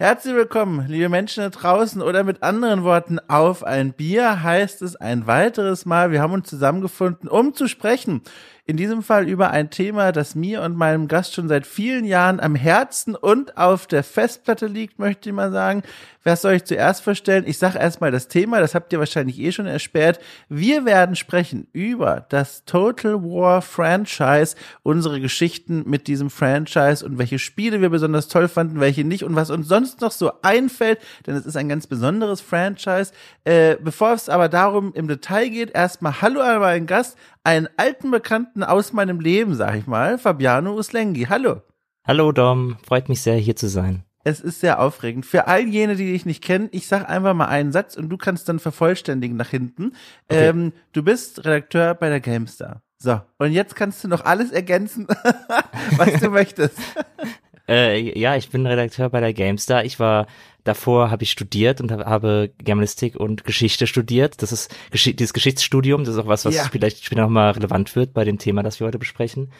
Herzlich willkommen, liebe Menschen da draußen oder mit anderen Worten, auf ein Bier heißt es ein weiteres Mal. Wir haben uns zusammengefunden, um zu sprechen in diesem Fall über ein Thema, das mir und meinem Gast schon seit vielen Jahren am Herzen und auf der Festplatte liegt, möchte ich mal sagen. Was soll ich zuerst vorstellen? Ich sage erstmal das Thema, das habt ihr wahrscheinlich eh schon ersperrt. Wir werden sprechen über das Total War Franchise, unsere Geschichten mit diesem Franchise und welche Spiele wir besonders toll fanden, welche nicht und was uns sonst noch so einfällt, denn es ist ein ganz besonderes Franchise. Äh, bevor es aber darum im Detail geht, erstmal Hallo an meinen Gast, einen alten Bekannten aus meinem Leben, sag ich mal, Fabiano Uslengi. Hallo. Hallo Dom, freut mich sehr hier zu sein. Es ist sehr aufregend. Für all jene, die dich nicht kennen, ich sag einfach mal einen Satz und du kannst dann vervollständigen nach hinten. Okay. Ähm, du bist Redakteur bei der GameStar. So, und jetzt kannst du noch alles ergänzen, was du möchtest. Äh, ja, ich bin Redakteur bei der GameStar. Ich war davor habe ich studiert und habe Germanistik und Geschichte studiert. Das ist Gesch dieses Geschichtsstudium, das ist auch was, was ja. vielleicht später nochmal relevant wird bei dem Thema, das wir heute besprechen.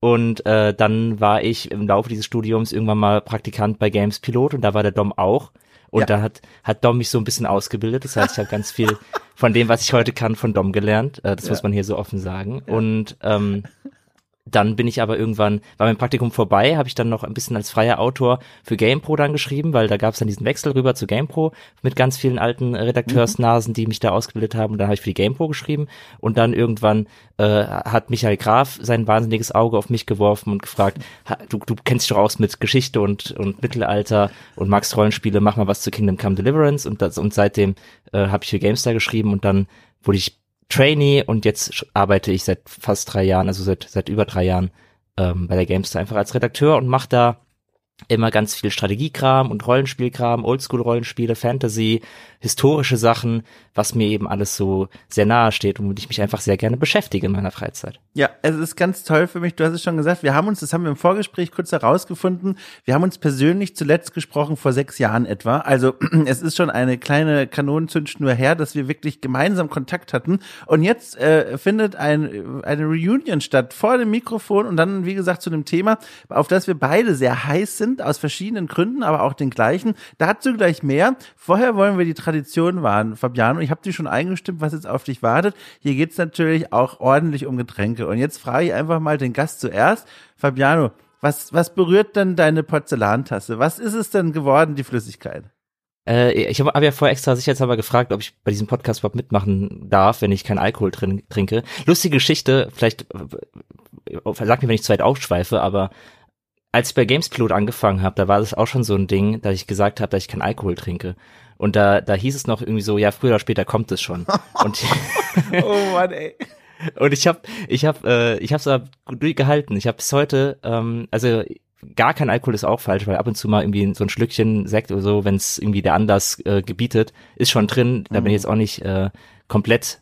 Und äh, dann war ich im Laufe dieses Studiums irgendwann mal Praktikant bei Games Pilot und da war der Dom auch. Und ja. da hat, hat Dom mich so ein bisschen ausgebildet. Das heißt, ich habe ganz viel von dem, was ich heute kann, von Dom gelernt. Äh, das ja. muss man hier so offen sagen. Und ähm, dann bin ich aber irgendwann, war mein Praktikum vorbei, habe ich dann noch ein bisschen als freier Autor für GamePro dann geschrieben, weil da gab es dann diesen Wechsel rüber zu GamePro mit ganz vielen alten Redakteursnasen, die mich da ausgebildet haben. Und dann habe ich für die GamePro geschrieben. Und dann irgendwann äh, hat Michael Graf sein wahnsinniges Auge auf mich geworfen und gefragt, du, du kennst dich doch aus mit Geschichte und, und Mittelalter und magst Rollenspiele, mach mal was zu Kingdom Come Deliverance. Und, das, und seitdem äh, habe ich für GameStar geschrieben und dann wurde ich Trainee und jetzt arbeite ich seit fast drei Jahren, also seit, seit über drei Jahren ähm, bei der Gamestar einfach als Redakteur und mache da immer ganz viel Strategiekram und Rollenspielkram, Oldschool-Rollenspiele, Fantasy, historische Sachen, was mir eben alles so sehr nahe steht und womit ich mich einfach sehr gerne beschäftige in meiner Freizeit. Ja, es ist ganz toll für mich. Du hast es schon gesagt, wir haben uns, das haben wir im Vorgespräch kurz herausgefunden, wir haben uns persönlich zuletzt gesprochen vor sechs Jahren etwa. Also es ist schon eine kleine Kanonenzündschnur her, dass wir wirklich gemeinsam Kontakt hatten. Und jetzt äh, findet ein, eine Reunion statt vor dem Mikrofon und dann, wie gesagt, zu dem Thema, auf das wir beide sehr heiß sind, aus verschiedenen Gründen, aber auch den gleichen. Dazu gleich mehr. Vorher wollen wir die Tradition wahren, Fabiano. Ich habe dich schon eingestimmt, was jetzt auf dich wartet. Hier geht's natürlich auch ordentlich um Getränke. Und jetzt frage ich einfach mal den Gast zuerst. Fabiano, was, was berührt denn deine Porzellantasse? Was ist es denn geworden, die Flüssigkeit? Äh, ich habe hab ja vorher extra sicherheitshalber gefragt, ob ich bei diesem Podcast überhaupt mitmachen darf, wenn ich keinen Alkohol drin, trinke. Lustige Geschichte, vielleicht äh, sag mir, wenn ich zu weit aufschweife, aber als ich bei Gamespilot angefangen habe, da war das auch schon so ein Ding, dass ich gesagt habe, dass ich keinen Alkohol trinke. Und da, da hieß es noch irgendwie so, ja, früher oder später kommt es schon. Und oh Mann, ey. Und ich habe, ich habe, äh, ich habe es aber gut gehalten. Ich habe bis heute, ähm, also gar kein Alkohol ist auch falsch, weil ab und zu mal irgendwie so ein Schlückchen Sekt oder so, wenn es irgendwie der Anlass äh, gebietet, ist schon drin. Da mhm. bin ich jetzt auch nicht äh, komplett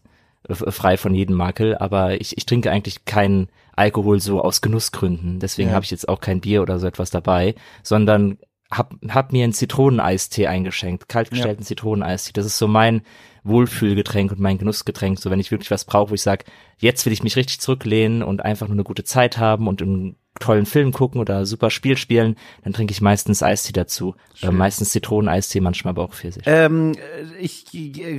frei von jedem Makel, aber ich, ich trinke eigentlich keinen Alkohol so aus Genussgründen. Deswegen ja. habe ich jetzt auch kein Bier oder so etwas dabei, sondern hab, hab mir einen Zitroneneistee eingeschenkt, kaltgestellten ja. Zitroneneistee. Das ist so mein Wohlfühlgetränk und mein Genussgetränk. So wenn ich wirklich was brauche, wo ich sage, jetzt will ich mich richtig zurücklehnen und einfach nur eine gute Zeit haben und im tollen Film gucken oder super Spiel spielen, dann trinke ich meistens Eistee dazu. Äh, meistens Zitroneneistee, manchmal aber auch Pfirsich. Ähm, ich,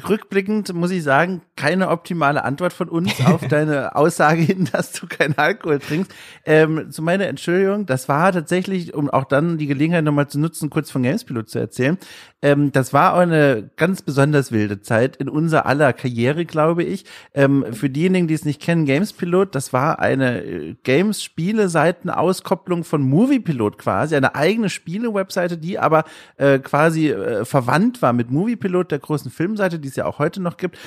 rückblickend muss ich sagen, keine optimale Antwort von uns auf deine Aussage hin, dass du keinen Alkohol trinkst. Ähm, zu meiner Entschuldigung, das war tatsächlich, um auch dann die Gelegenheit nochmal zu nutzen, kurz von Gamespilot zu erzählen. Ähm, das war auch eine ganz besonders wilde Zeit in unser aller Karriere, glaube ich. Ähm, für diejenigen, die es nicht kennen, Gamespilot, das war eine äh, Games-Spiele-Seite direkten Auskopplung von Moviepilot quasi, eine eigene Spiele-Webseite, die aber äh, quasi äh, verwandt war mit Moviepilot, der großen Filmseite, die es ja auch heute noch gibt.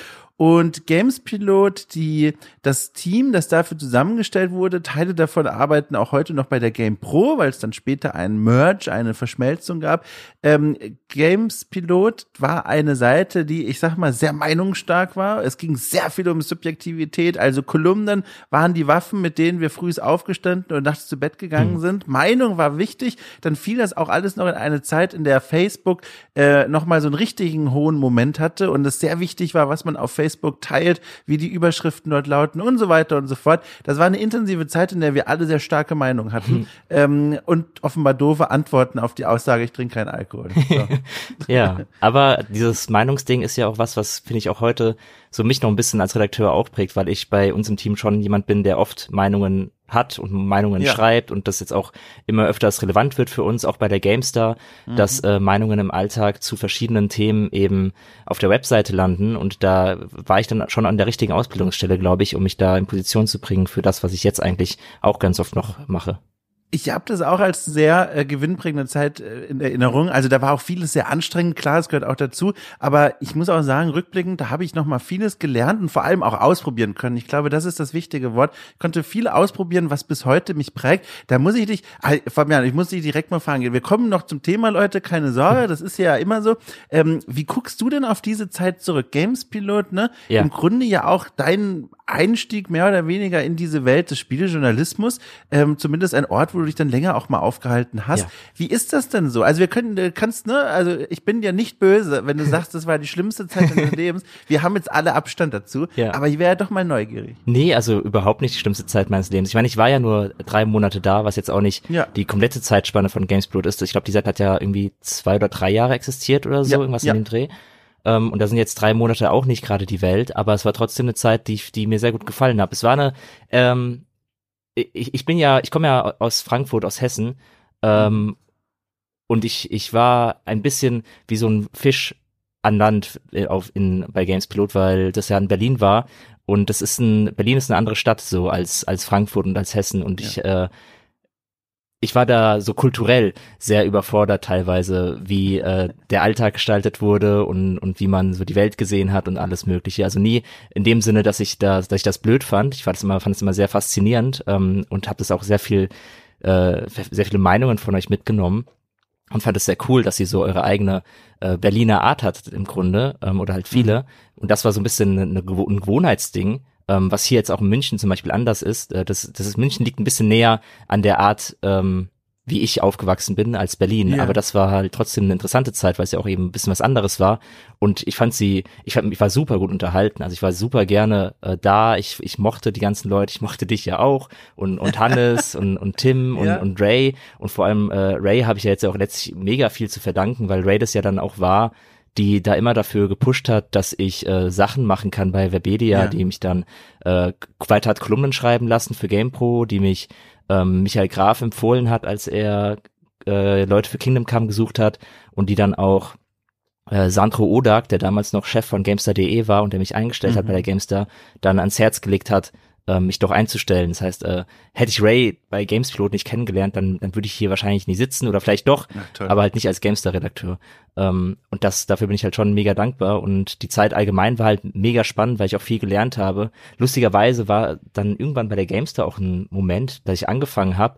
Und Gamespilot, die, das Team, das dafür zusammengestellt wurde, Teile davon arbeiten auch heute noch bei der Game Pro, weil es dann später einen Merge, eine Verschmelzung gab. Ähm, Gamespilot war eine Seite, die, ich sag mal, sehr meinungsstark war. Es ging sehr viel um Subjektivität, also Kolumnen waren die Waffen, mit denen wir früh aufgestanden und nachts zu Bett gegangen mhm. sind. Meinung war wichtig. Dann fiel das auch alles noch in eine Zeit, in der Facebook äh, nochmal so einen richtigen hohen Moment hatte und es sehr wichtig war, was man auf Facebook Facebook teilt, wie die Überschriften dort lauten und so weiter und so fort. Das war eine intensive Zeit, in der wir alle sehr starke Meinungen hatten hm. ähm, und offenbar doofe Antworten auf die Aussage, ich trinke keinen Alkohol. So. ja, aber dieses Meinungsding ist ja auch was, was finde ich auch heute so mich noch ein bisschen als Redakteur auch prägt, weil ich bei uns im Team schon jemand bin, der oft Meinungen hat und Meinungen ja. schreibt und das jetzt auch immer öfters relevant wird für uns, auch bei der GameStar, mhm. dass äh, Meinungen im Alltag zu verschiedenen Themen eben auf der Webseite landen und da war ich dann schon an der richtigen Ausbildungsstelle, glaube ich, um mich da in Position zu bringen für das, was ich jetzt eigentlich auch ganz oft noch mache. Ich habe das auch als sehr äh, gewinnbringende Zeit äh, in Erinnerung. Also da war auch vieles sehr anstrengend, klar, es gehört auch dazu. Aber ich muss auch sagen, rückblickend, da habe ich noch mal vieles gelernt und vor allem auch ausprobieren können. Ich glaube, das ist das wichtige Wort. Ich konnte viel ausprobieren, was bis heute mich prägt. Da muss ich dich, Fabian, ich muss dich direkt mal fragen. Wir kommen noch zum Thema, Leute, keine Sorge, das ist ja immer so. Ähm, wie guckst du denn auf diese Zeit zurück? Games Pilot, ne? Ja. Im Grunde ja auch dein Einstieg mehr oder weniger in diese Welt des Spielejournalismus, ähm, zumindest ein Ort, wo du dich dann länger auch mal aufgehalten hast. Ja. Wie ist das denn so? Also wir können, du kannst, ne, also ich bin ja nicht böse, wenn du sagst, das war die schlimmste Zeit deines Lebens. Wir haben jetzt alle Abstand dazu, ja. aber ich wäre ja doch mal neugierig. Nee, also überhaupt nicht die schlimmste Zeit meines Lebens. Ich meine, ich war ja nur drei Monate da, was jetzt auch nicht ja. die komplette Zeitspanne von Gamesblood ist. Ich glaube, die Seite hat ja irgendwie zwei oder drei Jahre existiert oder so, irgendwas in dem Dreh. Ähm, und da sind jetzt drei Monate auch nicht gerade die Welt, aber es war trotzdem eine Zeit, die, die mir sehr gut gefallen hat. Es war eine, ähm, ich, ich bin ja, ich komme ja aus Frankfurt, aus Hessen, ähm, und ich, ich war ein bisschen wie so ein Fisch an Land äh, auf in, bei Games Pilot, weil das ja in Berlin war. Und das ist ein, Berlin ist eine andere Stadt so als, als Frankfurt und als Hessen. Und ja. ich, äh, ich war da so kulturell sehr überfordert teilweise, wie äh, der Alltag gestaltet wurde und, und wie man so die Welt gesehen hat und alles Mögliche. Also nie in dem Sinne, dass ich das, dass ich das blöd fand. Ich fand es immer, fand es immer sehr faszinierend ähm, und habe das auch sehr viel, äh, sehr viele Meinungen von euch mitgenommen und fand es sehr cool, dass sie so eure eigene äh, Berliner Art hat im Grunde ähm, oder halt viele. Mhm. Und das war so ein bisschen eine, ein Gewohnheitsding ähm, was hier jetzt auch in München zum Beispiel anders ist. Äh, das, das ist, München liegt ein bisschen näher an der Art, ähm, wie ich aufgewachsen bin als Berlin. Ja. Aber das war halt trotzdem eine interessante Zeit, weil es ja auch eben ein bisschen was anderes war. Und ich fand sie, ich, fand, ich war super gut unterhalten. Also ich war super gerne äh, da. Ich, ich mochte die ganzen Leute. Ich mochte dich ja auch und, und Hannes und, und Tim und, ja. und Ray. Und vor allem äh, Ray habe ich ja jetzt auch letztlich mega viel zu verdanken, weil Ray das ja dann auch war, die da immer dafür gepusht hat, dass ich äh, Sachen machen kann bei Webedia, ja. die mich dann äh, weiter hat Kolumnen schreiben lassen für GamePro, die mich ähm, Michael Graf empfohlen hat, als er äh, Leute für Kingdom Come gesucht hat und die dann auch äh, Sandro Odak, der damals noch Chef von GameStar.de war und der mich eingestellt mhm. hat bei der GameStar, dann ans Herz gelegt hat, äh, mich doch einzustellen. Das heißt, äh, hätte ich Ray bei Gamespilot nicht kennengelernt, dann, dann würde ich hier wahrscheinlich nie sitzen oder vielleicht doch, Ach, aber halt nicht als Gamestar-Redakteur. Ähm, und das, dafür bin ich halt schon mega dankbar. Und die Zeit allgemein war halt mega spannend, weil ich auch viel gelernt habe. Lustigerweise war dann irgendwann bei der Gamestar auch ein Moment, dass ich angefangen habe,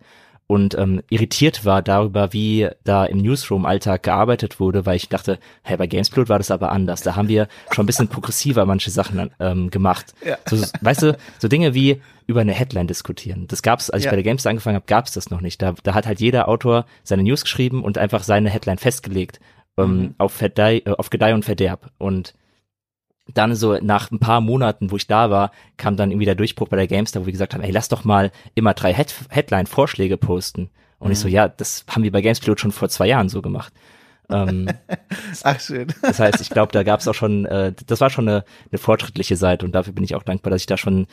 und ähm, irritiert war darüber, wie da im Newsroom-Alltag gearbeitet wurde, weil ich dachte, hey, bei Gamesplot war das aber anders. Da haben wir schon ein bisschen progressiver manche Sachen ähm, gemacht. Ja. So, weißt du, so Dinge wie über eine Headline diskutieren. Das gab's, als ich bei der Games angefangen habe, gab's das noch nicht. Da, da hat halt jeder Autor seine News geschrieben und einfach seine Headline festgelegt ähm, mhm. auf, Verdei, äh, auf Gedeih und Verderb. Und dann so nach ein paar Monaten, wo ich da war, kam dann irgendwie der Durchbruch bei der Gamestar, wo wir gesagt haben, ey, lass doch mal immer drei Head Headline-Vorschläge posten. Und mhm. ich so, mhm. ja, das haben wir bei Gamespilot schon vor zwei Jahren so gemacht. ähm, Ach schön. das heißt, ich glaube, da gab es auch schon, äh, das war schon eine, eine fortschrittliche Seite und dafür bin ich auch dankbar, dass ich da schon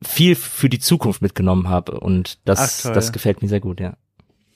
viel für die Zukunft mitgenommen habe und das, Ach, das gefällt mir sehr gut, ja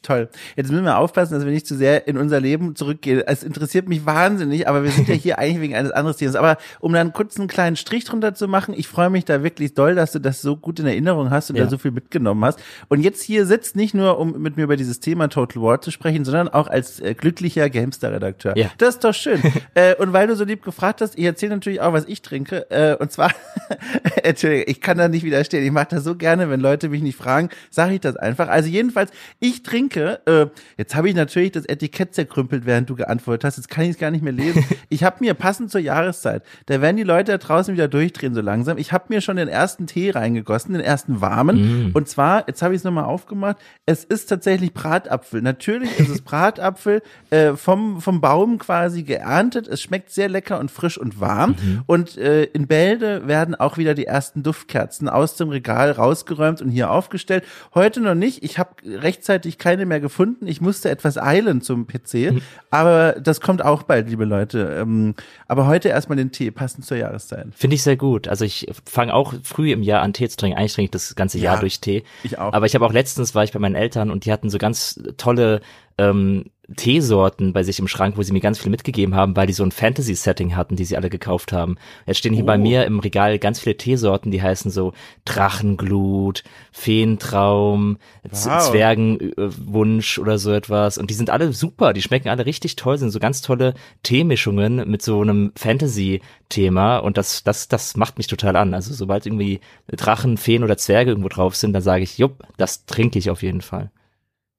toll. Jetzt müssen wir aufpassen, dass wir nicht zu sehr in unser Leben zurückgehen. Es interessiert mich wahnsinnig, aber wir sind ja hier eigentlich wegen eines anderen Themas. Aber um dann kurz einen kleinen Strich drunter zu machen, ich freue mich da wirklich doll, dass du das so gut in Erinnerung hast und ja. da so viel mitgenommen hast. Und jetzt hier sitzt nicht nur, um mit mir über dieses Thema Total War zu sprechen, sondern auch als äh, glücklicher Gamestar-Redakteur. Ja. Das ist doch schön. äh, und weil du so lieb gefragt hast, ich erzähle natürlich auch, was ich trinke. Äh, und zwar, Entschuldigung, ich kann da nicht widerstehen. Ich mache das so gerne, wenn Leute mich nicht fragen, sage ich das einfach. Also jedenfalls, ich trinke entdecke, äh, jetzt habe ich natürlich das Etikett zerkrümpelt, während du geantwortet hast, jetzt kann ich es gar nicht mehr lesen. ich habe mir passend zur Jahreszeit, da werden die Leute da draußen wieder durchdrehen so langsam, ich habe mir schon den ersten Tee reingegossen, den ersten warmen. Mm. Und zwar, jetzt habe ich es nochmal aufgemacht, es ist tatsächlich Bratapfel. Natürlich ist es Bratapfel äh, vom, vom Baum quasi geerntet. Es schmeckt sehr lecker und frisch und warm. Mhm. Und äh, in Bälde werden auch wieder die ersten Duftkerzen aus dem Regal rausgeräumt und hier aufgestellt. Heute noch nicht. Ich habe rechtzeitig keine mehr gefunden. Ich musste etwas eilen zum PC. Aber das kommt auch bald, liebe Leute. Ähm, aber heute erstmal den Tee, passend zur Jahreszeit. Finde ich sehr gut. Also ich fange auch früh im Jahr an, Tee zu trinken. Eigentlich trinke ich das ganze Jahr durch Tee. Ich auch. Aber ich habe auch letztens war ich bei meinen Eltern und die hatten so ganz tolle ähm, Teesorten bei sich im Schrank, wo sie mir ganz viel mitgegeben haben, weil die so ein Fantasy-Setting hatten, die sie alle gekauft haben. Jetzt stehen hier oh. bei mir im Regal ganz viele Teesorten, die heißen so Drachenglut, Feentraum, wow. Zwergenwunsch oder so etwas. Und die sind alle super, die schmecken alle richtig toll, sind so ganz tolle Teemischungen mit so einem Fantasy-Thema. Und das, das, das macht mich total an. Also sobald irgendwie Drachen, Feen oder Zwerge irgendwo drauf sind, dann sage ich, jupp, das trinke ich auf jeden Fall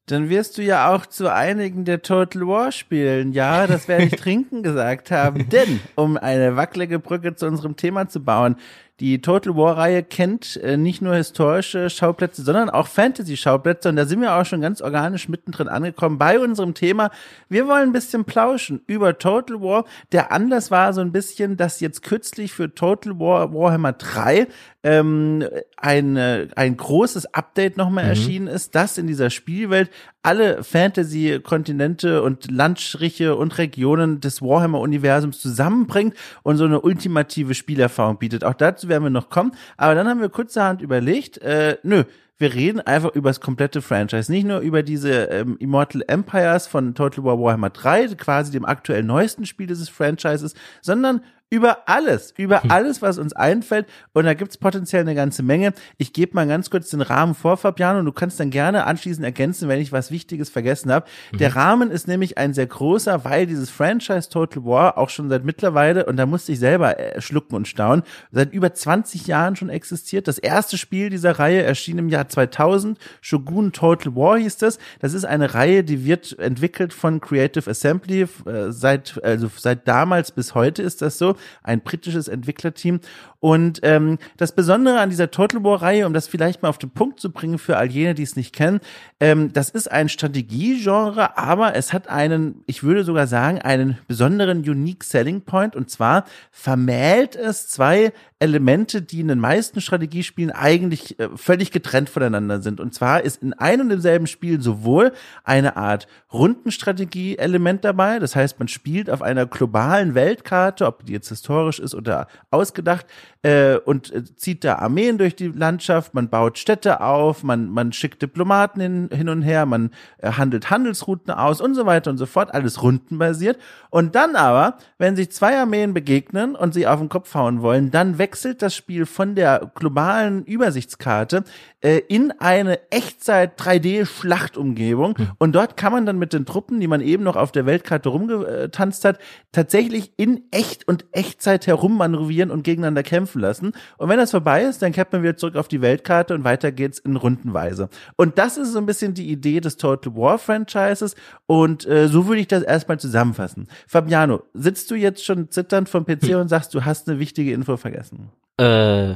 dann wirst du ja auch zu einigen der Total War spielen. Ja, das werde ich trinken gesagt haben. Denn, um eine wackelige Brücke zu unserem Thema zu bauen, die Total War-Reihe kennt äh, nicht nur historische Schauplätze, sondern auch Fantasy-Schauplätze. Und da sind wir auch schon ganz organisch mittendrin angekommen bei unserem Thema. Wir wollen ein bisschen plauschen über Total War. Der Anlass war so ein bisschen, dass jetzt kürzlich für Total War Warhammer 3 ähm, ein, ein großes Update nochmal mhm. erschienen ist, das in dieser Spielwelt alle Fantasy-Kontinente und Landstriche und Regionen des Warhammer-Universums zusammenbringt und so eine ultimative Spielerfahrung bietet. Auch dazu werden wir noch kommen. Aber dann haben wir kurzerhand überlegt, äh, nö, wir reden einfach über das komplette Franchise, nicht nur über diese ähm, Immortal Empires von Total War Warhammer 3, quasi dem aktuell neuesten Spiel dieses Franchises, sondern über alles, über hm. alles, was uns einfällt. Und da gibt's potenziell eine ganze Menge. Ich gebe mal ganz kurz den Rahmen vor, Fabiano, und du kannst dann gerne anschließend ergänzen, wenn ich was Wichtiges vergessen habe. Mhm. Der Rahmen ist nämlich ein sehr großer, weil dieses Franchise Total War auch schon seit mittlerweile, und da musste ich selber äh, schlucken und staunen, seit über 20 Jahren schon existiert. Das erste Spiel dieser Reihe erschien im Jahr 2000. Shogun Total War hieß das. Das ist eine Reihe, die wird entwickelt von Creative Assembly. Äh, seit, also seit damals bis heute ist das so ein britisches Entwicklerteam. Und ähm, das Besondere an dieser Total War-Reihe, um das vielleicht mal auf den Punkt zu bringen für all jene, die es nicht kennen, ähm, das ist ein Strategiegenre, aber es hat einen, ich würde sogar sagen, einen besonderen Unique Selling Point. Und zwar vermählt es zwei Elemente, die in den meisten Strategiespielen eigentlich äh, völlig getrennt voneinander sind. Und zwar ist in einem und demselben Spiel sowohl eine Art Rundenstrategie-Element dabei, das heißt, man spielt auf einer globalen Weltkarte, ob die jetzt historisch ist oder ausgedacht, äh, und äh, zieht da Armeen durch die Landschaft, man baut Städte auf, man, man schickt Diplomaten hin, hin und her, man äh, handelt Handelsrouten aus und so weiter und so fort, alles rundenbasiert. Und dann aber, wenn sich zwei Armeen begegnen und sie auf den Kopf hauen wollen, dann wechselt das Spiel von der globalen Übersichtskarte äh, in eine Echtzeit 3D-Schlachtumgebung. Hm. Und dort kann man dann mit den Truppen, die man eben noch auf der Weltkarte rumgetanzt hat, tatsächlich in echt und Echtzeit herummanövrieren und gegeneinander kämpfen lassen. Und wenn das vorbei ist, dann kehrt man wieder zurück auf die Weltkarte und weiter geht's in Rundenweise. Und das ist so ein bisschen die Idee des Total War Franchises. Und äh, so würde ich das erstmal zusammenfassen. Fabiano, sitzt du jetzt schon zitternd vom PC hm. und sagst, du hast eine wichtige Info vergessen? Äh,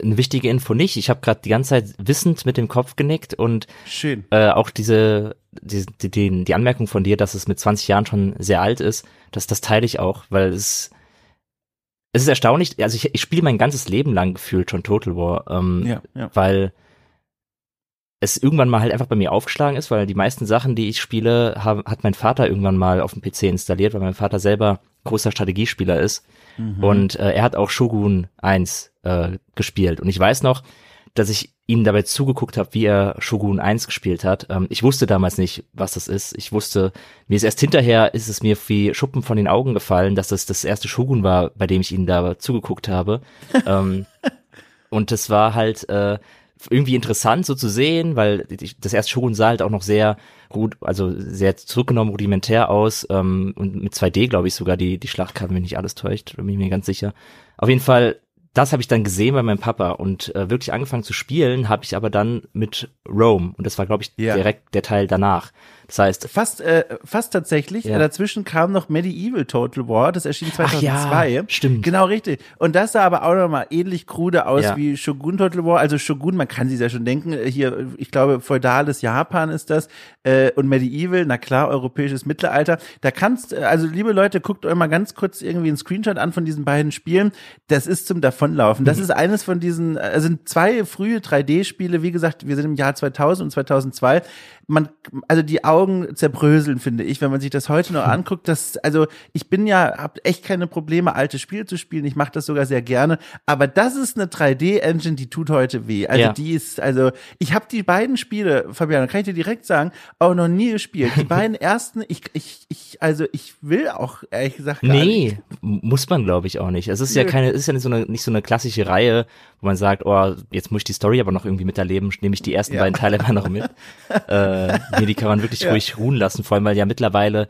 eine wichtige Info nicht. Ich habe gerade die ganze Zeit wissend mit dem Kopf genickt und Schön. Äh, auch diese, die, die, die, die Anmerkung von dir, dass es mit 20 Jahren schon sehr alt ist, das, das teile ich auch, weil es es ist erstaunlich, also ich, ich spiele mein ganzes Leben lang gefühlt schon Total War, ähm, ja, ja. weil es irgendwann mal halt einfach bei mir aufgeschlagen ist, weil die meisten Sachen, die ich spiele, hab, hat mein Vater irgendwann mal auf dem PC installiert, weil mein Vater selber großer Strategiespieler ist. Mhm. Und äh, er hat auch Shogun 1 äh, gespielt. Und ich weiß noch, dass ich ihm dabei zugeguckt habe, wie er Shogun 1 gespielt hat. Ähm, ich wusste damals nicht, was das ist. Ich wusste, mir ist erst hinterher, ist es mir wie Schuppen von den Augen gefallen, dass das das erste Shogun war, bei dem ich ihm da zugeguckt habe. ähm, und das war halt äh, irgendwie interessant so zu sehen, weil das erste Shogun sah halt auch noch sehr gut, also sehr zurückgenommen, rudimentär aus ähm, und mit 2D, glaube ich, sogar die, die Schlachtkarte, wenn nicht alles täuscht, bin ich mir ganz sicher. Auf jeden Fall das habe ich dann gesehen bei meinem Papa und äh, wirklich angefangen zu spielen, habe ich aber dann mit Rome und das war glaube ich ja. direkt der Teil danach. Das heißt fast äh, fast tatsächlich. Ja. Dazwischen kam noch Medieval Total War, das erschien 2002. Ja, stimmt. Genau richtig. Und das sah aber auch noch mal ähnlich krude aus ja. wie Shogun Total War. Also Shogun, man kann sich ja schon denken. Hier, ich glaube, feudales Japan ist das äh, und Medieval, na klar, europäisches Mittelalter. Da kannst, also liebe Leute, guckt euch mal ganz kurz irgendwie einen Screenshot an von diesen beiden Spielen. Das ist zum davonlaufen. Das mhm. ist eines von diesen, also sind zwei frühe 3D-Spiele. Wie gesagt, wir sind im Jahr 2000 und 2002 man, also die Augen zerbröseln, finde ich, wenn man sich das heute noch anguckt. Das, also ich bin ja, habe echt keine Probleme, alte Spiele zu spielen. Ich mache das sogar sehr gerne. Aber das ist eine 3D-Engine, die tut heute weh. Also ja. die ist, also ich habe die beiden Spiele, Fabian, kann ich dir direkt sagen, auch noch nie gespielt. Die beiden ersten, ich, ich, ich, also ich will auch ehrlich gesagt gar nee, nicht. muss man glaube ich auch nicht. Es ist ja keine, es ist ja nicht so eine, nicht so eine klassische Reihe, wo man sagt, oh, jetzt muss ich die Story aber noch irgendwie miterleben, nehme ich die ersten ja. beiden Teile immer noch mit. äh, nee, die kann man wirklich ja. Ruhig ruhen lassen, vor allem weil ja mittlerweile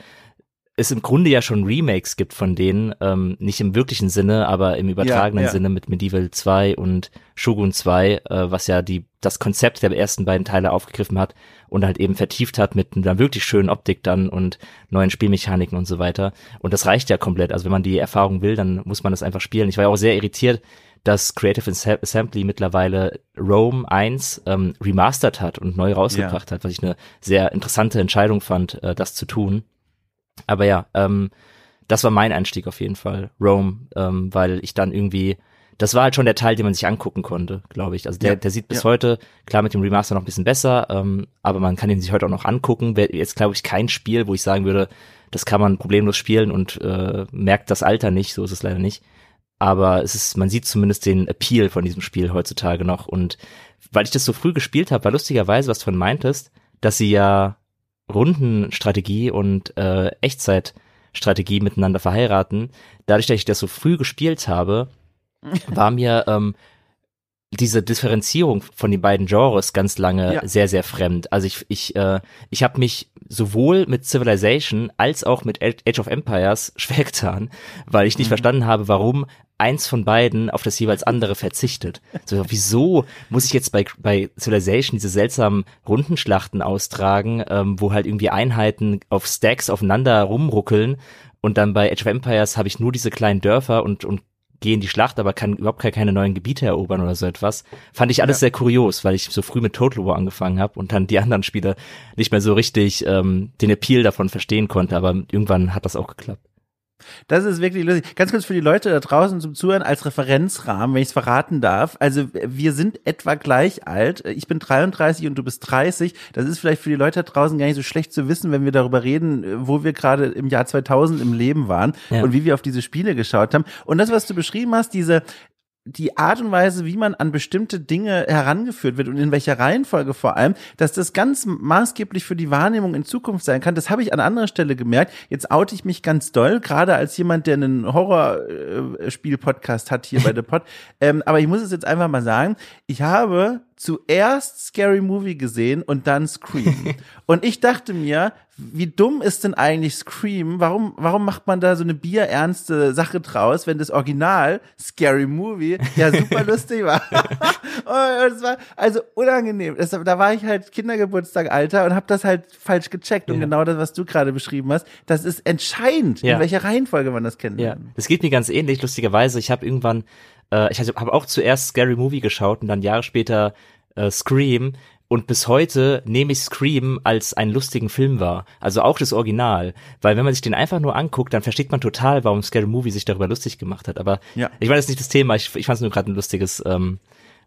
es im Grunde ja schon Remakes gibt von denen, ähm, nicht im wirklichen Sinne, aber im übertragenen ja, ja. Sinne mit Medieval 2 und Shogun 2, äh, was ja die das Konzept der ersten beiden Teile aufgegriffen hat und halt eben vertieft hat mit einer wirklich schönen Optik dann und neuen Spielmechaniken und so weiter. Und das reicht ja komplett. Also wenn man die Erfahrung will, dann muss man das einfach spielen. Ich war ja auch sehr irritiert, dass Creative Assembly mittlerweile Rome 1 ähm, remastert hat und neu rausgebracht ja. hat, was ich eine sehr interessante Entscheidung fand, äh, das zu tun. Aber ja, ähm, das war mein Einstieg auf jeden Fall, Rome, ähm, weil ich dann irgendwie, das war halt schon der Teil, den man sich angucken konnte, glaube ich. Also der, ja, der sieht bis ja. heute, klar mit dem Remaster noch ein bisschen besser, ähm, aber man kann ihn sich heute auch noch angucken. Jetzt, glaube ich, kein Spiel, wo ich sagen würde, das kann man problemlos spielen und äh, merkt das Alter nicht, so ist es leider nicht aber es ist, man sieht zumindest den Appeal von diesem Spiel heutzutage noch. Und weil ich das so früh gespielt habe, war lustigerweise, was du von meintest, dass sie ja Rundenstrategie und äh, Echtzeitstrategie miteinander verheiraten. Dadurch, dass ich das so früh gespielt habe, war mir ähm, diese Differenzierung von den beiden Genres ganz lange ja. sehr, sehr fremd. Also ich, ich, äh, ich habe mich sowohl mit Civilization als auch mit Age of Empires schwer getan, weil ich nicht mhm. verstanden habe, warum eins von beiden auf das jeweils andere verzichtet. So, wieso muss ich jetzt bei, bei Civilization diese seltsamen Rundenschlachten austragen, ähm, wo halt irgendwie Einheiten auf Stacks aufeinander rumruckeln und dann bei Age of Empires habe ich nur diese kleinen Dörfer und, und gehe in die Schlacht, aber kann überhaupt keine neuen Gebiete erobern oder so etwas. Fand ich alles ja. sehr kurios, weil ich so früh mit Total War angefangen habe und dann die anderen Spiele nicht mehr so richtig ähm, den Appeal davon verstehen konnte, aber irgendwann hat das auch geklappt. Das ist wirklich lustig. Ganz kurz für die Leute da draußen zum Zuhören als Referenzrahmen, wenn ich es verraten darf. Also wir sind etwa gleich alt. Ich bin 33 und du bist 30. Das ist vielleicht für die Leute da draußen gar nicht so schlecht zu wissen, wenn wir darüber reden, wo wir gerade im Jahr 2000 im Leben waren ja. und wie wir auf diese Spiele geschaut haben. Und das, was du beschrieben hast, diese die Art und Weise, wie man an bestimmte Dinge herangeführt wird und in welcher Reihenfolge vor allem, dass das ganz maßgeblich für die Wahrnehmung in Zukunft sein kann. Das habe ich an anderer Stelle gemerkt. Jetzt oute ich mich ganz doll, gerade als jemand, der einen Horrorspiel-Podcast hat hier bei The Pod. Ähm, aber ich muss es jetzt einfach mal sagen. Ich habe zuerst Scary Movie gesehen und dann Scream. und ich dachte mir, wie dumm ist denn eigentlich Scream? Warum, warum macht man da so eine bierernste Sache draus, wenn das Original Scary Movie ja super lustig war? und es war also unangenehm. Das, da war ich halt Kindergeburtstag alter und habe das halt falsch gecheckt. Und ja. genau das, was du gerade beschrieben hast, das ist entscheidend, ja. in welcher Reihenfolge man das kennt. Ja, das geht mir ganz ähnlich. Lustigerweise, ich habe irgendwann äh, ich habe auch zuerst Scary Movie geschaut und dann Jahre später äh, Scream und bis heute nehme ich Scream als einen lustigen Film wahr. Also auch das Original. Weil wenn man sich den einfach nur anguckt, dann versteht man total, warum Scary Movie sich darüber lustig gemacht hat. Aber ja. ich meine, das ist nicht das Thema. Ich, ich fand es nur gerade ein lustiges, ähm,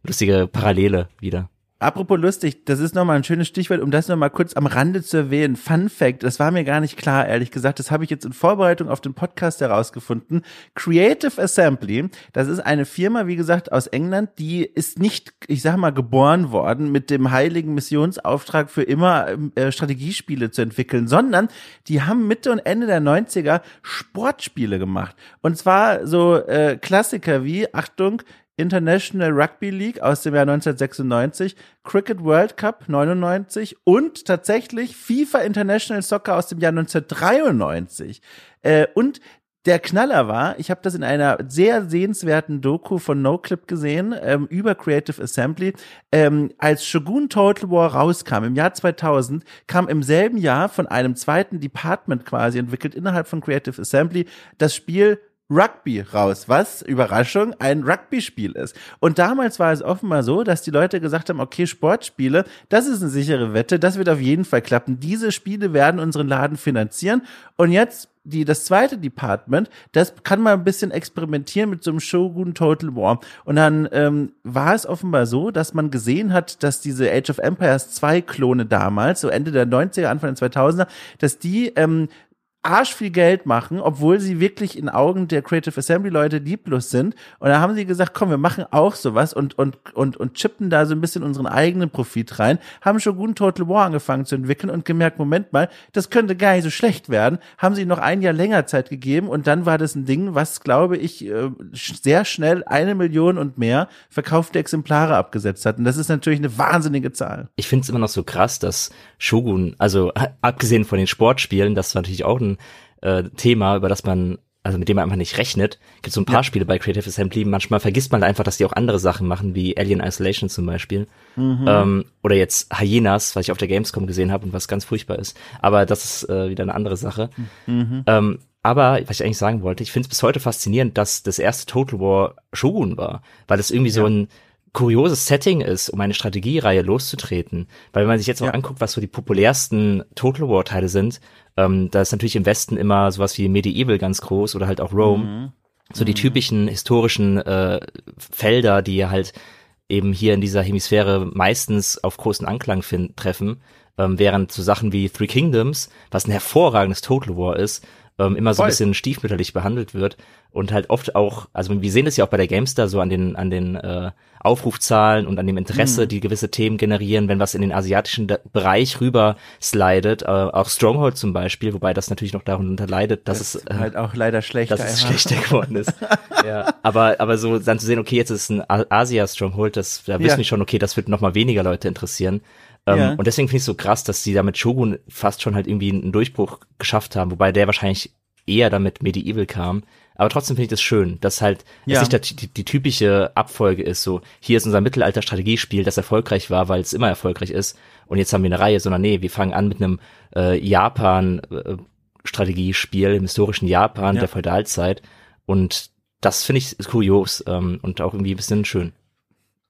lustige Parallele wieder. Apropos lustig, das ist nochmal ein schönes Stichwort, um das nochmal kurz am Rande zu erwähnen. Fun Fact, das war mir gar nicht klar, ehrlich gesagt. Das habe ich jetzt in Vorbereitung auf den Podcast herausgefunden. Creative Assembly, das ist eine Firma, wie gesagt, aus England, die ist nicht, ich sag mal, geboren worden mit dem heiligen Missionsauftrag für immer äh, Strategiespiele zu entwickeln, sondern die haben Mitte und Ende der 90er Sportspiele gemacht. Und zwar so äh, Klassiker wie, Achtung, International Rugby League aus dem Jahr 1996, Cricket World Cup 99 und tatsächlich FIFA International Soccer aus dem Jahr 1993. Äh, und der Knaller war, ich habe das in einer sehr sehenswerten Doku von NoClip gesehen, ähm, über Creative Assembly, ähm, als Shogun Total War rauskam, im Jahr 2000, kam im selben Jahr von einem zweiten Department quasi entwickelt innerhalb von Creative Assembly das Spiel Rugby raus, was, Überraschung, ein Rugby-Spiel ist. Und damals war es offenbar so, dass die Leute gesagt haben, okay, Sportspiele, das ist eine sichere Wette, das wird auf jeden Fall klappen. Diese Spiele werden unseren Laden finanzieren. Und jetzt die, das zweite Department, das kann man ein bisschen experimentieren mit so einem Shogun Total War. Und dann ähm, war es offenbar so, dass man gesehen hat, dass diese Age of Empires 2 Klone damals, so Ende der 90er, Anfang der 2000er, dass die ähm, arsch viel Geld machen, obwohl sie wirklich in Augen der Creative Assembly Leute lieblos sind. Und da haben sie gesagt, komm, wir machen auch sowas und, und, und, und chippen da so ein bisschen unseren eigenen Profit rein, haben Shogun Total War angefangen zu entwickeln und gemerkt, Moment mal, das könnte gar nicht so schlecht werden, haben sie noch ein Jahr länger Zeit gegeben und dann war das ein Ding, was, glaube ich, äh, sehr schnell eine Million und mehr verkaufte Exemplare abgesetzt hat. Und das ist natürlich eine wahnsinnige Zahl. Ich finde es immer noch so krass, dass Shogun, also abgesehen von den Sportspielen, das war natürlich auch ein äh, Thema, über das man, also mit dem man einfach nicht rechnet. Gibt so ein paar ja. Spiele bei Creative Assembly. Manchmal vergisst man einfach, dass die auch andere Sachen machen, wie Alien Isolation zum Beispiel. Mhm. Ähm, oder jetzt Hyenas, was ich auf der Gamescom gesehen habe und was ganz furchtbar ist. Aber das ist äh, wieder eine andere Sache. Mhm. Ähm, aber was ich eigentlich sagen wollte, ich finde es bis heute faszinierend, dass das erste Total War Shogun war, weil es irgendwie ja. so ein kurioses Setting ist, um eine Strategiereihe loszutreten. Weil wenn man sich jetzt auch ja. anguckt, was so die populärsten Total War Teile sind, ähm, da ist natürlich im Westen immer sowas wie Medieval ganz groß oder halt auch Rome. Mhm. So die mhm. typischen historischen äh, Felder, die halt eben hier in dieser Hemisphäre meistens auf großen Anklang finden, treffen, ähm, während so Sachen wie Three Kingdoms, was ein hervorragendes Total War ist, ähm, immer so ein bisschen stiefmütterlich behandelt wird und halt oft auch, also wir sehen das ja auch bei der Gamestar so an den an den äh, Aufrufzahlen und an dem Interesse, mhm. die gewisse Themen generieren, wenn was in den asiatischen Bereich rüber slidet, äh, auch Stronghold zum Beispiel, wobei das natürlich noch darunter leidet, dass das es äh, halt auch leider schlechter, dass es schlechter geworden ist. ja, aber aber so dann zu sehen, okay, jetzt ist ein Asia Stronghold, das da wissen ja. wir schon, okay, das wird noch mal weniger Leute interessieren. Ähm, ja. Und deswegen finde ich es so krass, dass die da mit Shogun fast schon halt irgendwie einen Durchbruch geschafft haben, wobei der wahrscheinlich eher damit Medieval kam. Aber trotzdem finde ich das schön, dass halt ja. dass nicht die, die, typische Abfolge ist, so hier ist unser Mittelalter-Strategiespiel, das erfolgreich war, weil es immer erfolgreich ist und jetzt haben wir eine Reihe, sondern nee, wir fangen an mit einem äh, Japan-Strategiespiel im historischen Japan ja. der Feudalzeit und das finde ich kurios ähm, und auch irgendwie ein bisschen schön.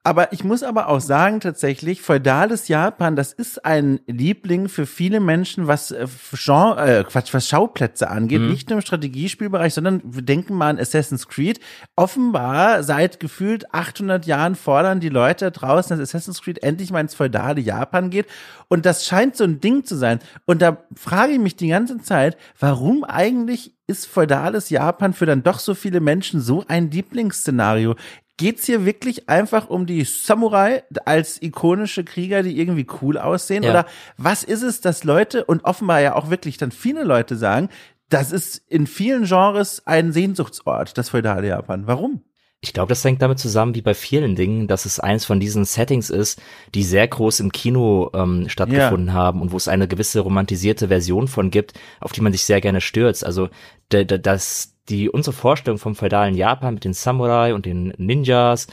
Aber ich muss aber auch sagen, tatsächlich, feudales Japan, das ist ein Liebling für viele Menschen, was äh, Genre, äh, Quatsch, was Schauplätze angeht. Mhm. Nicht nur im Strategiespielbereich, sondern wir denken mal an Assassin's Creed. Offenbar seit gefühlt 800 Jahren fordern die Leute draußen, dass Assassin's Creed endlich mal ins feudale Japan geht. Und das scheint so ein Ding zu sein. Und da frage ich mich die ganze Zeit, warum eigentlich ist feudales Japan für dann doch so viele Menschen so ein Lieblingsszenario? Geht's hier wirklich einfach um die Samurai als ikonische Krieger, die irgendwie cool aussehen? Ja. Oder was ist es, dass Leute und offenbar ja auch wirklich dann viele Leute sagen, das ist in vielen Genres ein Sehnsuchtsort, das feudale Japan. Warum? Ich glaube, das hängt damit zusammen, wie bei vielen Dingen, dass es eins von diesen Settings ist, die sehr groß im Kino ähm, stattgefunden ja. haben und wo es eine gewisse romantisierte Version von gibt, auf die man sich sehr gerne stürzt. Also das, die unsere Vorstellung vom feudalen Japan mit den Samurai und den Ninjas,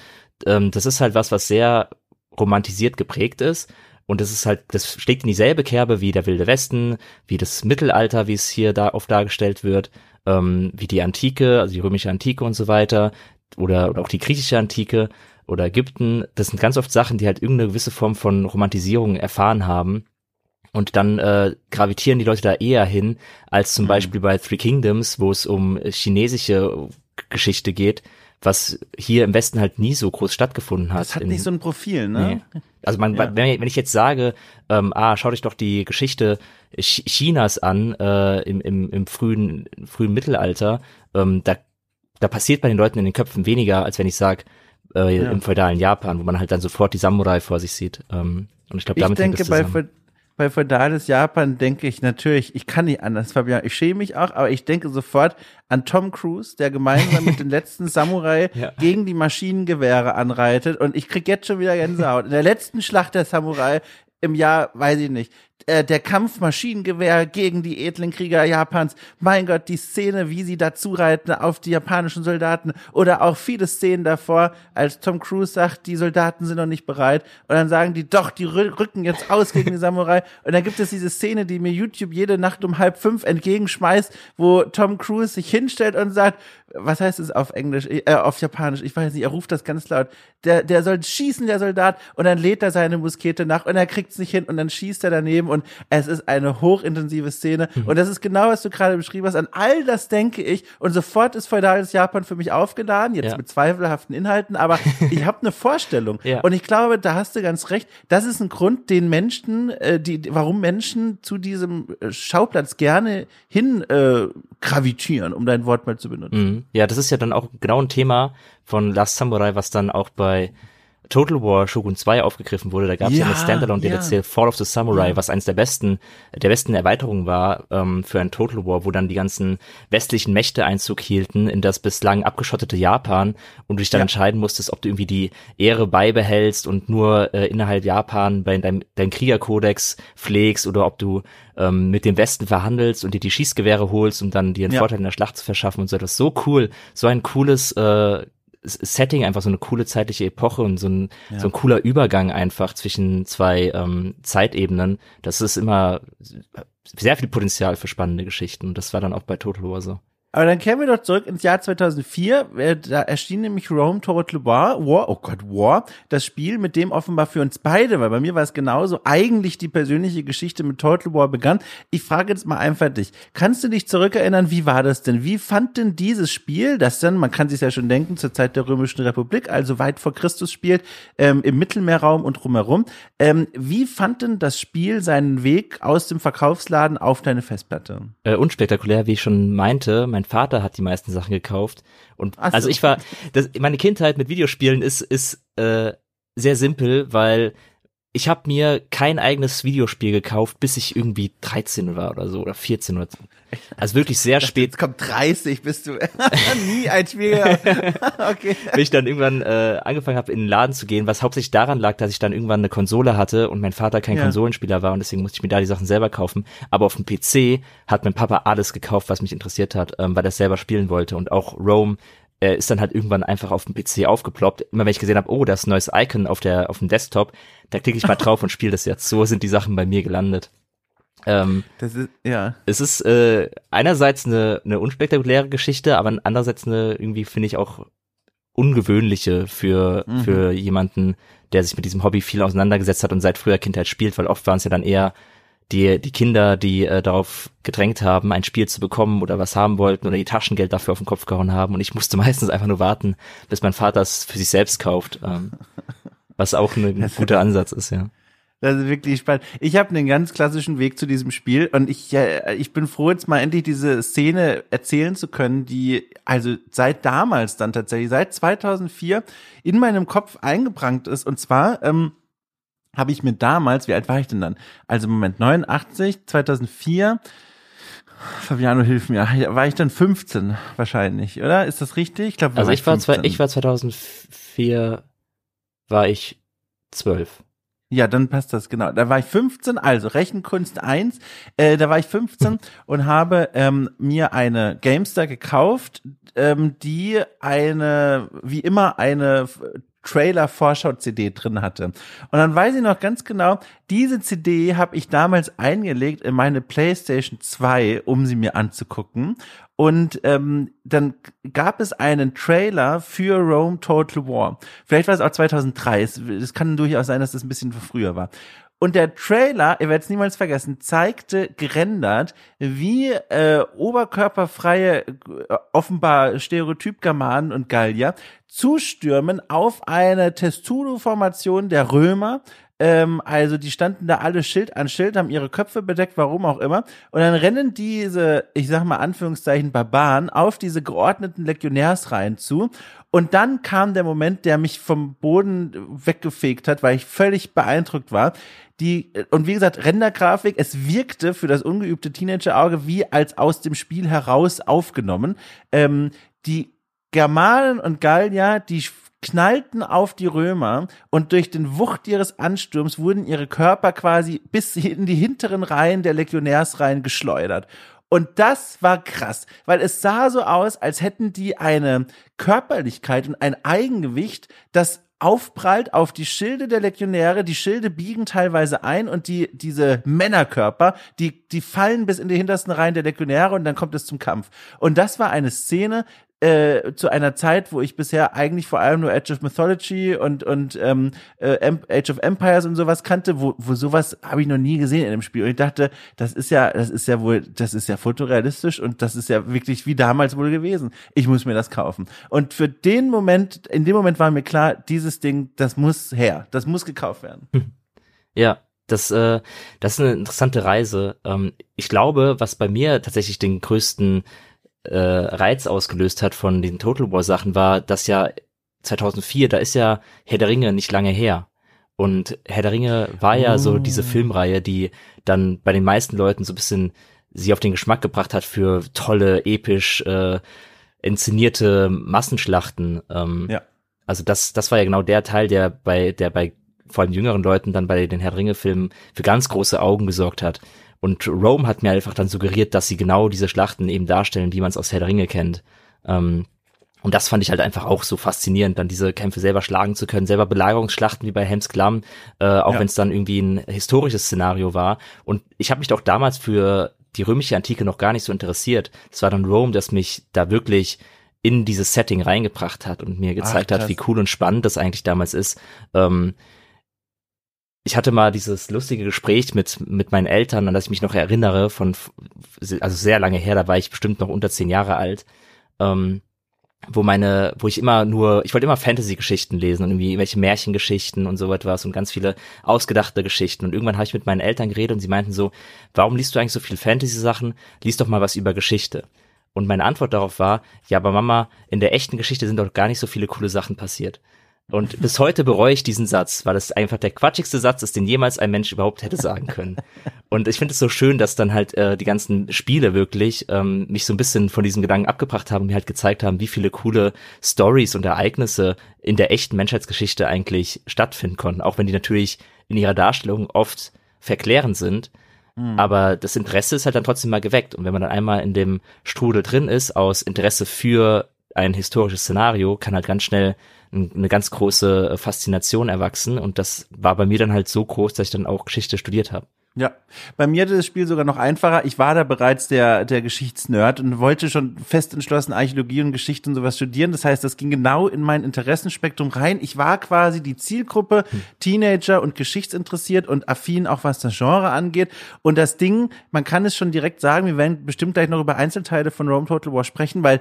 ähm, das ist halt was, was sehr romantisiert geprägt ist. Und das ist halt, das schlägt in dieselbe Kerbe wie der Wilde Westen, wie das Mittelalter, wie es hier da oft dargestellt wird, ähm, wie die Antike, also die römische Antike und so weiter, oder, oder auch die griechische Antike oder Ägypten. Das sind ganz oft Sachen, die halt irgendeine gewisse Form von Romantisierung erfahren haben. Und dann äh, gravitieren die Leute da eher hin, als zum mhm. Beispiel bei Three Kingdoms, wo es um chinesische Geschichte geht, was hier im Westen halt nie so groß stattgefunden hat. Das hat in, nicht so ein Profil, ne? Nee. Also man, ja. wenn, ich jetzt sage, ähm, ah, schau dich doch die Geschichte Chinas an äh, im, im, im frühen, frühen Mittelalter, ähm, da, da passiert bei den Leuten in den Köpfen weniger, als wenn ich sage, äh, ja. im feudalen Japan, wo man halt dann sofort die Samurai vor sich sieht. Ähm, und ich glaube, damit ich denke, bei, bei feudales Japan denke ich natürlich, ich kann nicht anders, Fabian, ich schäme mich auch, aber ich denke sofort an Tom Cruise, der gemeinsam mit den letzten Samurai ja. gegen die Maschinengewehre anreitet und ich krieg jetzt schon wieder Gänsehaut. In der letzten Schlacht der Samurai im Jahr, weiß ich nicht, äh, der Kampfmaschinengewehr gegen die edlen Krieger Japans. Mein Gott, die Szene, wie sie dazu reiten auf die japanischen Soldaten oder auch viele Szenen davor, als Tom Cruise sagt, die Soldaten sind noch nicht bereit und dann sagen die, doch, die rücken jetzt aus gegen die Samurai. Und dann gibt es diese Szene, die mir YouTube jede Nacht um halb fünf entgegenschmeißt, wo Tom Cruise sich hinstellt und sagt, was heißt es auf Englisch, äh, auf Japanisch, ich weiß nicht, er ruft das ganz laut, der, der soll schießen, der Soldat, und dann lädt er seine Muskete nach und er kriegt es nicht hin. Und dann schießt er daneben und es ist eine hochintensive Szene mhm. und das ist genau, was du gerade beschrieben hast, an all das denke ich und sofort ist feudales Japan für mich aufgeladen, jetzt ja. mit zweifelhaften Inhalten, aber ich habe eine Vorstellung ja. und ich glaube, da hast du ganz recht, das ist ein Grund, den Menschen, äh, die, warum Menschen zu diesem äh, Schauplatz gerne hin äh, gravitieren, um dein Wort mal zu benutzen. Mhm. Ja, das ist ja dann auch genau ein Thema von Last Samurai, was dann auch bei Total War Shogun 2 aufgegriffen wurde. Da gab es ja, eine Standalone-DLC ja. Fall of the Samurai, ja. was eines der besten, der besten Erweiterungen war ähm, für ein Total War, wo dann die ganzen westlichen Mächte Einzug hielten in das bislang abgeschottete Japan und du dich dann entscheiden musstest, ob du irgendwie die Ehre beibehältst und nur äh, innerhalb Japan bei deinem dein Kriegerkodex pflegst oder ob du ähm, mit dem Westen verhandelst und dir die Schießgewehre holst, um dann dir einen Vorteil in der Schlacht zu verschaffen und so etwas. So cool, so ein cooles äh, Setting, einfach so eine coole zeitliche Epoche und so ein, ja. so ein cooler Übergang einfach zwischen zwei ähm, Zeitebenen. Das ist immer sehr viel Potenzial für spannende Geschichten. Und das war dann auch bei Total War so. Aber dann kehren wir doch zurück ins Jahr 2004. Äh, da erschien nämlich Rome Total War, War, oh Gott, War, das Spiel, mit dem offenbar für uns beide, weil bei mir war es genauso, eigentlich die persönliche Geschichte mit Total War begann. Ich frage jetzt mal einfach dich. Kannst du dich zurückerinnern, wie war das denn? Wie fand denn dieses Spiel, das dann, man kann sich ja schon denken, zur Zeit der Römischen Republik, also weit vor Christus spielt, ähm, im Mittelmeerraum und drumherum, ähm, wie fand denn das Spiel seinen Weg aus dem Verkaufsladen auf deine Festplatte? Äh, unspektakulär, wie ich schon meinte, mein mein Vater hat die meisten Sachen gekauft. Und so. also ich war, das, meine Kindheit mit Videospielen ist, ist äh, sehr simpel, weil ich habe mir kein eigenes Videospiel gekauft, bis ich irgendwie 13 war oder so oder 14 oder so. Also wirklich sehr spät. Jetzt kommt 30, bist du nie ein Spiel. okay. Wenn ich dann irgendwann äh, angefangen habe, in den Laden zu gehen, was hauptsächlich daran lag, dass ich dann irgendwann eine Konsole hatte und mein Vater kein ja. Konsolenspieler war und deswegen musste ich mir da die Sachen selber kaufen. Aber auf dem PC hat mein Papa alles gekauft, was mich interessiert hat, ähm, weil er selber spielen wollte und auch Rome äh, ist dann halt irgendwann einfach auf dem PC aufgeploppt. Immer wenn ich gesehen habe, oh, das ist ein neues Icon auf der auf dem Desktop, da klicke ich mal drauf und spiele das jetzt. So sind die Sachen bei mir gelandet. Ähm, das ist, ja. Es ist äh, einerseits eine, eine unspektakuläre Geschichte, aber andererseits eine irgendwie finde ich auch ungewöhnliche für mhm. für jemanden, der sich mit diesem Hobby viel auseinandergesetzt hat und seit früher Kindheit spielt, weil oft waren es ja dann eher die, die Kinder, die äh, darauf gedrängt haben, ein Spiel zu bekommen oder was haben wollten oder die Taschengeld dafür auf den Kopf gehauen haben. Und ich musste meistens einfach nur warten, bis mein Vater es für sich selbst kauft. Ähm, was auch ein guter Ansatz ist, ja. Das ist wirklich spannend. Ich habe einen ganz klassischen Weg zu diesem Spiel und ich, äh, ich bin froh, jetzt mal endlich diese Szene erzählen zu können, die also seit damals dann tatsächlich, seit 2004 in meinem Kopf eingebrannt ist. Und zwar ähm, habe ich mir damals, wie alt war ich denn dann? Also Moment, 89, 2004, Fabiano, hilf mir. War ich dann 15 wahrscheinlich, oder? Ist das richtig? Ich glaube, also ich war, zwei, ich war 2004, war ich 12. Ja, dann passt das genau. Da war ich 15, also Rechenkunst 1. Äh, da war ich 15 und habe ähm, mir eine Gamestar gekauft, ähm, die eine, wie immer, eine Trailer-Vorschau-CD drin hatte. Und dann weiß ich noch ganz genau, diese CD habe ich damals eingelegt in meine PlayStation 2, um sie mir anzugucken. Und ähm, dann gab es einen Trailer für Rome Total War. Vielleicht war es auch 2003. Es kann durchaus sein, dass das ein bisschen früher war. Und der Trailer, ihr werdet es niemals vergessen, zeigte gerendert, wie äh, oberkörperfreie, äh, offenbar Stereotyp-Germanen und Gallier zustürmen auf eine Testudo-Formation der Römer, ähm, also die standen da alle Schild an Schild, haben ihre Köpfe bedeckt, warum auch immer. Und dann rennen diese, ich sag mal Anführungszeichen, Barbaren auf diese geordneten Legionärsreihen zu. Und dann kam der Moment, der mich vom Boden weggefegt hat, weil ich völlig beeindruckt war. Die, und wie gesagt, Rendergrafik, es wirkte für das ungeübte Teenagerauge wie als aus dem Spiel heraus aufgenommen. Ähm, die Germanen und Gallier, die knallten auf die Römer und durch den Wucht ihres Ansturms wurden ihre Körper quasi bis in die hinteren Reihen der Legionärsreihen geschleudert. Und das war krass, weil es sah so aus, als hätten die eine Körperlichkeit und ein Eigengewicht, das aufprallt auf die Schilde der Legionäre, die Schilde biegen teilweise ein und die, diese Männerkörper, die, die fallen bis in die hintersten Reihen der Legionäre und dann kommt es zum Kampf. Und das war eine Szene, äh, zu einer Zeit, wo ich bisher eigentlich vor allem nur Age of Mythology und und ähm, äh, Age of Empires und sowas kannte, wo wo sowas habe ich noch nie gesehen in dem Spiel und ich dachte, das ist ja das ist ja wohl das ist ja fotorealistisch und das ist ja wirklich wie damals wohl gewesen. Ich muss mir das kaufen. Und für den Moment, in dem Moment war mir klar, dieses Ding, das muss her, das muss gekauft werden. Ja, das, äh, das ist eine interessante Reise. Ähm, ich glaube, was bei mir tatsächlich den größten äh, Reiz ausgelöst hat von den Total War Sachen war, dass ja 2004, da ist ja Herr der Ringe nicht lange her. Und Herr der Ringe war ja oh. so diese Filmreihe, die dann bei den meisten Leuten so ein bisschen sie auf den Geschmack gebracht hat für tolle, episch äh, inszenierte Massenschlachten. Ähm, ja. Also das, das war ja genau der Teil, der bei, der bei vor allem jüngeren Leuten dann bei den Herr der Ringe Filmen für ganz große Augen gesorgt hat. Und Rome hat mir einfach dann suggeriert, dass sie genau diese Schlachten eben darstellen, wie man es aus Herr der Ringe kennt. Ähm, und das fand ich halt einfach auch so faszinierend, dann diese Kämpfe selber schlagen zu können, selber Belagerungsschlachten wie bei Helms Klamm, äh, auch ja. wenn es dann irgendwie ein historisches Szenario war. Und ich habe mich doch damals für die römische Antike noch gar nicht so interessiert. Es war dann Rome, das mich da wirklich in dieses Setting reingebracht hat und mir gezeigt Ach, hat, wie cool und spannend das eigentlich damals ist. Ähm, ich hatte mal dieses lustige Gespräch mit, mit meinen Eltern, an das ich mich noch erinnere, von, also sehr lange her, da war ich bestimmt noch unter zehn Jahre alt, ähm, wo meine, wo ich immer nur, ich wollte immer Fantasy-Geschichten lesen und irgendwie irgendwelche Märchengeschichten und so etwas und ganz viele ausgedachte Geschichten. Und irgendwann habe ich mit meinen Eltern geredet und sie meinten so, warum liest du eigentlich so viel Fantasy-Sachen? Lies doch mal was über Geschichte. Und meine Antwort darauf war, ja, aber Mama, in der echten Geschichte sind doch gar nicht so viele coole Sachen passiert. Und bis heute bereue ich diesen Satz, weil es einfach der quatschigste Satz ist, den jemals ein Mensch überhaupt hätte sagen können. Und ich finde es so schön, dass dann halt äh, die ganzen Spiele wirklich ähm, mich so ein bisschen von diesem Gedanken abgebracht haben, mir halt gezeigt haben, wie viele coole Stories und Ereignisse in der echten Menschheitsgeschichte eigentlich stattfinden konnten, auch wenn die natürlich in ihrer Darstellung oft verklärend sind. Mhm. Aber das Interesse ist halt dann trotzdem mal geweckt. Und wenn man dann einmal in dem Strudel drin ist, aus Interesse für ein historisches Szenario, kann halt ganz schnell eine ganz große äh, Faszination erwachsen und das war bei mir dann halt so groß, dass ich dann auch Geschichte studiert habe. Ja, bei mir das Spiel sogar noch einfacher. Ich war da bereits der, der Geschichtsnerd und wollte schon fest entschlossen Archäologie und Geschichte und sowas studieren. Das heißt, das ging genau in mein Interessenspektrum rein. Ich war quasi die Zielgruppe hm. Teenager und geschichtsinteressiert und affin auch was das Genre angeht. Und das Ding, man kann es schon direkt sagen, wir werden bestimmt gleich noch über Einzelteile von Rome Total War sprechen, weil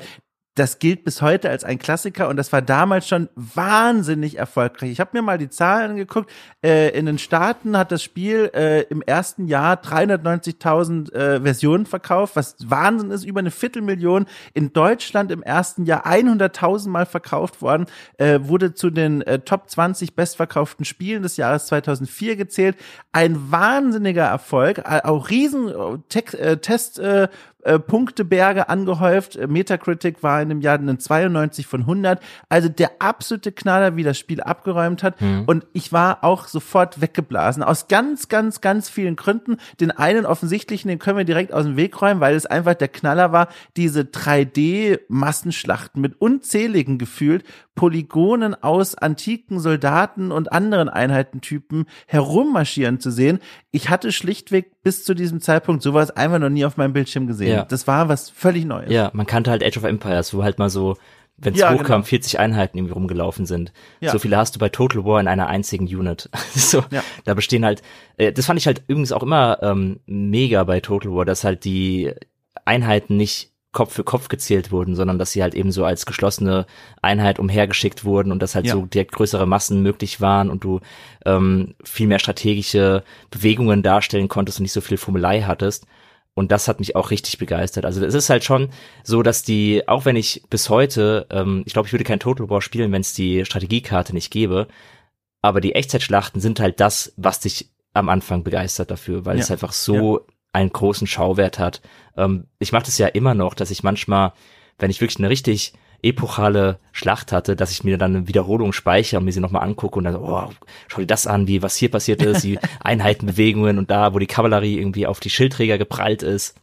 das gilt bis heute als ein Klassiker und das war damals schon wahnsinnig erfolgreich. Ich habe mir mal die Zahlen angeguckt. Äh, in den Staaten hat das Spiel äh, im ersten Jahr 390.000 äh, Versionen verkauft, was Wahnsinn ist, über eine Viertelmillion. In Deutschland im ersten Jahr 100.000 Mal verkauft worden, äh, wurde zu den äh, Top 20 bestverkauften Spielen des Jahres 2004 gezählt. Ein wahnsinniger Erfolg, auch riesen äh, Test äh, Punkteberge angehäuft. Äh, Metacritic war in dem Jahr eine 92 von 100. Also der absolute Knaller, wie das Spiel abgeräumt hat. Mhm. Und ich war auch sofort weggeblasen. Aus ganz, ganz, ganz vielen Gründen. Den einen offensichtlichen, den können wir direkt aus dem Weg räumen, weil es einfach der Knaller war, diese 3D-Massenschlachten mit unzähligen gefühlt Polygonen aus antiken Soldaten und anderen Einheitentypen herummarschieren zu sehen. Ich hatte schlichtweg bis zu diesem Zeitpunkt sowas einfach noch nie auf meinem Bildschirm gesehen. Ja. Das war was völlig Neues. Ja, man kannte halt Age of Empires, wo halt mal so wenn es ja, hochkam, genau. 40 Einheiten irgendwie rumgelaufen sind. Ja. So viele hast du bei Total War in einer einzigen Unit. so, ja. da bestehen halt, äh, das fand ich halt übrigens auch immer ähm, mega bei Total War, dass halt die Einheiten nicht Kopf für Kopf gezählt wurden, sondern dass sie halt eben so als geschlossene Einheit umhergeschickt wurden und dass halt ja. so direkt größere Massen möglich waren und du ähm, viel mehr strategische Bewegungen darstellen konntest und nicht so viel Formelei hattest. Und das hat mich auch richtig begeistert. Also es ist halt schon so, dass die, auch wenn ich bis heute, ähm, ich glaube, ich würde kein Total War spielen, wenn es die Strategiekarte nicht gäbe, aber die Echtzeitschlachten sind halt das, was dich am Anfang begeistert dafür, weil ja. es einfach so ja einen großen Schauwert hat. Ähm, ich mache das ja immer noch, dass ich manchmal, wenn ich wirklich eine richtig epochale Schlacht hatte, dass ich mir dann eine Wiederholung speichere und mir sie nochmal angucke und dann, oh, schau dir das an, wie was hier passiert ist, die Einheitenbewegungen und da, wo die Kavallerie irgendwie auf die Schildträger geprallt ist.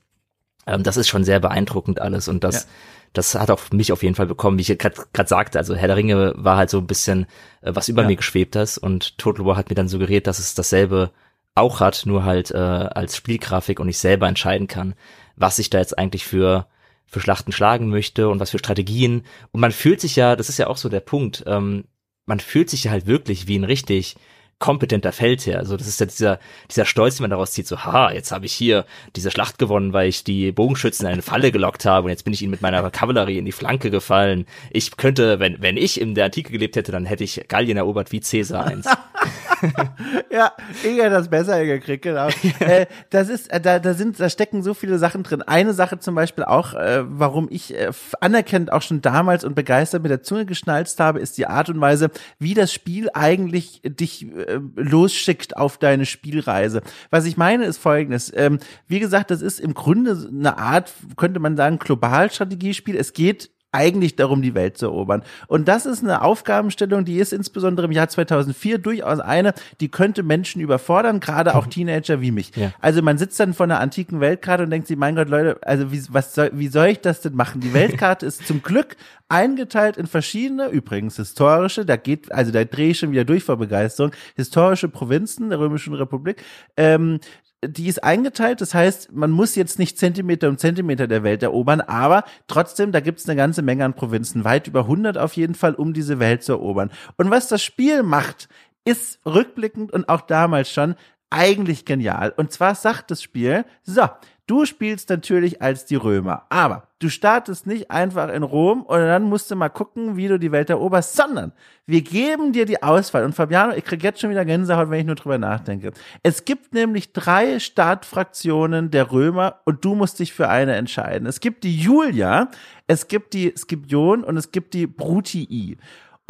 Ähm, das ist schon sehr beeindruckend alles und das, ja. das hat auch mich auf jeden Fall bekommen, wie ich gerade sagte. Also Herr der Ringe war halt so ein bisschen, äh, was über ja. mir geschwebt ist und Total War hat mir dann suggeriert, dass es dasselbe auch hat, nur halt äh, als Spielgrafik und ich selber entscheiden kann, was ich da jetzt eigentlich für für Schlachten schlagen möchte und was für Strategien. Und man fühlt sich ja, das ist ja auch so der Punkt, ähm, man fühlt sich ja halt wirklich wie ein richtig kompetenter Feldherr. Also das ist ja dieser, dieser Stolz, den man daraus zieht, so, ha, jetzt habe ich hier diese Schlacht gewonnen, weil ich die Bogenschützen in eine Falle gelockt habe und jetzt bin ich ihnen mit meiner Kavallerie in die Flanke gefallen. Ich könnte, wenn, wenn ich in der Antike gelebt hätte, dann hätte ich Gallien erobert wie Caesar einst. ja, ich hätte das besser gekriegt, genau. äh, das ist, äh, da, da sind, da stecken so viele Sachen drin. Eine Sache zum Beispiel auch, äh, warum ich äh, anerkennt auch schon damals und begeistert mit der Zunge geschnalzt habe, ist die Art und Weise, wie das Spiel eigentlich dich äh, losschickt auf deine Spielreise. Was ich meine ist folgendes. Ähm, wie gesagt, das ist im Grunde eine Art, könnte man sagen, Globalstrategiespiel. Es geht eigentlich darum, die Welt zu erobern. Und das ist eine Aufgabenstellung, die ist insbesondere im Jahr 2004 durchaus eine, die könnte Menschen überfordern, gerade auch Teenager wie mich. Ja. Also man sitzt dann vor einer antiken Weltkarte und denkt sich, mein Gott, Leute, also wie, was soll, wie soll ich das denn machen? Die Weltkarte ist zum Glück eingeteilt in verschiedene, übrigens historische, da geht, also da drehe ich schon wieder durch vor Begeisterung, historische Provinzen der Römischen Republik, ähm, die ist eingeteilt, das heißt, man muss jetzt nicht Zentimeter um Zentimeter der Welt erobern, aber trotzdem, da gibt es eine ganze Menge an Provinzen, weit über 100 auf jeden Fall, um diese Welt zu erobern. Und was das Spiel macht, ist rückblickend und auch damals schon eigentlich genial. Und zwar sagt das Spiel, so, Du spielst natürlich als die Römer, aber du startest nicht einfach in Rom und dann musst du mal gucken, wie du die Welt eroberst, sondern wir geben dir die Auswahl. Und Fabiano, ich krieg jetzt schon wieder Gänsehaut, wenn ich nur drüber nachdenke. Es gibt nämlich drei Startfraktionen der Römer und du musst dich für eine entscheiden. Es gibt die Julia, es gibt die Scipion und es gibt die Brutii.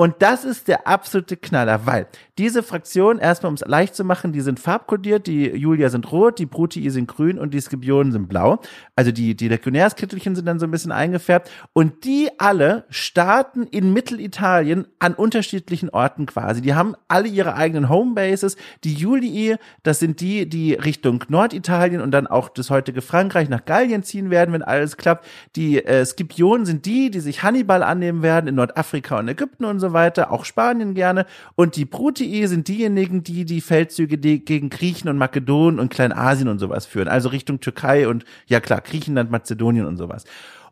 Und das ist der absolute Knaller, weil diese Fraktionen, erstmal um es leicht zu machen, die sind farbkodiert, die Julia sind rot, die Brutii sind grün und die Skibionen sind blau. Also die, die Legionärskittelchen sind dann so ein bisschen eingefärbt. Und die alle starten in Mittelitalien an unterschiedlichen Orten quasi. Die haben alle ihre eigenen Homebases. Die Julii, das sind die, die Richtung Norditalien und dann auch das heutige Frankreich nach Gallien ziehen werden, wenn alles klappt. Die äh, Skipionen sind die, die sich Hannibal annehmen werden in Nordafrika und Ägypten und so weiter, auch Spanien gerne. Und die Brutii sind diejenigen, die die Feldzüge gegen Griechen und Makedonien und Kleinasien und sowas führen. Also Richtung Türkei und, ja klar, Griechenland, Mazedonien und sowas.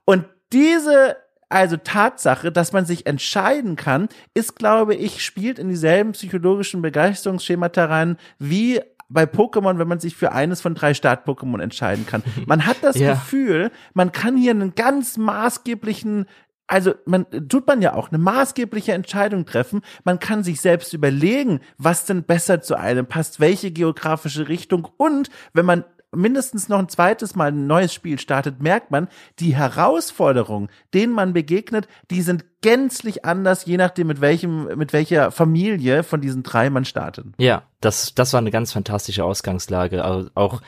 Und diese also Tatsache, dass man sich entscheiden kann, ist, glaube ich, spielt in dieselben psychologischen Begeisterungsschemata rein wie bei Pokémon, wenn man sich für eines von drei Start-Pokémon entscheiden kann. Man hat das ja. Gefühl, man kann hier einen ganz maßgeblichen also man tut man ja auch eine maßgebliche Entscheidung treffen. Man kann sich selbst überlegen, was denn besser zu einem passt, welche geografische Richtung und wenn man mindestens noch ein zweites Mal ein neues Spiel startet, merkt man, die Herausforderungen, denen man begegnet, die sind gänzlich anders, je nachdem, mit welchem, mit welcher Familie von diesen drei man startet. Ja, das, das war eine ganz fantastische Ausgangslage. Also auch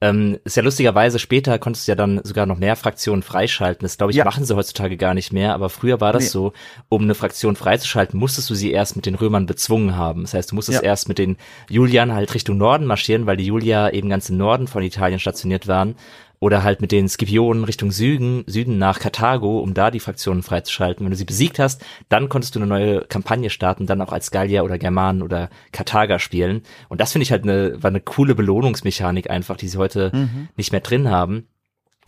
ähm, ist ja lustigerweise, später konntest du ja dann sogar noch mehr Fraktionen freischalten. Das glaube ich, ja. machen sie heutzutage gar nicht mehr, aber früher war das nee. so, um eine Fraktion freizuschalten, musstest du sie erst mit den Römern bezwungen haben. Das heißt, du musstest ja. erst mit den Juliern halt Richtung Norden marschieren, weil die Julier eben ganz im Norden von Italien stationiert waren oder halt mit den Scipionen Richtung Süden, Süden nach Karthago, um da die Fraktionen freizuschalten. Wenn du sie besiegt hast, dann konntest du eine neue Kampagne starten, dann auch als Gallier oder Germanen oder Karthager spielen. Und das finde ich halt eine, war eine coole Belohnungsmechanik einfach, die sie heute mhm. nicht mehr drin haben.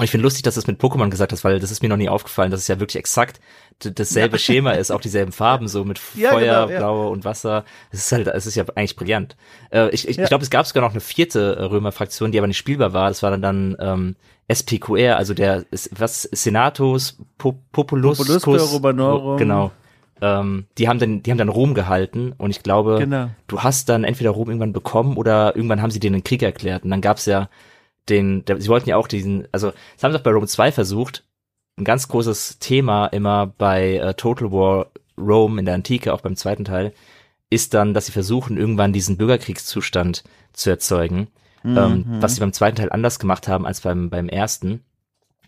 Und ich finde lustig, dass du es mit Pokémon gesagt hast, weil das ist mir noch nie aufgefallen, dass es ja wirklich exakt dasselbe ja. Schema ist, auch dieselben Farben, so mit ja, Feuer, genau, ja. Blau und Wasser. Es ist halt, es ist ja eigentlich brillant. Äh, ich ich, ich glaube, es gab sogar noch eine vierte äh, Römerfraktion, die aber nicht spielbar war. Das war dann, dann ähm, SPQR, also der was Senatus Populus Populusque Romanorum. Genau. Ähm, die haben dann, die haben dann Rom gehalten und ich glaube, genau. du hast dann entweder Rom irgendwann bekommen oder irgendwann haben sie den Krieg erklärt. Und dann gab's ja den, der, sie wollten ja auch diesen, also das haben sie auch bei Rome 2 versucht, ein ganz großes Thema immer bei äh, Total War Rome in der Antike, auch beim zweiten Teil, ist dann, dass sie versuchen, irgendwann diesen Bürgerkriegszustand zu erzeugen, ähm, mhm. ähm, was sie beim zweiten Teil anders gemacht haben als beim, beim ersten.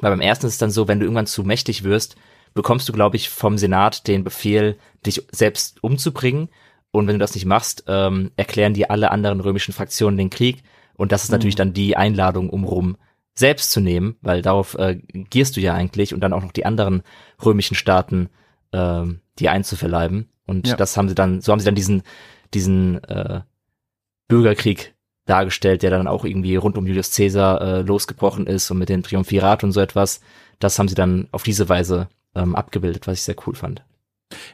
Weil beim ersten ist es dann so, wenn du irgendwann zu mächtig wirst, bekommst du, glaube ich, vom Senat den Befehl, dich selbst umzubringen. Und wenn du das nicht machst, ähm, erklären dir alle anderen römischen Fraktionen den Krieg. Und das ist mhm. natürlich dann die Einladung, um Rom selbst zu nehmen, weil darauf äh, gierst du ja eigentlich und dann auch noch die anderen römischen Staaten äh, die einzuverleiben. Und ja. das haben sie dann, so haben sie dann diesen, diesen äh, Bürgerkrieg dargestellt, der dann auch irgendwie rund um Julius Caesar äh, losgebrochen ist und mit dem Triumphirat und so etwas. Das haben sie dann auf diese Weise ähm, abgebildet, was ich sehr cool fand.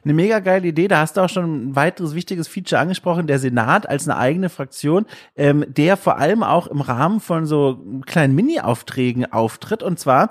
Eine mega geile Idee. Da hast du auch schon ein weiteres wichtiges Feature angesprochen, der Senat als eine eigene Fraktion, ähm, der vor allem auch im Rahmen von so kleinen Mini-Aufträgen auftritt. Und zwar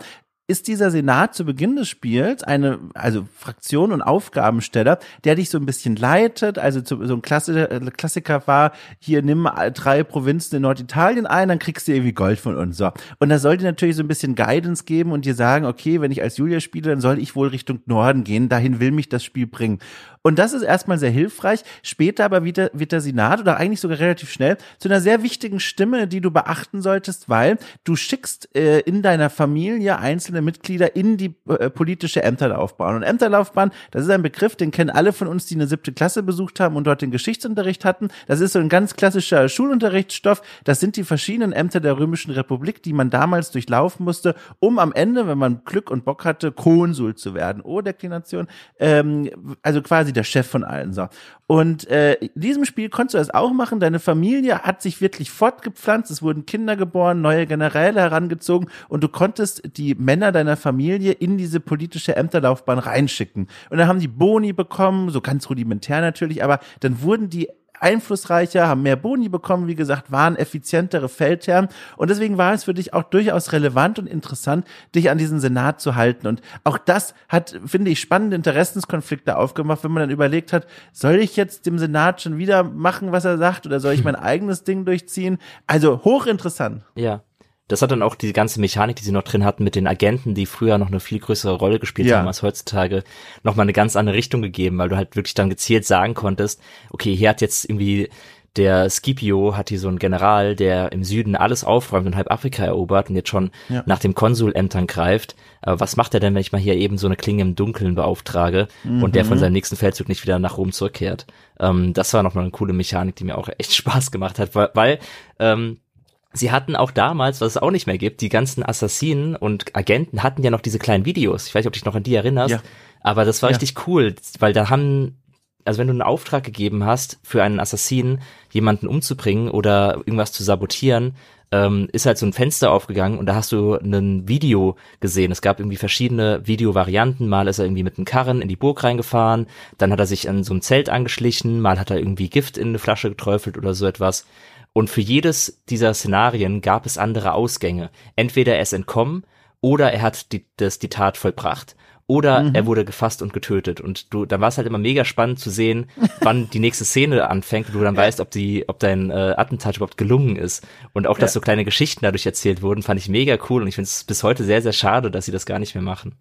ist dieser Senat zu Beginn des Spiels eine, also Fraktion und Aufgabensteller, der dich so ein bisschen leitet. Also zu, so ein Klassiker, äh, Klassiker war, hier nimm drei Provinzen in Norditalien ein, dann kriegst du irgendwie Gold von uns. So. Und da soll dir natürlich so ein bisschen Guidance geben und dir sagen, okay, wenn ich als Julia spiele, dann soll ich wohl Richtung Norden gehen. Dahin will mich das Spiel bringen. Und das ist erstmal sehr hilfreich. Später aber wird der, wird der Senat oder eigentlich sogar relativ schnell zu einer sehr wichtigen Stimme, die du beachten solltest, weil du schickst äh, in deiner Familie einzelne Mitglieder in die äh, politische Ämterlaufbahn. Und Ämterlaufbahn, das ist ein Begriff, den kennen alle von uns, die eine siebte Klasse besucht haben und dort den Geschichtsunterricht hatten. Das ist so ein ganz klassischer Schulunterrichtsstoff. Das sind die verschiedenen Ämter der Römischen Republik, die man damals durchlaufen musste, um am Ende, wenn man Glück und Bock hatte, Konsul zu werden. O-Deklination. Ähm, also quasi der Chef von allen. So. Und äh, in diesem Spiel konntest du das auch machen. Deine Familie hat sich wirklich fortgepflanzt. Es wurden Kinder geboren, neue Generäle herangezogen und du konntest die Männer deiner Familie in diese politische Ämterlaufbahn reinschicken. Und dann haben die Boni bekommen, so ganz rudimentär natürlich, aber dann wurden die einflussreicher, haben mehr Boni bekommen, wie gesagt, waren effizientere Feldherren. Und deswegen war es für dich auch durchaus relevant und interessant, dich an diesen Senat zu halten. Und auch das hat, finde ich, spannende Interessenskonflikte aufgemacht, wenn man dann überlegt hat, soll ich jetzt dem Senat schon wieder machen, was er sagt, oder soll ich mein eigenes Ding durchziehen? Also hochinteressant. Ja das hat dann auch die ganze Mechanik, die sie noch drin hatten mit den Agenten, die früher noch eine viel größere Rolle gespielt ja. haben als heutzutage, nochmal eine ganz andere Richtung gegeben, weil du halt wirklich dann gezielt sagen konntest, okay, hier hat jetzt irgendwie der Scipio hat hier so einen General, der im Süden alles aufräumt und halb Afrika erobert und jetzt schon ja. nach dem Konsulämtern greift. Aber was macht er denn, wenn ich mal hier eben so eine Klinge im Dunkeln beauftrage mhm. und der von mhm. seinem nächsten Feldzug nicht wieder nach Rom zurückkehrt? Ähm, das war nochmal eine coole Mechanik, die mir auch echt Spaß gemacht hat, weil, weil ähm, Sie hatten auch damals, was es auch nicht mehr gibt, die ganzen Assassinen und Agenten hatten ja noch diese kleinen Videos. Ich weiß nicht, ob du dich noch an die erinnerst. Ja. Aber das war ja. richtig cool, weil da haben, also wenn du einen Auftrag gegeben hast, für einen Assassinen jemanden umzubringen oder irgendwas zu sabotieren, ähm, ist halt so ein Fenster aufgegangen und da hast du ein Video gesehen. Es gab irgendwie verschiedene Videovarianten. Mal ist er irgendwie mit einem Karren in die Burg reingefahren, dann hat er sich an so ein Zelt angeschlichen, mal hat er irgendwie Gift in eine Flasche geträufelt oder so etwas. Und für jedes dieser Szenarien gab es andere Ausgänge. Entweder er ist entkommen oder er hat die, das, die Tat vollbracht. Oder mhm. er wurde gefasst und getötet. Und du, dann war es halt immer mega spannend zu sehen, wann die nächste Szene anfängt und du dann ja. weißt, ob die, ob dein äh, Attentat überhaupt gelungen ist. Und auch, dass ja. so kleine Geschichten dadurch erzählt wurden, fand ich mega cool. Und ich finde es bis heute sehr, sehr schade, dass sie das gar nicht mehr machen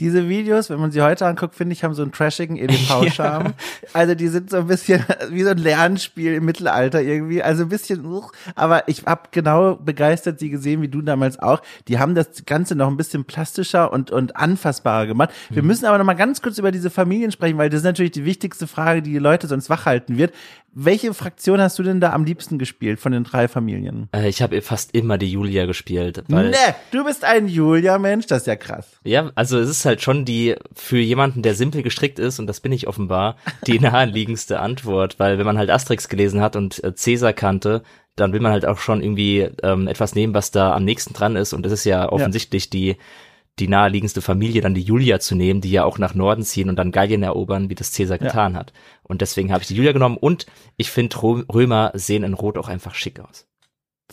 diese Videos, wenn man sie heute anguckt, finde ich, haben so einen trashigen EDV-Charme. Ja. Also die sind so ein bisschen wie so ein Lernspiel im Mittelalter irgendwie. Also ein bisschen, uh, aber ich habe genau begeistert sie gesehen, wie du damals auch. Die haben das Ganze noch ein bisschen plastischer und, und anfassbarer gemacht. Wir mhm. müssen aber noch mal ganz kurz über diese Familien sprechen, weil das ist natürlich die wichtigste Frage, die die Leute sonst wachhalten wird. Welche Fraktion hast du denn da am liebsten gespielt von den drei Familien? Äh, ich habe fast immer die Julia gespielt. Weil ne, du bist ein Julia-Mensch, das ist ja krass. Ja, also es ist halt schon die, für jemanden, der simpel gestrickt ist, und das bin ich offenbar, die naheliegendste Antwort. Weil wenn man halt Asterix gelesen hat und äh, Cäsar kannte, dann will man halt auch schon irgendwie ähm, etwas nehmen, was da am nächsten dran ist. Und das ist ja offensichtlich ja. die die naheliegendste Familie dann die Julia zu nehmen, die ja auch nach Norden ziehen und dann Gallien erobern, wie das Cäsar ja. getan hat. Und deswegen habe ich die Julia genommen und ich finde Römer sehen in Rot auch einfach schick aus.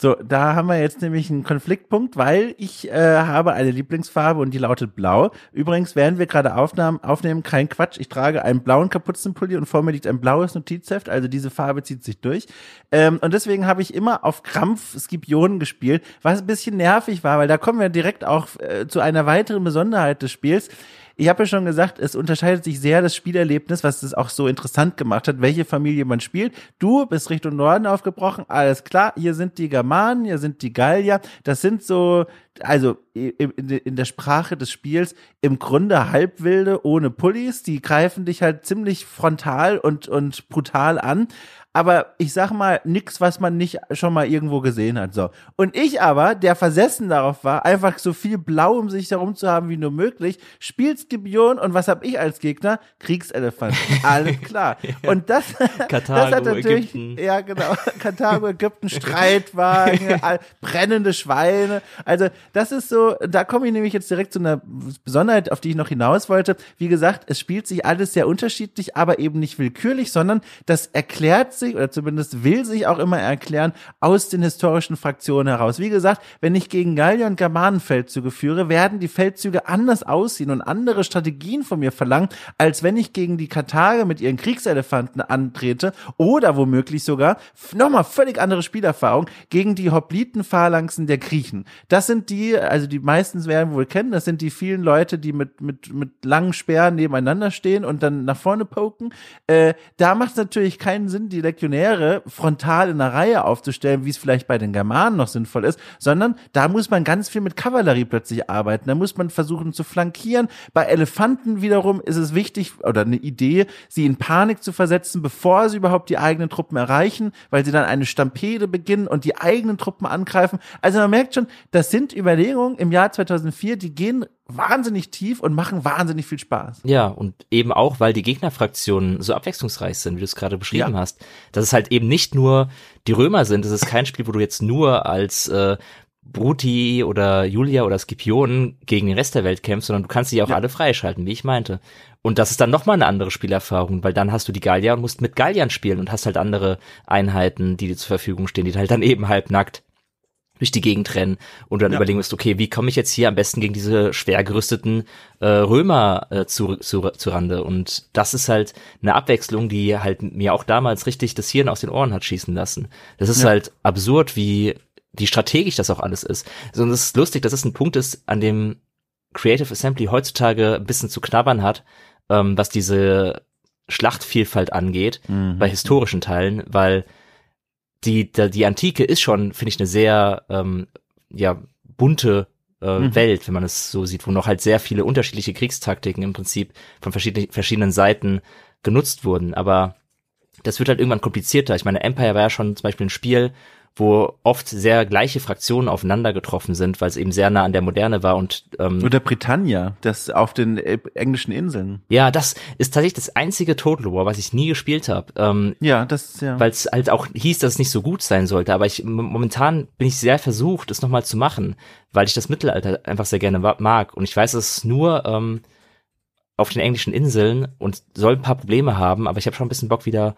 So, da haben wir jetzt nämlich einen Konfliktpunkt, weil ich äh, habe eine Lieblingsfarbe und die lautet blau. Übrigens, während wir gerade aufnahmen, aufnehmen, kein Quatsch, ich trage einen blauen Kapuzenpulli und vor mir liegt ein blaues Notizheft, also diese Farbe zieht sich durch. Ähm, und deswegen habe ich immer auf Krampf Skipionen gespielt, was ein bisschen nervig war, weil da kommen wir direkt auch äh, zu einer weiteren Besonderheit des Spiels ich habe ja schon gesagt, es unterscheidet sich sehr das Spielerlebnis, was es auch so interessant gemacht hat, welche Familie man spielt. Du bist Richtung Norden aufgebrochen, alles klar, hier sind die Germanen, hier sind die Gallier, das sind so, also in der Sprache des Spiels im Grunde Halbwilde ohne Pullis, die greifen dich halt ziemlich frontal und, und brutal an aber ich sag mal, nix, was man nicht schon mal irgendwo gesehen hat. So. Und ich aber, der versessen darauf war, einfach so viel Blau um sich herum zu haben wie nur möglich, spielt Skorpion und was hab ich als Gegner? Kriegselefant. Alles klar. ja. Und das, Karthago, das hat natürlich, Ägypten. ja genau, Karthago, Ägypten, Streitwagen, brennende Schweine. Also das ist so, da komme ich nämlich jetzt direkt zu einer Besonderheit, auf die ich noch hinaus wollte. Wie gesagt, es spielt sich alles sehr unterschiedlich, aber eben nicht willkürlich, sondern das erklärt sich oder zumindest will sich auch immer erklären aus den historischen Fraktionen heraus. Wie gesagt, wenn ich gegen Gallier und Germanen Feldzüge führe, werden die Feldzüge anders aussehen und andere Strategien von mir verlangen, als wenn ich gegen die Karthager mit ihren Kriegselefanten antrete oder womöglich sogar nochmal völlig andere Spielerfahrung gegen die Hopliten-Phalanxen der Griechen. Das sind die, also die meistens werden wohl kennen, das sind die vielen Leute, die mit, mit, mit langen Speeren nebeneinander stehen und dann nach vorne poken. Äh, da macht es natürlich keinen Sinn, die Legionäre frontal in einer Reihe aufzustellen, wie es vielleicht bei den Germanen noch sinnvoll ist, sondern da muss man ganz viel mit Kavallerie plötzlich arbeiten. Da muss man versuchen zu flankieren. Bei Elefanten wiederum ist es wichtig oder eine Idee, sie in Panik zu versetzen, bevor sie überhaupt die eigenen Truppen erreichen, weil sie dann eine Stampede beginnen und die eigenen Truppen angreifen. Also man merkt schon, das sind Überlegungen im Jahr 2004, die gehen wahnsinnig tief und machen wahnsinnig viel Spaß. Ja, und eben auch, weil die Gegnerfraktionen so abwechslungsreich sind, wie du es gerade beschrieben ja. hast, dass es halt eben nicht nur die Römer sind, es ist kein Spiel, wo du jetzt nur als äh, Bruti oder Julia oder Scipion gegen den Rest der Welt kämpfst, sondern du kannst sie auch ja. alle freischalten, wie ich meinte. Und das ist dann nochmal eine andere Spielerfahrung, weil dann hast du die Gallier und musst mit Galliern spielen und hast halt andere Einheiten, die dir zur Verfügung stehen, die halt dann eben halbnackt durch die Gegend rennen und dann ja. überlegen musst, okay, wie komme ich jetzt hier am besten gegen diese schwer gerüsteten äh, Römer äh, zu, zu, zu Rande? Und das ist halt eine Abwechslung, die halt mir auch damals richtig das Hirn aus den Ohren hat schießen lassen. Das ist ja. halt absurd, wie, wie strategisch das auch alles ist. Und es ist lustig, dass es ein Punkt ist, an dem Creative Assembly heutzutage ein bisschen zu knabbern hat, ähm, was diese Schlachtvielfalt angeht, mhm. bei historischen Teilen, weil die, die, die Antike ist schon, finde ich, eine sehr ähm, ja, bunte äh, mhm. Welt, wenn man es so sieht, wo noch halt sehr viele unterschiedliche Kriegstaktiken im Prinzip von verschiedenen, verschiedenen Seiten genutzt wurden. Aber das wird halt irgendwann komplizierter. Ich meine, Empire war ja schon zum Beispiel ein Spiel, wo oft sehr gleiche Fraktionen aufeinander getroffen sind, weil es eben sehr nah an der Moderne war und ähm, oder Britannia, das auf den äh, englischen Inseln. Ja, das ist tatsächlich das einzige Total War, was ich nie gespielt habe. Ähm, ja, das ja. Weil es halt auch hieß, dass es nicht so gut sein sollte. Aber ich momentan bin ich sehr versucht, es nochmal zu machen, weil ich das Mittelalter einfach sehr gerne mag. Und ich weiß, dass es nur ähm, auf den englischen Inseln und soll ein paar Probleme haben, aber ich habe schon ein bisschen Bock wieder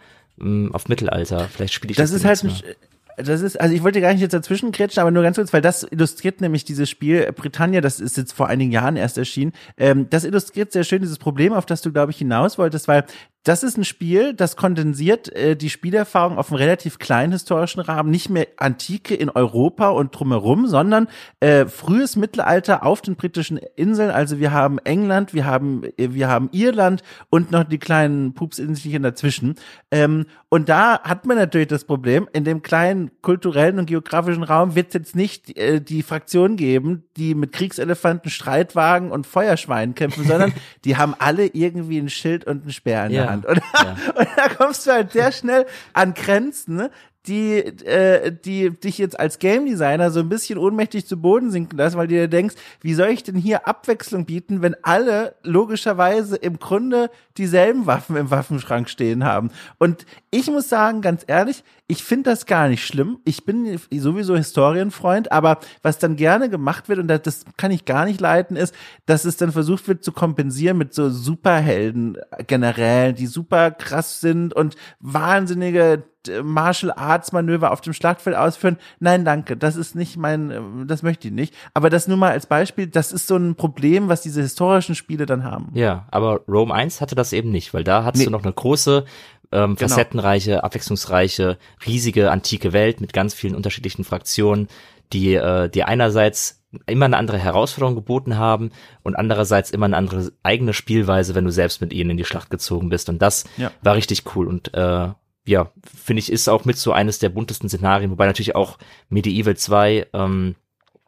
auf Mittelalter. Vielleicht spiele ich das. Das ist halt ein, das ist, also ich wollte gar nicht jetzt dazwischen kretschen, aber nur ganz kurz, weil das illustriert nämlich dieses Spiel Britannia, das ist jetzt vor einigen Jahren erst erschienen. Ähm, das illustriert sehr schön dieses Problem, auf das du, glaube ich, hinaus wolltest, weil das ist ein Spiel, das kondensiert äh, die Spielerfahrung auf einen relativ kleinen historischen Rahmen, nicht mehr Antike in Europa und drumherum, sondern äh, frühes Mittelalter auf den britischen Inseln. Also wir haben England, wir haben äh, wir haben Irland und noch die kleinen Pupsinselchen dazwischen. Ähm, und da hat man natürlich das Problem, in dem kleinen kulturellen und geografischen Raum wird es jetzt nicht äh, die Fraktion geben, die mit Kriegselefanten, Streitwagen und Feuerschweinen kämpfen, sondern die haben alle irgendwie ein Schild und ein Speer in ja. Der Hand. Und, ja. und da kommst du halt sehr schnell an Grenzen, ne? die, äh, die dich jetzt als Game Designer so ein bisschen ohnmächtig zu Boden sinken lassen, weil du dir denkst, wie soll ich denn hier Abwechslung bieten, wenn alle logischerweise im Grunde dieselben Waffen im Waffenschrank stehen haben. Und ich muss sagen, ganz ehrlich, ich finde das gar nicht schlimm. Ich bin sowieso Historienfreund, aber was dann gerne gemacht wird, und das kann ich gar nicht leiten, ist, dass es dann versucht wird zu kompensieren mit so Superhelden generell, die super krass sind und wahnsinnige Martial Arts Manöver auf dem Schlachtfeld ausführen. Nein, danke. Das ist nicht mein, das möchte ich nicht. Aber das nur mal als Beispiel, das ist so ein Problem, was diese historischen Spiele dann haben. Ja, aber Rome 1 hatte das eben nicht, weil da hattest nee. du noch eine große ähm, genau. facettenreiche, abwechslungsreiche, riesige antike Welt mit ganz vielen unterschiedlichen Fraktionen, die, äh, die einerseits immer eine andere Herausforderung geboten haben und andererseits immer eine andere eigene Spielweise, wenn du selbst mit ihnen in die Schlacht gezogen bist. Und das ja. war richtig cool. Und äh, ja, finde ich, ist auch mit so eines der buntesten Szenarien, wobei natürlich auch Medieval 2 ähm,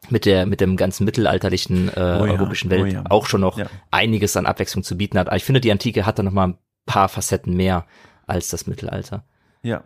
mit der mit dem ganzen mittelalterlichen äh, oh ja, europäischen Welt oh ja. auch schon noch ja. einiges an Abwechslung zu bieten hat. Aber ich finde, die Antike hat da noch mal ein paar Facetten mehr als das Mittelalter. Ja.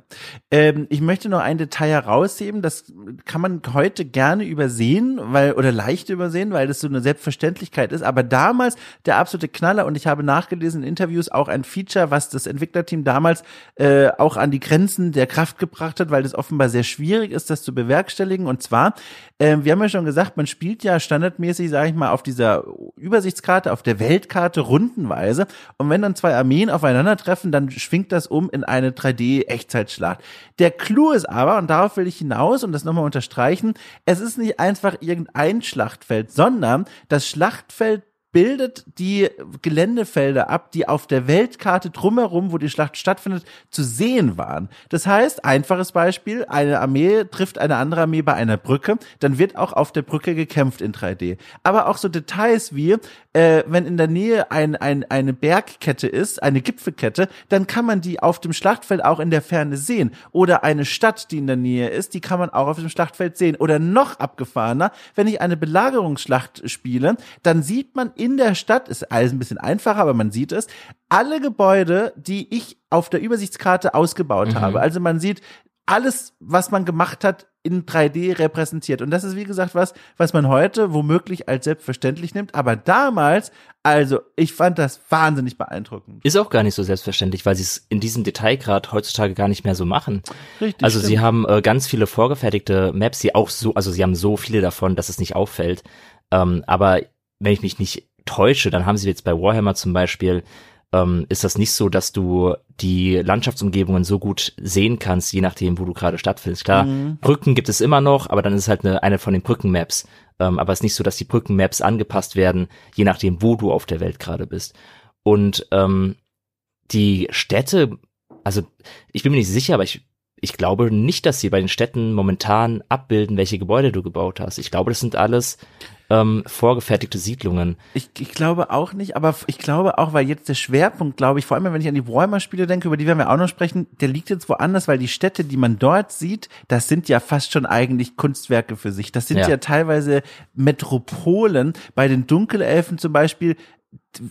Ähm, ich möchte noch ein Detail herausheben, das kann man heute gerne übersehen, weil, oder leicht übersehen, weil das so eine Selbstverständlichkeit ist. Aber damals der absolute Knaller und ich habe nachgelesen in Interviews auch ein Feature, was das Entwicklerteam damals äh, auch an die Grenzen der Kraft gebracht hat, weil das offenbar sehr schwierig ist, das zu bewerkstelligen. Und zwar, äh, wir haben ja schon gesagt, man spielt ja standardmäßig, sage ich mal, auf dieser Übersichtskarte, auf der Weltkarte rundenweise. Und wenn dann zwei Armeen aufeinandertreffen, dann schwingt das um in eine 3D-Echt Echtzeitschlacht. Der Clou ist aber, und darauf will ich hinaus und das nochmal unterstreichen, es ist nicht einfach irgendein Schlachtfeld, sondern das Schlachtfeld bildet die Geländefelder ab, die auf der Weltkarte drumherum, wo die Schlacht stattfindet, zu sehen waren. Das heißt, einfaches Beispiel, eine Armee trifft eine andere Armee bei einer Brücke, dann wird auch auf der Brücke gekämpft in 3D. Aber auch so Details wie, äh, wenn in der Nähe ein, ein, eine Bergkette ist, eine Gipfelkette, dann kann man die auf dem Schlachtfeld auch in der Ferne sehen. Oder eine Stadt, die in der Nähe ist, die kann man auch auf dem Schlachtfeld sehen. Oder noch abgefahrener, wenn ich eine Belagerungsschlacht spiele, dann sieht man in der Stadt, ist alles ein bisschen einfacher, aber man sieht es, alle Gebäude, die ich auf der Übersichtskarte ausgebaut mhm. habe. Also man sieht alles, was man gemacht hat, in 3D repräsentiert. Und das ist, wie gesagt, was, was man heute womöglich als selbstverständlich nimmt. Aber damals, also, ich fand das wahnsinnig beeindruckend. Ist auch gar nicht so selbstverständlich, weil sie es in diesem Detailgrad heutzutage gar nicht mehr so machen. Richtig. Also, stimmt. sie haben äh, ganz viele vorgefertigte Maps, die auch so, also sie haben so viele davon, dass es nicht auffällt. Ähm, aber wenn ich mich nicht täusche, dann haben sie jetzt bei Warhammer zum Beispiel, ähm, ist das nicht so, dass du die Landschaftsumgebungen so gut sehen kannst, je nachdem, wo du gerade stattfindest. Klar, mhm. Brücken gibt es immer noch, aber dann ist es halt eine, eine von den Brückenmaps. Ähm, aber es ist nicht so, dass die Brückenmaps angepasst werden, je nachdem, wo du auf der Welt gerade bist. Und ähm, die Städte, also ich bin mir nicht sicher, aber ich ich glaube nicht, dass sie bei den Städten momentan abbilden, welche Gebäude du gebaut hast. Ich glaube, das sind alles ähm, vorgefertigte Siedlungen. Ich, ich glaube auch nicht, aber ich glaube auch, weil jetzt der Schwerpunkt, glaube ich, vor allem wenn ich an die Warhammer-Spiele denke, über die werden wir auch noch sprechen, der liegt jetzt woanders, weil die Städte, die man dort sieht, das sind ja fast schon eigentlich Kunstwerke für sich. Das sind ja, ja teilweise Metropolen. Bei den Dunkelelfen zum Beispiel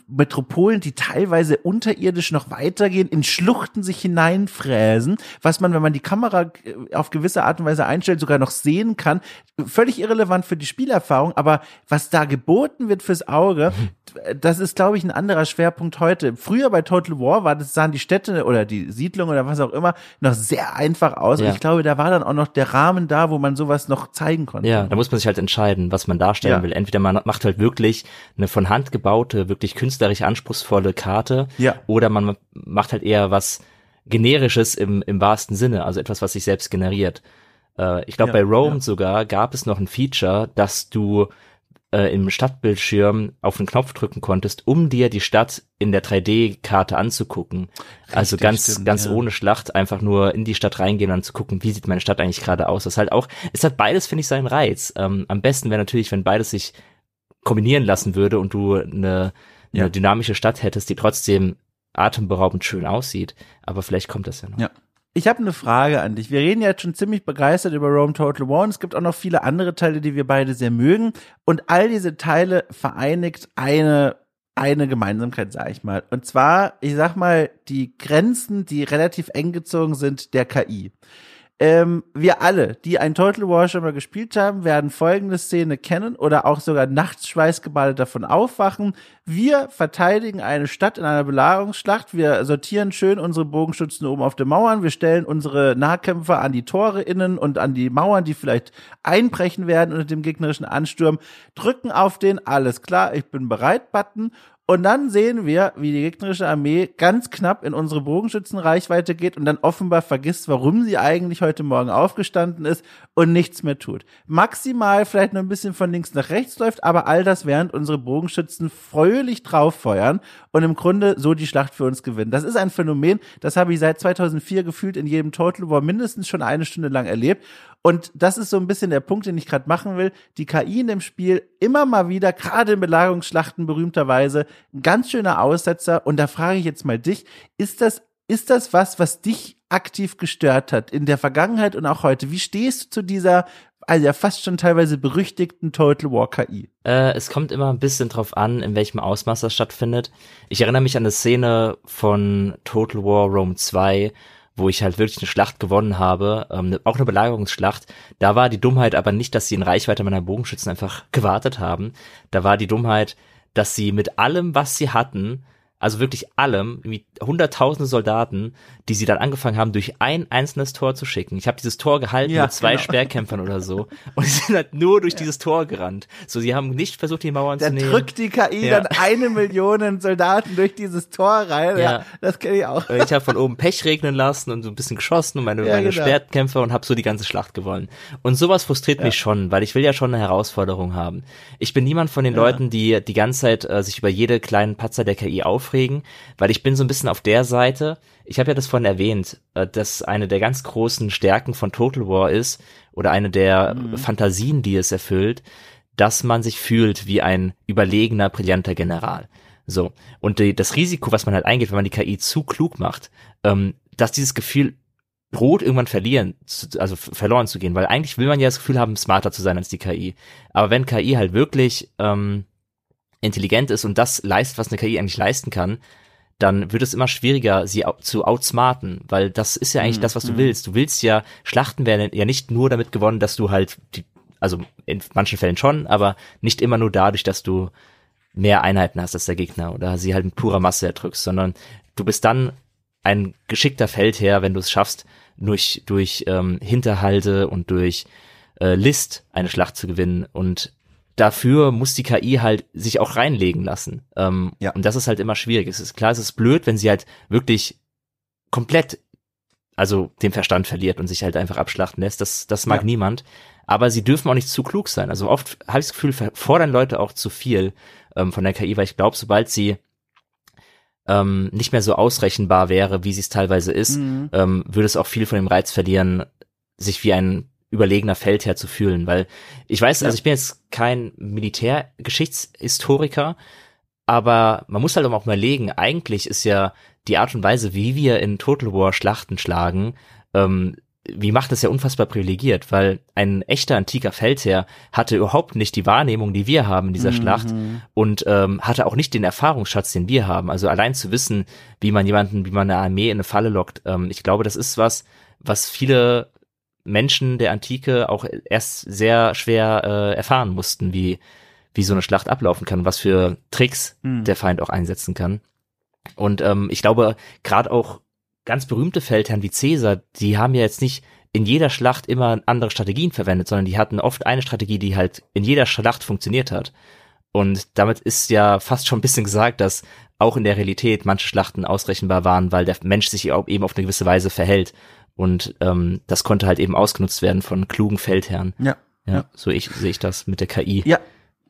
Metropolen, die teilweise unterirdisch noch weitergehen, in Schluchten sich hineinfräsen, was man, wenn man die Kamera äh, auf gewisse Art und Weise einstellt, sogar noch sehen kann. Völlig irrelevant für die Spielerfahrung, aber was da geboten wird fürs Auge, das ist, glaube ich, ein anderer Schwerpunkt heute. Früher bei Total War war das, sahen die Städte oder die Siedlungen oder was auch immer noch sehr einfach aus. Ja. Und ich glaube, da war dann auch noch der Rahmen da, wo man sowas noch zeigen konnte. Ja, da muss man sich halt entscheiden, was man darstellen ja. will. Entweder man macht halt wirklich eine von Hand gebaute, wirklich künstlerisch anspruchsvolle Karte. Ja. Oder man macht halt eher was generisches im, im wahrsten Sinne, also etwas, was sich selbst generiert. Äh, ich glaube, ja, bei Rome sogar gab es noch ein Feature, dass du äh, im Stadtbildschirm auf den Knopf drücken konntest, um dir die Stadt in der 3D-Karte anzugucken. Richtig, also ganz, stimmt, ganz ja. ohne Schlacht einfach nur in die Stadt reingehen und zu gucken, wie sieht meine Stadt eigentlich gerade aus. Das halt auch, es hat beides, finde ich, seinen Reiz. Ähm, am besten wäre natürlich, wenn beides sich kombinieren lassen würde und du eine, eine ja. dynamische Stadt hättest, die trotzdem atemberaubend schön aussieht. Aber vielleicht kommt das ja noch. Ja. Ich habe eine Frage an dich. Wir reden ja jetzt schon ziemlich begeistert über Rome Total War und es gibt auch noch viele andere Teile, die wir beide sehr mögen. Und all diese Teile vereinigt eine eine Gemeinsamkeit, sage ich mal. Und zwar, ich sag mal, die Grenzen, die relativ eng gezogen sind, der KI. Ähm, wir alle, die ein Total War schon mal gespielt haben, werden folgende Szene kennen oder auch sogar nachts schweißgebadet davon aufwachen. Wir verteidigen eine Stadt in einer Belagerungsschlacht. Wir sortieren schön unsere Bogenschützen oben auf den Mauern. Wir stellen unsere Nahkämpfer an die Tore innen und an die Mauern, die vielleicht einbrechen werden unter dem gegnerischen Ansturm. Drücken auf den Alles klar, ich bin bereit Button und dann sehen wir, wie die gegnerische Armee ganz knapp in unsere Bogenschützenreichweite geht und dann offenbar vergisst, warum sie eigentlich heute Morgen aufgestanden ist und nichts mehr tut. Maximal vielleicht noch ein bisschen von links nach rechts läuft, aber all das während unsere Bogenschützen fröhlich drauf feuern und im Grunde so die Schlacht für uns gewinnen. Das ist ein Phänomen, das habe ich seit 2004 gefühlt in jedem Total War mindestens schon eine Stunde lang erlebt Und das ist so ein bisschen der Punkt, den ich gerade machen will. Die KI in dem Spiel immer mal wieder, gerade in Belagerungsschlachten berühmterweise, ein ganz schöner Aussetzer. Und da frage ich jetzt mal dich, ist das, ist das was, was dich aktiv gestört hat in der Vergangenheit und auch heute? Wie stehst du zu dieser also ja fast schon teilweise berüchtigten Total War KI? Äh, es kommt immer ein bisschen drauf an, in welchem Ausmaß das stattfindet. Ich erinnere mich an eine Szene von Total War Rome 2, wo ich halt wirklich eine Schlacht gewonnen habe, ähm, auch eine Belagerungsschlacht. Da war die Dummheit aber nicht, dass sie in Reichweite meiner Bogenschützen einfach gewartet haben. Da war die Dummheit, dass sie mit allem, was sie hatten, also wirklich allem, wie hunderttausende Soldaten, die sie dann angefangen haben, durch ein einzelnes Tor zu schicken. Ich habe dieses Tor gehalten ja, mit zwei genau. Speerkämpfern oder so und sie sind halt nur durch ja. dieses Tor gerannt. So, sie haben nicht versucht, die Mauern dann zu nehmen. Dann drückt die KI ja. dann eine Million Soldaten durch dieses Tor rein. Ja, das kenne ich auch. Ich habe von oben Pech regnen lassen und so ein bisschen geschossen und meine, meine genau. Speerkämpfer und habe so die ganze Schlacht gewonnen. Und sowas frustriert mich schon, weil ich will ja schon eine Herausforderung haben. Ich bin niemand von den Leuten, die die ganze Zeit äh, sich über jede kleinen Patzer der KI aufregen, weil ich bin so ein bisschen auf der Seite, ich habe ja das vorhin erwähnt, äh, dass eine der ganz großen Stärken von Total War ist oder eine der mhm. Fantasien, die es erfüllt, dass man sich fühlt wie ein überlegener, brillanter General. So. Und die, das Risiko, was man halt eingeht, wenn man die KI zu klug macht, ähm, dass dieses Gefühl droht irgendwann verlieren, also verloren zu gehen, weil eigentlich will man ja das Gefühl haben, smarter zu sein als die KI. Aber wenn KI halt wirklich ähm, intelligent ist und das leistet, was eine KI eigentlich leisten kann, dann wird es immer schwieriger, sie zu outsmarten, weil das ist ja eigentlich mhm. das, was du mhm. willst. Du willst ja, Schlachten werden ja nicht nur damit gewonnen, dass du halt die, also in manchen Fällen schon, aber nicht immer nur dadurch, dass du mehr Einheiten hast als der Gegner oder sie halt mit purer Masse erdrückst, sondern du bist dann ein geschickter Feldherr, wenn du es schaffst, durch, durch ähm, Hinterhalte und durch äh, List eine Schlacht zu gewinnen und dafür muss die KI halt sich auch reinlegen lassen. Ähm, ja. Und das ist halt immer schwierig. Es ist klar, es ist blöd, wenn sie halt wirklich komplett, also den Verstand verliert und sich halt einfach abschlachten lässt. Das, das mag ja. niemand. Aber sie dürfen auch nicht zu klug sein. Also oft habe ich das Gefühl, fordern Leute auch zu viel ähm, von der KI, weil ich glaube, sobald sie ähm, nicht mehr so ausrechenbar wäre, wie sie es teilweise ist, mhm. ähm, würde es auch viel von dem Reiz verlieren, sich wie ein überlegener Feldherr zu fühlen, weil ich weiß, also ich bin jetzt kein Militärgeschichtshistoriker, aber man muss halt auch mal legen, eigentlich ist ja die Art und Weise, wie wir in Total War Schlachten schlagen, ähm, wie macht das ja unfassbar privilegiert, weil ein echter antiker Feldherr hatte überhaupt nicht die Wahrnehmung, die wir haben in dieser mhm. Schlacht und ähm, hatte auch nicht den Erfahrungsschatz, den wir haben. Also allein zu wissen, wie man jemanden, wie man eine Armee in eine Falle lockt, ähm, ich glaube, das ist was, was viele Menschen der Antike auch erst sehr schwer äh, erfahren mussten, wie, wie so eine Schlacht ablaufen kann, was für Tricks mhm. der Feind auch einsetzen kann. Und ähm, ich glaube, gerade auch ganz berühmte Feldherren wie Caesar, die haben ja jetzt nicht in jeder Schlacht immer andere Strategien verwendet, sondern die hatten oft eine Strategie, die halt in jeder Schlacht funktioniert hat. Und damit ist ja fast schon ein bisschen gesagt, dass auch in der Realität manche Schlachten ausrechenbar waren, weil der Mensch sich eben auf eine gewisse Weise verhält. Und ähm, das konnte halt eben ausgenutzt werden von klugen Feldherren. Ja. Ja, ja. so ich, sehe ich das mit der KI. Ja,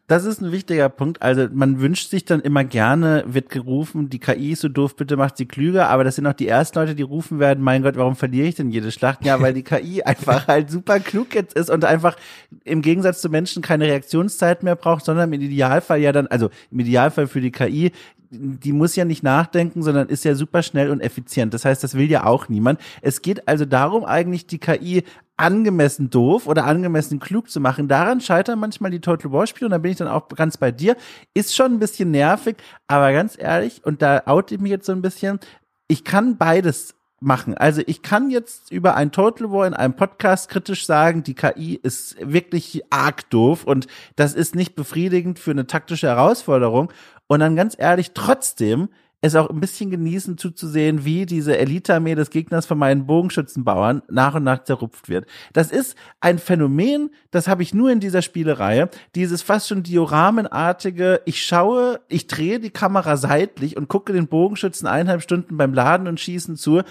das ist ein wichtiger Punkt. Also man wünscht sich dann immer gerne, wird gerufen, die KI ist so doof, bitte macht sie klüger. Aber das sind auch die ersten Leute, die rufen werden, mein Gott, warum verliere ich denn jede Schlacht? Ja, weil die KI einfach halt super klug jetzt ist und einfach im Gegensatz zu Menschen keine Reaktionszeit mehr braucht, sondern im Idealfall ja dann, also im Idealfall für die KI die muss ja nicht nachdenken, sondern ist ja super schnell und effizient. Das heißt, das will ja auch niemand. Es geht also darum, eigentlich die KI angemessen doof oder angemessen klug zu machen. Daran scheitern manchmal die Total War Spiele und da bin ich dann auch ganz bei dir. Ist schon ein bisschen nervig, aber ganz ehrlich, und da oute ich mich jetzt so ein bisschen, ich kann beides machen. Also ich kann jetzt über ein Total War in einem Podcast kritisch sagen, die KI ist wirklich arg doof und das ist nicht befriedigend für eine taktische Herausforderung. Und dann ganz ehrlich, trotzdem es auch ein bisschen genießen zuzusehen, wie diese Elite-Armee des Gegners von meinen Bogenschützenbauern nach und nach zerrupft wird. Das ist ein Phänomen, das habe ich nur in dieser Spielereihe. Dieses fast schon dioramenartige, ich schaue, ich drehe die Kamera seitlich und gucke den Bogenschützen eineinhalb Stunden beim Laden und Schießen zu.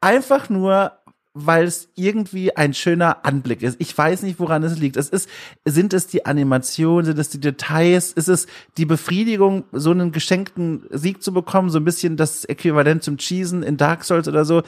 Einfach nur, weil es irgendwie ein schöner Anblick ist. Ich weiß nicht, woran es liegt. Es ist, sind es die Animationen, sind es die Details, ist es die Befriedigung, so einen geschenkten Sieg zu bekommen, so ein bisschen das Äquivalent zum Cheesen in Dark Souls oder so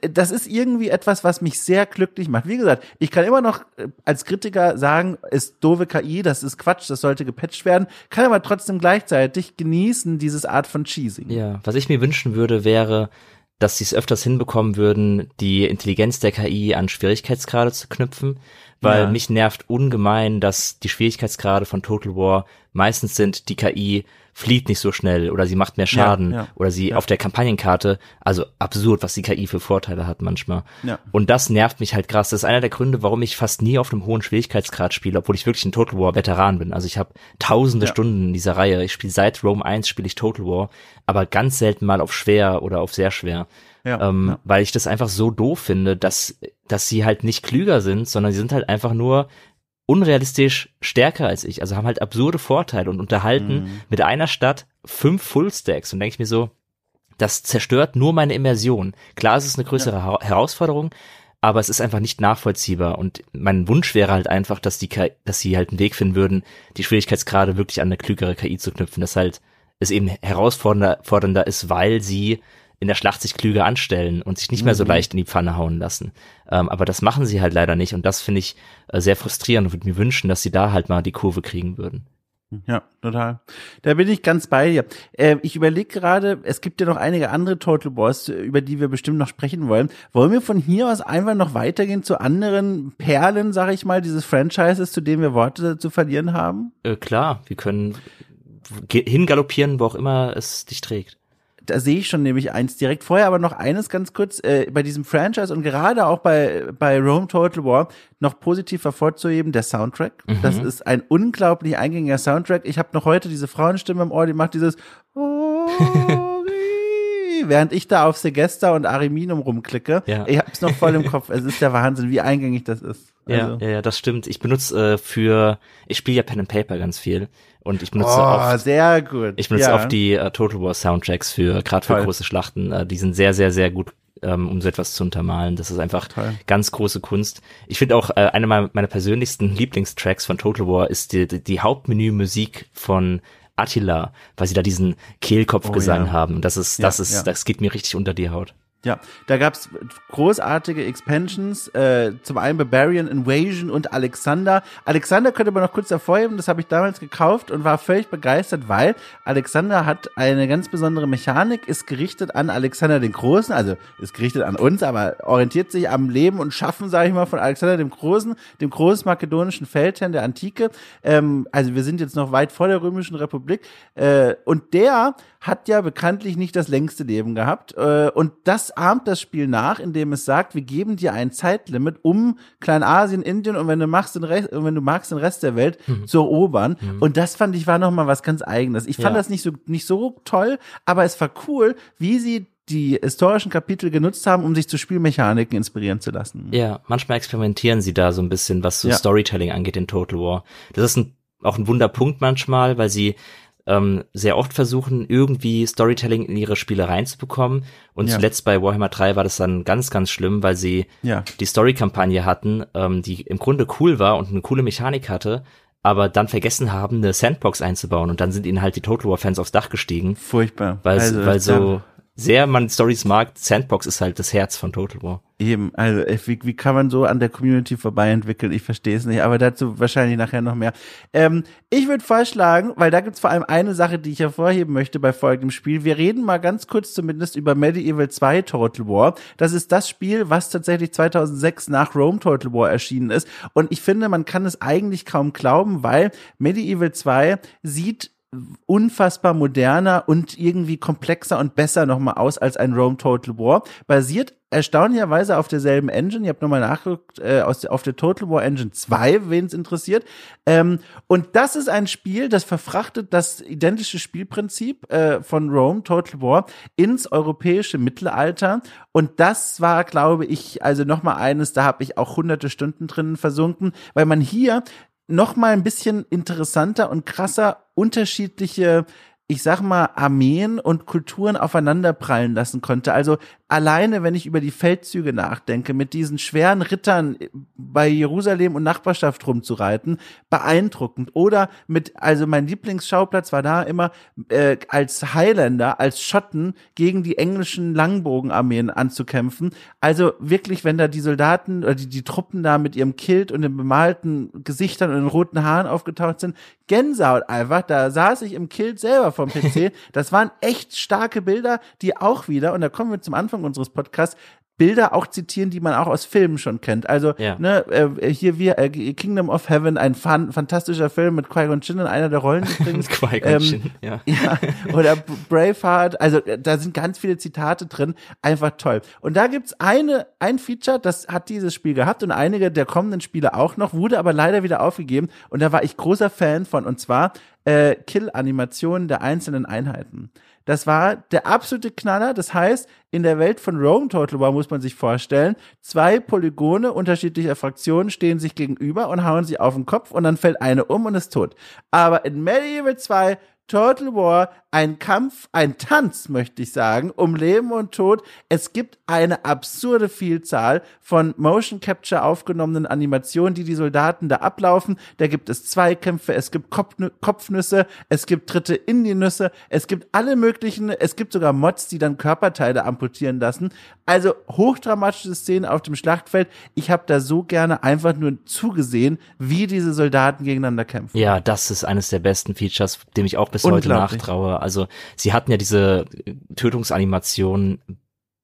das ist irgendwie etwas, was mich sehr glücklich macht. Wie gesagt, ich kann immer noch äh, als Kritiker sagen, ist doofe KI, das ist Quatsch, das sollte gepatcht werden, kann aber trotzdem gleichzeitig genießen, dieses Art von Cheesing. Ja, was ich mir wünschen würde, wäre, dass sie es öfters hinbekommen würden, die Intelligenz der KI an Schwierigkeitsgrade zu knüpfen, weil ja. mich nervt ungemein, dass die Schwierigkeitsgrade von Total War meistens sind, die KI flieht nicht so schnell oder sie macht mehr Schaden ja, ja, oder sie ja. auf der Kampagnenkarte, also absurd, was die KI für Vorteile hat manchmal. Und das nervt mich halt krass. Das ist einer der Gründe, warum ich fast nie auf einem hohen Schwierigkeitsgrad spiele, obwohl ich wirklich ein Total War Veteran bin. Also ich habe tausende Stunden in dieser Reihe. Ich spiele seit Rome 1 spiele ich Total War, aber ganz selten mal auf schwer oder auf sehr schwer. Ja, ähm, ja. weil ich das einfach so doof finde, dass, dass sie halt nicht klüger sind, sondern sie sind halt einfach nur unrealistisch stärker als ich, also haben halt absurde Vorteile und unterhalten mhm. mit einer Stadt fünf Fullstacks und denke ich mir so, das zerstört nur meine Immersion. Klar, es ist eine größere ja. Herausforderung, aber es ist einfach nicht nachvollziehbar und mein Wunsch wäre halt einfach, dass die KI, dass sie halt einen Weg finden würden, die Schwierigkeitsgrade wirklich an eine klügere KI zu knüpfen, dass halt es eben herausfordernder ist, weil sie in der Schlacht sich klüger anstellen und sich nicht mehr so mhm. leicht in die Pfanne hauen lassen. Ähm, aber das machen sie halt leider nicht und das finde ich äh, sehr frustrierend und würde mir wünschen, dass sie da halt mal die Kurve kriegen würden. Ja, total. Da bin ich ganz bei dir. Äh, ich überlege gerade, es gibt ja noch einige andere Total Wars, über die wir bestimmt noch sprechen wollen. Wollen wir von hier aus einfach noch weitergehen zu anderen Perlen, sag ich mal, dieses Franchises, zu denen wir Worte zu verlieren haben? Äh, klar, wir können hingaloppieren, wo auch immer es dich trägt da sehe ich schon nämlich eins direkt. Vorher aber noch eines ganz kurz, äh, bei diesem Franchise und gerade auch bei, bei Rome Total War noch positiv hervorzuheben, der Soundtrack. Mhm. Das ist ein unglaublich eingängiger Soundtrack. Ich habe noch heute diese Frauenstimme im Ohr, die macht dieses während ich da auf Segesta und Ariminum rumklicke. Ja. Ich hab's noch voll im Kopf. Es ist der Wahnsinn, wie eingängig das ist. Also. Ja, ja, das stimmt. Ich benutze äh, für, ich spiele ja Pen and Paper ganz viel und ich benutze oh, oft, sehr gut. Ich benutze ja. oft die äh, Total War Soundtracks für gerade für große Schlachten. Äh, die sind sehr, sehr, sehr gut ähm, um so etwas zu untermalen. Das ist einfach Toll. ganz große Kunst. Ich finde auch, äh, eine meiner, meiner persönlichsten Lieblingstracks von Total War ist die, die, die Hauptmenü-Musik von Attila, weil sie da diesen Kehlkopfgesang oh, ja. haben. Das ist, das ja, ist, das geht mir richtig unter die Haut. Ja, da gab's großartige Expansions, äh, zum einen Barbarian Invasion und Alexander. Alexander könnte man noch kurz hervorheben, das habe ich damals gekauft und war völlig begeistert, weil Alexander hat eine ganz besondere Mechanik, ist gerichtet an Alexander den Großen, also ist gerichtet an uns, aber orientiert sich am Leben und Schaffen, sage ich mal, von Alexander dem Großen, dem großmakedonischen Feldherrn der Antike. Ähm, also wir sind jetzt noch weit vor der Römischen Republik äh, und der hat ja bekanntlich nicht das längste Leben gehabt. Äh, und das ahmt das Spiel nach, indem es sagt, wir geben dir ein Zeitlimit, um Kleinasien, Indien und wenn du machst den Rest, wenn du magst den Rest der Welt mhm. zu erobern. Mhm. Und das fand ich war noch mal was ganz Eigenes. Ich fand ja. das nicht so nicht so toll, aber es war cool, wie sie die historischen Kapitel genutzt haben, um sich zu Spielmechaniken inspirieren zu lassen. Ja, manchmal experimentieren sie da so ein bisschen, was so ja. Storytelling angeht in Total War. Das ist ein, auch ein Wunderpunkt manchmal, weil sie ähm, sehr oft versuchen, irgendwie Storytelling in ihre Spiele reinzubekommen. Und ja. zuletzt bei Warhammer 3 war das dann ganz, ganz schlimm, weil sie ja. die Story-Kampagne hatten, ähm, die im Grunde cool war und eine coole Mechanik hatte, aber dann vergessen haben, eine Sandbox einzubauen und dann sind ihnen halt die Total War Fans aufs Dach gestiegen. Furchtbar. Weil, also, weil so, sehr man Stories mag, Sandbox ist halt das Herz von Total War. Eben, also wie, wie kann man so an der Community vorbei entwickeln? Ich verstehe es nicht, aber dazu wahrscheinlich nachher noch mehr. Ähm, ich würde vorschlagen, weil da gibt's vor allem eine Sache, die ich hervorheben möchte bei folgendem Spiel. Wir reden mal ganz kurz zumindest über Medieval 2 Total War. Das ist das Spiel, was tatsächlich 2006 nach Rome Total War erschienen ist. Und ich finde, man kann es eigentlich kaum glauben, weil Medieval 2 sieht unfassbar moderner und irgendwie komplexer und besser nochmal aus als ein Rome Total War. Basiert erstaunlicherweise auf derselben Engine. Ihr habt nochmal nachgeguckt, äh, aus, auf der Total War Engine 2, wen es interessiert. Ähm, und das ist ein Spiel, das verfrachtet das identische Spielprinzip äh, von Rome Total War ins europäische Mittelalter. Und das war, glaube ich, also nochmal eines, da habe ich auch hunderte Stunden drinnen versunken, weil man hier noch mal ein bisschen interessanter und krasser unterschiedliche ich sag mal, Armeen und Kulturen aufeinanderprallen lassen konnte. Also alleine, wenn ich über die Feldzüge nachdenke, mit diesen schweren Rittern bei Jerusalem und Nachbarschaft rumzureiten, beeindruckend. Oder mit, also mein Lieblingsschauplatz war da immer äh, als Highlander, als Schotten gegen die englischen Langbogenarmeen anzukämpfen. Also wirklich, wenn da die Soldaten oder die, die Truppen da mit ihrem Kilt und den bemalten Gesichtern und den roten Haaren aufgetaucht sind, Gänsehaut einfach. Da saß ich im Kilt selber vom PC. Das waren echt starke Bilder, die auch wieder, und da kommen wir zum Anfang unseres Podcasts, Bilder auch zitieren, die man auch aus Filmen schon kennt. Also ja. ne, äh, hier wir äh, Kingdom of Heaven, ein fan fantastischer Film mit Qui-Gon Jinn in einer der Rollen übrigens. Qui-Gon ähm, ja. ja. Oder Braveheart, also äh, da sind ganz viele Zitate drin, einfach toll. Und da gibt's eine ein Feature, das hat dieses Spiel gehabt und einige der kommenden Spiele auch noch, wurde aber leider wieder aufgegeben und da war ich großer Fan von und zwar äh, Kill-Animationen der einzelnen Einheiten. Das war der absolute Knaller. Das heißt, in der Welt von Rome Total War muss man sich vorstellen, zwei Polygone unterschiedlicher Fraktionen stehen sich gegenüber und hauen sie auf den Kopf und dann fällt eine um und ist tot. Aber in Medieval 2 Total War ein Kampf, ein Tanz, möchte ich sagen, um Leben und Tod. Es gibt eine absurde Vielzahl von Motion Capture aufgenommenen Animationen, die die Soldaten da ablaufen. Da gibt es Zweikämpfe, es gibt Kopfnüsse, es gibt Tritte in die Nüsse, es gibt alle möglichen, es gibt sogar Mods, die dann Körperteile amputieren lassen. Also hochdramatische Szenen auf dem Schlachtfeld. Ich habe da so gerne einfach nur zugesehen, wie diese Soldaten gegeneinander kämpfen. Ja, das ist eines der besten Features, dem ich auch bis heute nachtraue. Also sie hatten ja diese Tötungsanimation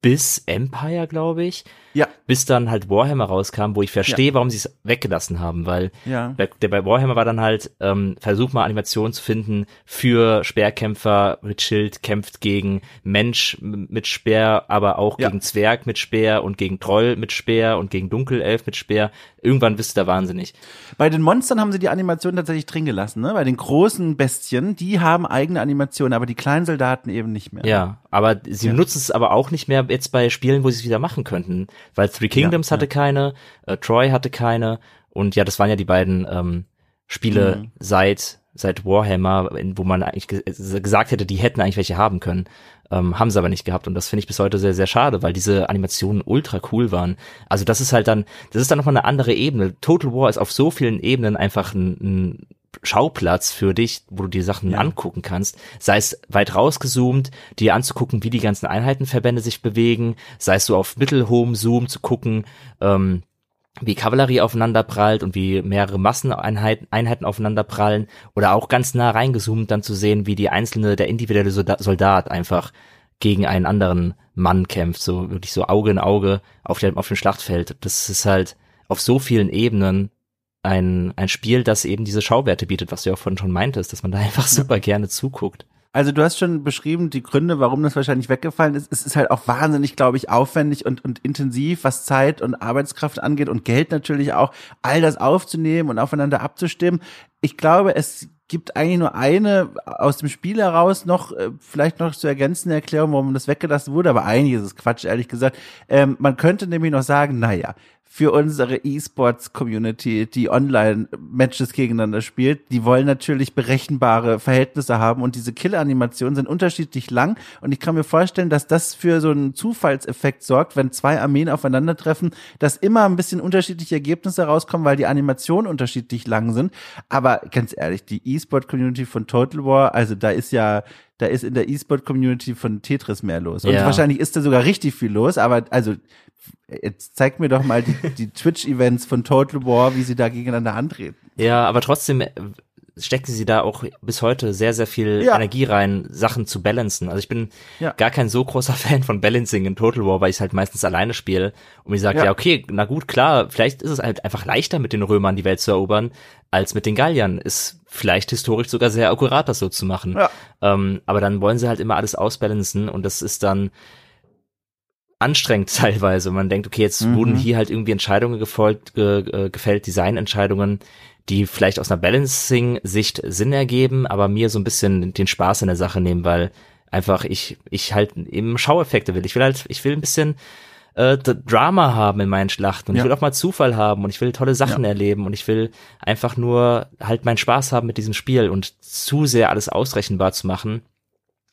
bis Empire, glaube ich. Ja. Bis dann halt Warhammer rauskam, wo ich verstehe, ja. warum sie es weggelassen haben, weil ja. der, der bei Warhammer war dann halt, ähm, versuch mal Animationen zu finden für Speerkämpfer mit Schild, kämpft gegen Mensch mit Speer, aber auch ja. gegen Zwerg mit Speer und gegen Troll mit Speer und gegen Dunkelelf mit Speer. Irgendwann bist du da wahnsinnig. Bei den Monstern haben sie die Animationen tatsächlich drin gelassen, ne? Bei den großen Bestien, die haben eigene Animationen, aber die kleinen Soldaten eben nicht mehr. Ja, aber sie ja. nutzen es aber auch nicht mehr jetzt bei Spielen, wo sie es wieder machen könnten weil Three Kingdoms ja, hatte ja. keine, äh, Troy hatte keine und ja, das waren ja die beiden ähm, Spiele mhm. seit seit Warhammer, wo man eigentlich gesagt hätte, die hätten eigentlich welche haben können, ähm, haben sie aber nicht gehabt und das finde ich bis heute sehr sehr schade, weil diese Animationen ultra cool waren. Also das ist halt dann, das ist dann nochmal eine andere Ebene. Total War ist auf so vielen Ebenen einfach ein, ein Schauplatz für dich, wo du die Sachen ja. angucken kannst, sei es weit rausgezoomt, dir anzugucken, wie die ganzen Einheitenverbände sich bewegen, sei es so auf mittelhohem Zoom zu gucken, ähm, wie Kavallerie aufeinander prallt und wie mehrere Masseneinheiten Einheiten aufeinander prallen oder auch ganz nah reingezoomt dann zu sehen, wie die einzelne, der individuelle Soldat einfach gegen einen anderen Mann kämpft, so wirklich so Auge in Auge auf dem, auf dem Schlachtfeld. Das ist halt auf so vielen Ebenen ein, ein Spiel, das eben diese Schauwerte bietet, was du ja auch vorhin schon meintest, dass man da einfach super gerne zuguckt. Also du hast schon beschrieben, die Gründe, warum das wahrscheinlich weggefallen ist. Es ist halt auch wahnsinnig, glaube ich, aufwendig und, und intensiv, was Zeit und Arbeitskraft angeht und Geld natürlich auch, all das aufzunehmen und aufeinander abzustimmen. Ich glaube, es gibt eigentlich nur eine aus dem Spiel heraus noch, äh, vielleicht noch zu ergänzende Erklärung, warum das weggelassen wurde, aber eigentlich ist es Quatsch, ehrlich gesagt. Ähm, man könnte nämlich noch sagen, naja, für unsere E-Sports-Community, die Online-Matches gegeneinander spielt. Die wollen natürlich berechenbare Verhältnisse haben und diese Kill-Animationen sind unterschiedlich lang und ich kann mir vorstellen, dass das für so einen Zufallseffekt sorgt, wenn zwei Armeen aufeinandertreffen, dass immer ein bisschen unterschiedliche Ergebnisse rauskommen, weil die Animationen unterschiedlich lang sind. Aber ganz ehrlich, die E-Sport-Community von Total War, also da ist ja da ist in der E-Sport-Community von Tetris mehr los. Und ja. wahrscheinlich ist da sogar richtig viel los, aber also jetzt zeig mir doch mal die, die Twitch-Events von Total War, wie sie da gegeneinander antreten. Ja, aber trotzdem äh, stecken sie da auch bis heute sehr, sehr viel ja. Energie rein, Sachen zu balancen. Also ich bin ja. gar kein so großer Fan von Balancing in Total War, weil ich es halt meistens alleine spiele und ich sage, ja. ja. okay, na gut, klar, vielleicht ist es halt einfach leichter mit den Römern die Welt zu erobern, als mit den Galliern. Ist vielleicht historisch sogar sehr akkurat, das so zu machen. Ähm, aber dann wollen sie halt immer alles ausbalancen und das ist dann anstrengend teilweise. Man denkt, okay, jetzt mhm. wurden hier halt irgendwie Entscheidungen gefolgt, ge, äh, gefällt, Designentscheidungen, die vielleicht aus einer Balancing-Sicht Sinn ergeben, aber mir so ein bisschen den Spaß in der Sache nehmen, weil einfach ich, ich halt eben Schaueffekte will. Ich will halt, ich will ein bisschen äh, Drama haben in meinen Schlachten und ja. ich will auch mal Zufall haben und ich will tolle Sachen ja. erleben und ich will einfach nur halt meinen Spaß haben mit diesem Spiel und zu sehr alles ausrechenbar zu machen,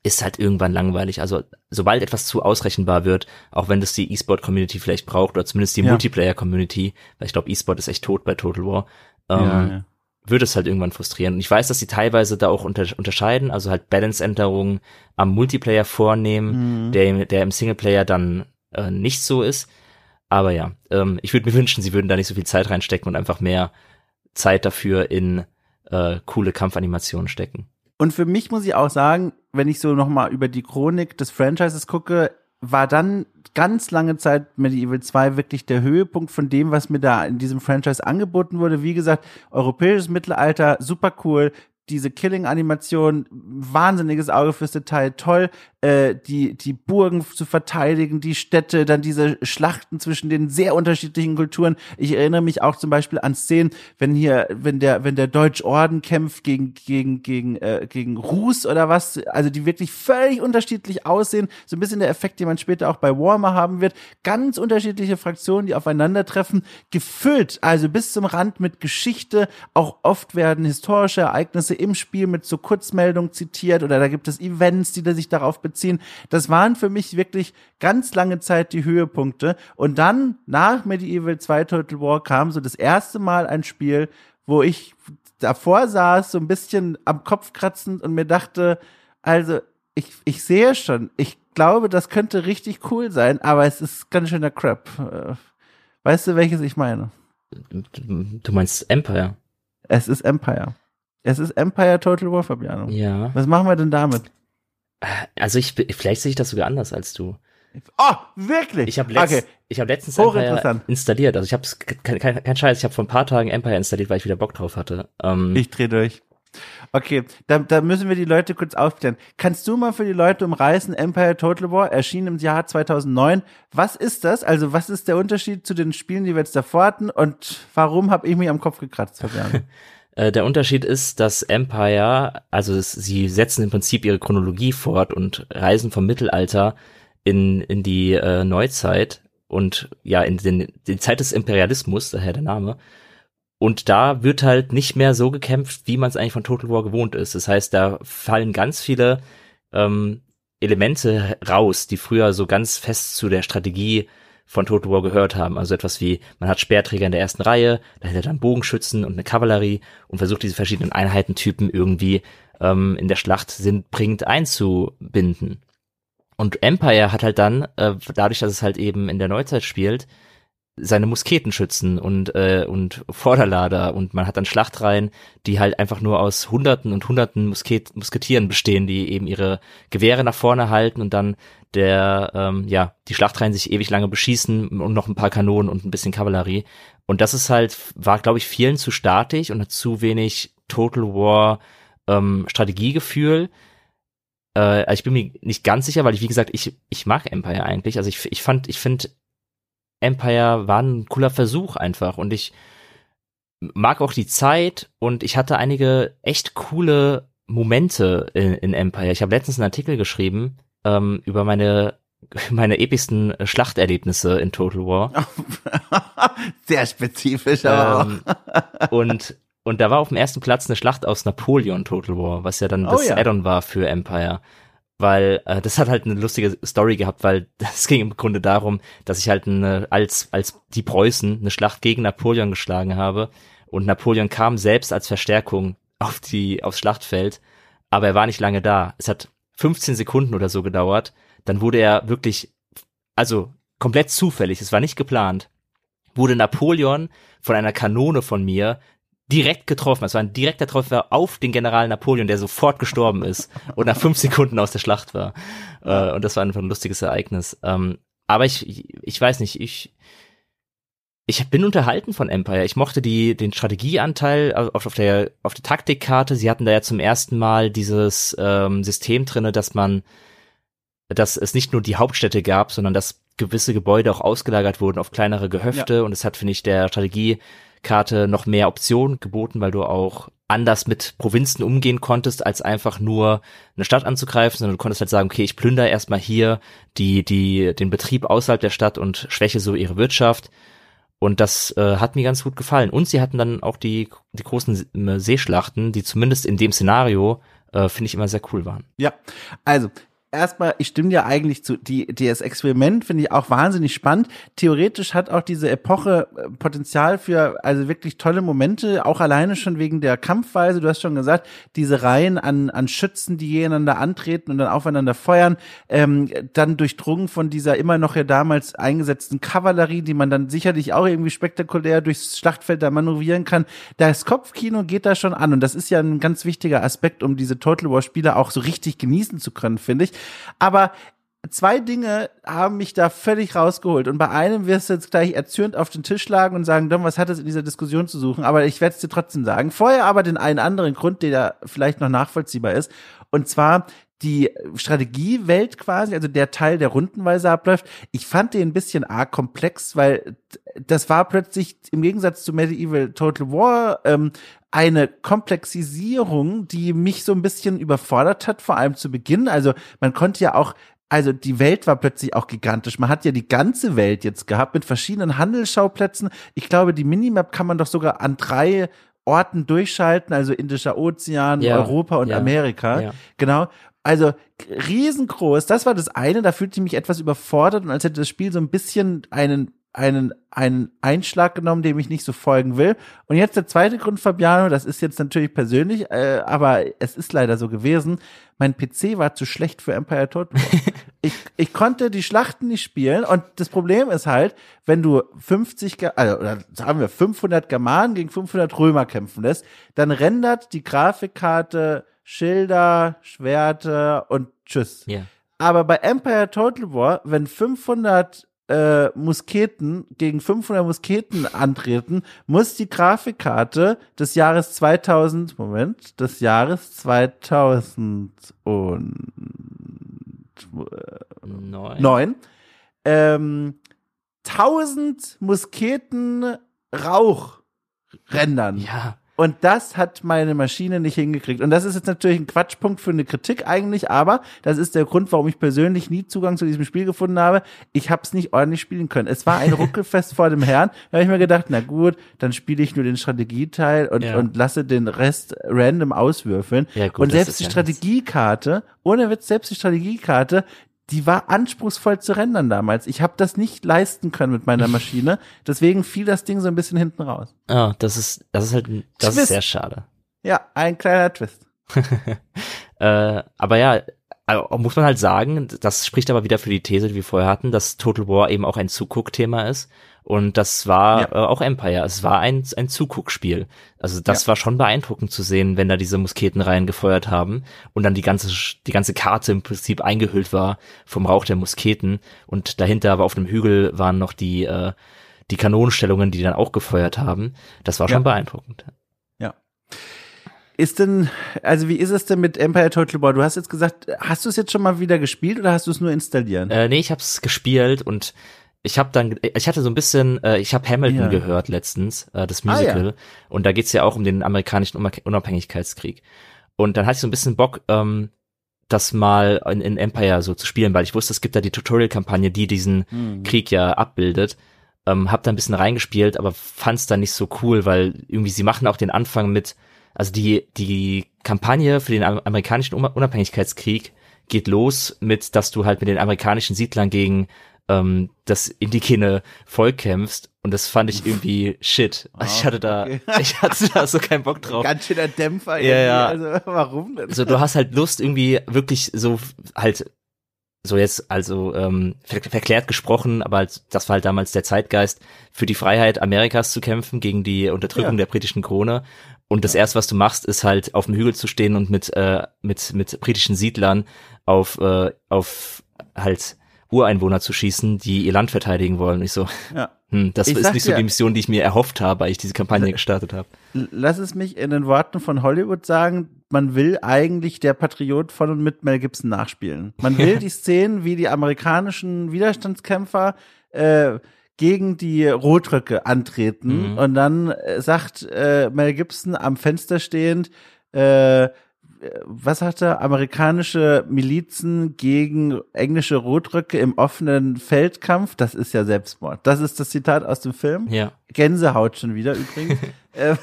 ist halt irgendwann langweilig. Also sobald etwas zu ausrechenbar wird, auch wenn das die E-Sport-Community vielleicht braucht oder zumindest die ja. Multiplayer-Community, weil ich glaube, E-Sport ist echt tot bei Total War, ähm, ja, ja. wird es halt irgendwann frustrieren. Und ich weiß, dass sie teilweise da auch unter unterscheiden, also halt Balance-Änderungen am Multiplayer vornehmen, mhm. der, der im Singleplayer dann äh, nicht so ist. Aber ja, ähm, ich würde mir wünschen, sie würden da nicht so viel Zeit reinstecken und einfach mehr Zeit dafür in äh, coole Kampfanimationen stecken. Und für mich muss ich auch sagen, wenn ich so nochmal über die Chronik des Franchises gucke, war dann ganz lange Zeit Medieval 2 wirklich der Höhepunkt von dem, was mir da in diesem Franchise angeboten wurde. Wie gesagt, europäisches Mittelalter, super cool, diese Killing-Animation, wahnsinniges Auge fürs Detail, toll, äh, die, die Burgen zu verteidigen, die Städte, dann diese Schlachten zwischen den sehr unterschiedlichen Kulturen. Ich erinnere mich auch zum Beispiel an Szenen, wenn hier, wenn der, wenn der Deutschorden kämpft gegen, gegen, gegen, äh, gegen Ruß oder was, also die wirklich völlig unterschiedlich aussehen. So ein bisschen der Effekt, den man später auch bei Warhammer haben wird. Ganz unterschiedliche Fraktionen, die aufeinandertreffen, gefüllt, also bis zum Rand mit Geschichte. Auch oft werden historische Ereignisse im Spiel mit so Kurzmeldungen zitiert oder da gibt es Events, die sich darauf beziehen. Das waren für mich wirklich ganz lange Zeit die Höhepunkte. Und dann nach Medieval 2 Total War kam so das erste Mal ein Spiel, wo ich davor saß, so ein bisschen am Kopf kratzend und mir dachte, also ich, ich sehe schon, ich glaube, das könnte richtig cool sein, aber es ist ganz schöner Crap. Äh, weißt du, welches ich meine? Du meinst Empire? Es ist Empire. Es ist Empire Total War, Fabiano. Ja. Was machen wir denn damit? Also ich, vielleicht sehe ich das sogar anders als du. Oh, wirklich? Ich habe letzt, okay. ich hab letztens Empire installiert. Also ich habe kein, kein, kein Scheiß, ich habe vor ein paar Tagen Empire installiert, weil ich wieder Bock drauf hatte. Ähm, ich dreh durch. Okay, da, da müssen wir die Leute kurz aufklären. Kannst du mal für die Leute umreißen, Empire Total War erschien im Jahr 2009. Was ist das? Also was ist der Unterschied zu den Spielen, die wir jetzt davor hatten und warum habe ich mich am Kopf gekratzt, Fabian? Äh, der Unterschied ist, dass Empire, also es, sie setzen im Prinzip ihre Chronologie fort und reisen vom Mittelalter in, in die äh, Neuzeit und ja, in den, die Zeit des Imperialismus, daher der Name. Und da wird halt nicht mehr so gekämpft, wie man es eigentlich von Total War gewohnt ist. Das heißt, da fallen ganz viele ähm, Elemente raus, die früher so ganz fest zu der Strategie von Total War gehört haben. Also etwas wie, man hat Speerträger in der ersten Reihe, dahinter dann Bogenschützen und eine Kavallerie und versucht diese verschiedenen Einheitentypen irgendwie ähm, in der Schlacht sinnbringend einzubinden. Und Empire hat halt dann, äh, dadurch, dass es halt eben in der Neuzeit spielt, seine Musketenschützen und äh, und Vorderlader und man hat dann Schlachtreihen, die halt einfach nur aus Hunderten und Hunderten Musket Musketieren bestehen, die eben ihre Gewehre nach vorne halten und dann der ähm, ja die Schlachtreihen sich ewig lange beschießen und noch ein paar Kanonen und ein bisschen Kavallerie und das ist halt war glaube ich vielen zu statisch und hat zu wenig Total War ähm, Strategiegefühl. Äh, also ich bin mir nicht ganz sicher, weil ich wie gesagt ich ich mag Empire eigentlich. Also ich ich fand ich finde Empire war ein cooler Versuch einfach und ich mag auch die Zeit und ich hatte einige echt coole Momente in, in Empire. Ich habe letztens einen Artikel geschrieben ähm, über meine meine epischsten Schlachterlebnisse in Total War. Sehr spezifisch, aber ähm, und und da war auf dem ersten Platz eine Schlacht aus Napoleon Total War, was ja dann oh das oh, ja. Add-on war für Empire weil äh, das hat halt eine lustige Story gehabt, weil das ging im Grunde darum, dass ich halt eine, als als die Preußen eine Schlacht gegen Napoleon geschlagen habe und Napoleon kam selbst als Verstärkung auf die aufs Schlachtfeld, aber er war nicht lange da. Es hat 15 Sekunden oder so gedauert, dann wurde er wirklich also komplett zufällig, es war nicht geplant, wurde Napoleon von einer Kanone von mir direkt getroffen. Es war ein direkter Treffer auf den General Napoleon, der sofort gestorben ist und nach fünf Sekunden aus der Schlacht war. Äh, und das war einfach ein lustiges Ereignis. Ähm, aber ich, ich weiß nicht, ich, ich bin unterhalten von Empire. Ich mochte die, den Strategieanteil auf, auf der, auf der Taktikkarte. Sie hatten da ja zum ersten Mal dieses ähm, System drinne, dass man, dass es nicht nur die Hauptstädte gab, sondern dass gewisse Gebäude auch ausgelagert wurden auf kleinere Gehöfte. Ja. Und es hat, finde ich, der Strategie Karte noch mehr Optionen geboten, weil du auch anders mit Provinzen umgehen konntest, als einfach nur eine Stadt anzugreifen, sondern du konntest halt sagen, okay, ich plündere erstmal hier die, die, den Betrieb außerhalb der Stadt und schwäche so ihre Wirtschaft. Und das äh, hat mir ganz gut gefallen. Und sie hatten dann auch die, die großen Seeschlachten, die zumindest in dem Szenario äh, finde ich immer sehr cool waren. Ja, also erstmal, ich stimme dir eigentlich zu. Die, das Experiment finde ich auch wahnsinnig spannend. Theoretisch hat auch diese Epoche äh, Potenzial für also wirklich tolle Momente, auch alleine schon wegen der Kampfweise. Du hast schon gesagt, diese Reihen an, an Schützen, die gegeneinander antreten und dann aufeinander feuern, ähm, dann durchdrungen von dieser immer noch ja damals eingesetzten Kavallerie, die man dann sicherlich auch irgendwie spektakulär durchs Schlachtfeld da manövrieren kann. Das Kopfkino geht da schon an und das ist ja ein ganz wichtiger Aspekt, um diese Total War Spiele auch so richtig genießen zu können, finde ich. Aber zwei Dinge haben mich da völlig rausgeholt. Und bei einem wirst du jetzt gleich erzürnt auf den Tisch schlagen und sagen, Dom, was hat es in dieser Diskussion zu suchen? Aber ich werde es dir trotzdem sagen. Vorher aber den einen anderen Grund, der da vielleicht noch nachvollziehbar ist. Und zwar die Strategiewelt quasi, also der Teil, der rundenweise abläuft, ich fand den ein bisschen arg komplex, weil das war plötzlich im Gegensatz zu Medieval Total War ähm, eine Komplexisierung, die mich so ein bisschen überfordert hat, vor allem zu Beginn. Also man konnte ja auch also die Welt war plötzlich auch gigantisch. Man hat ja die ganze Welt jetzt gehabt mit verschiedenen Handelsschauplätzen. Ich glaube, die Minimap kann man doch sogar an drei Orten durchschalten, also Indischer Ozean, ja, Europa und ja, Amerika. Ja. Genau. Also riesengroß. Das war das eine. Da fühlte ich mich etwas überfordert und als hätte das Spiel so ein bisschen einen einen, einen Einschlag genommen, dem ich nicht so folgen will. Und jetzt der zweite Grund, Fabiano, das ist jetzt natürlich persönlich, äh, aber es ist leider so gewesen. Mein PC war zu schlecht für Empire Total ich, ich konnte die Schlachten nicht spielen und das Problem ist halt, wenn du 50, also, oder sagen wir 500 Germanen gegen 500 Römer kämpfen lässt, dann rendert die Grafikkarte Schilder, Schwerte und Tschüss. Yeah. Aber bei Empire Total War, wenn 500 äh, Musketen gegen 500 Musketen antreten, muss die Grafikkarte des Jahres 2000, Moment, des Jahres 2000 und neun, neun ähm, 1000 Musketen Rauch rendern. Ja. Und das hat meine Maschine nicht hingekriegt. Und das ist jetzt natürlich ein Quatschpunkt für eine Kritik eigentlich, aber das ist der Grund, warum ich persönlich nie Zugang zu diesem Spiel gefunden habe. Ich habe es nicht ordentlich spielen können. Es war ein Ruckelfest vor dem Herrn. Da habe ich mir gedacht, na gut, dann spiele ich nur den Strategieteil und, ja. und lasse den Rest random auswürfeln. Ja, gut, und selbst die Strategiekarte, ohne Witz, selbst die Strategiekarte, die war anspruchsvoll zu rendern damals. Ich habe das nicht leisten können mit meiner Maschine. Deswegen fiel das Ding so ein bisschen hinten raus. Ah, das ist, das ist halt, das Twist. ist sehr schade. Ja, ein kleiner Twist. äh, aber ja, also muss man halt sagen, das spricht aber wieder für die These, die wir vorher hatten, dass Total War eben auch ein Zuguckthema ist. Und das war ja. äh, auch Empire. Es war ein, ein Zuguckspiel. Also das ja. war schon beeindruckend zu sehen, wenn da diese Musketenreihen gefeuert haben und dann die ganze, die ganze Karte im Prinzip eingehüllt war vom Rauch der Musketen. Und dahinter aber auf dem Hügel waren noch die, äh, die Kanonenstellungen, die dann auch gefeuert haben. Das war schon ja. beeindruckend. Ja. Ist denn, also wie ist es denn mit Empire Total War? Du hast jetzt gesagt, hast du es jetzt schon mal wieder gespielt oder hast du es nur installieren? Äh, nee, ich habe es gespielt und ich habe dann, ich hatte so ein bisschen, äh, ich habe Hamilton ja. gehört letztens, äh, das Musical, ah, ja. und da geht's ja auch um den amerikanischen Unabhängigkeitskrieg. Und dann hatte ich so ein bisschen Bock, ähm, das mal in, in Empire so zu spielen, weil ich wusste, es gibt da die Tutorial-Kampagne, die diesen mhm. Krieg ja abbildet. Ähm, hab da ein bisschen reingespielt, aber fand's dann nicht so cool, weil irgendwie sie machen auch den Anfang mit, also die, die Kampagne für den amerikanischen Unabhängigkeitskrieg geht los mit, dass du halt mit den amerikanischen Siedlern gegen ähm, das indigene Volk kämpfst und das fand ich irgendwie shit. Oh, ich hatte da, okay. ich hatte da so keinen Bock drauf. Ganz schöner Dämpfer. Ja, ja. Also, warum denn? So, du hast halt Lust irgendwie wirklich so halt so jetzt also ähm, ver verklärt gesprochen, aber als, das war halt damals der Zeitgeist, für die Freiheit Amerikas zu kämpfen gegen die Unterdrückung ja. der britischen Krone. Und das ja. erste, was du machst, ist halt auf dem Hügel zu stehen und mit äh, mit mit britischen Siedlern auf äh, auf halt Ureinwohner zu schießen, die ihr Land verteidigen wollen. Ich so, ja. hm, das ich ist nicht so die Mission, die ich mir erhofft habe, als ich diese Kampagne gestartet habe. Lass es mich in den Worten von Hollywood sagen, man will eigentlich der Patriot von und mit Mel Gibson nachspielen. Man will die Szenen, wie die amerikanischen Widerstandskämpfer äh, gegen die Rotröcke antreten mhm. und dann äh, sagt äh, Mel Gibson am Fenster stehend, äh, was sagt er, amerikanische Milizen gegen englische Rotröcke im offenen Feldkampf, das ist ja Selbstmord. Das ist das Zitat aus dem Film. Ja. Gänsehaut schon wieder übrigens. Ähm,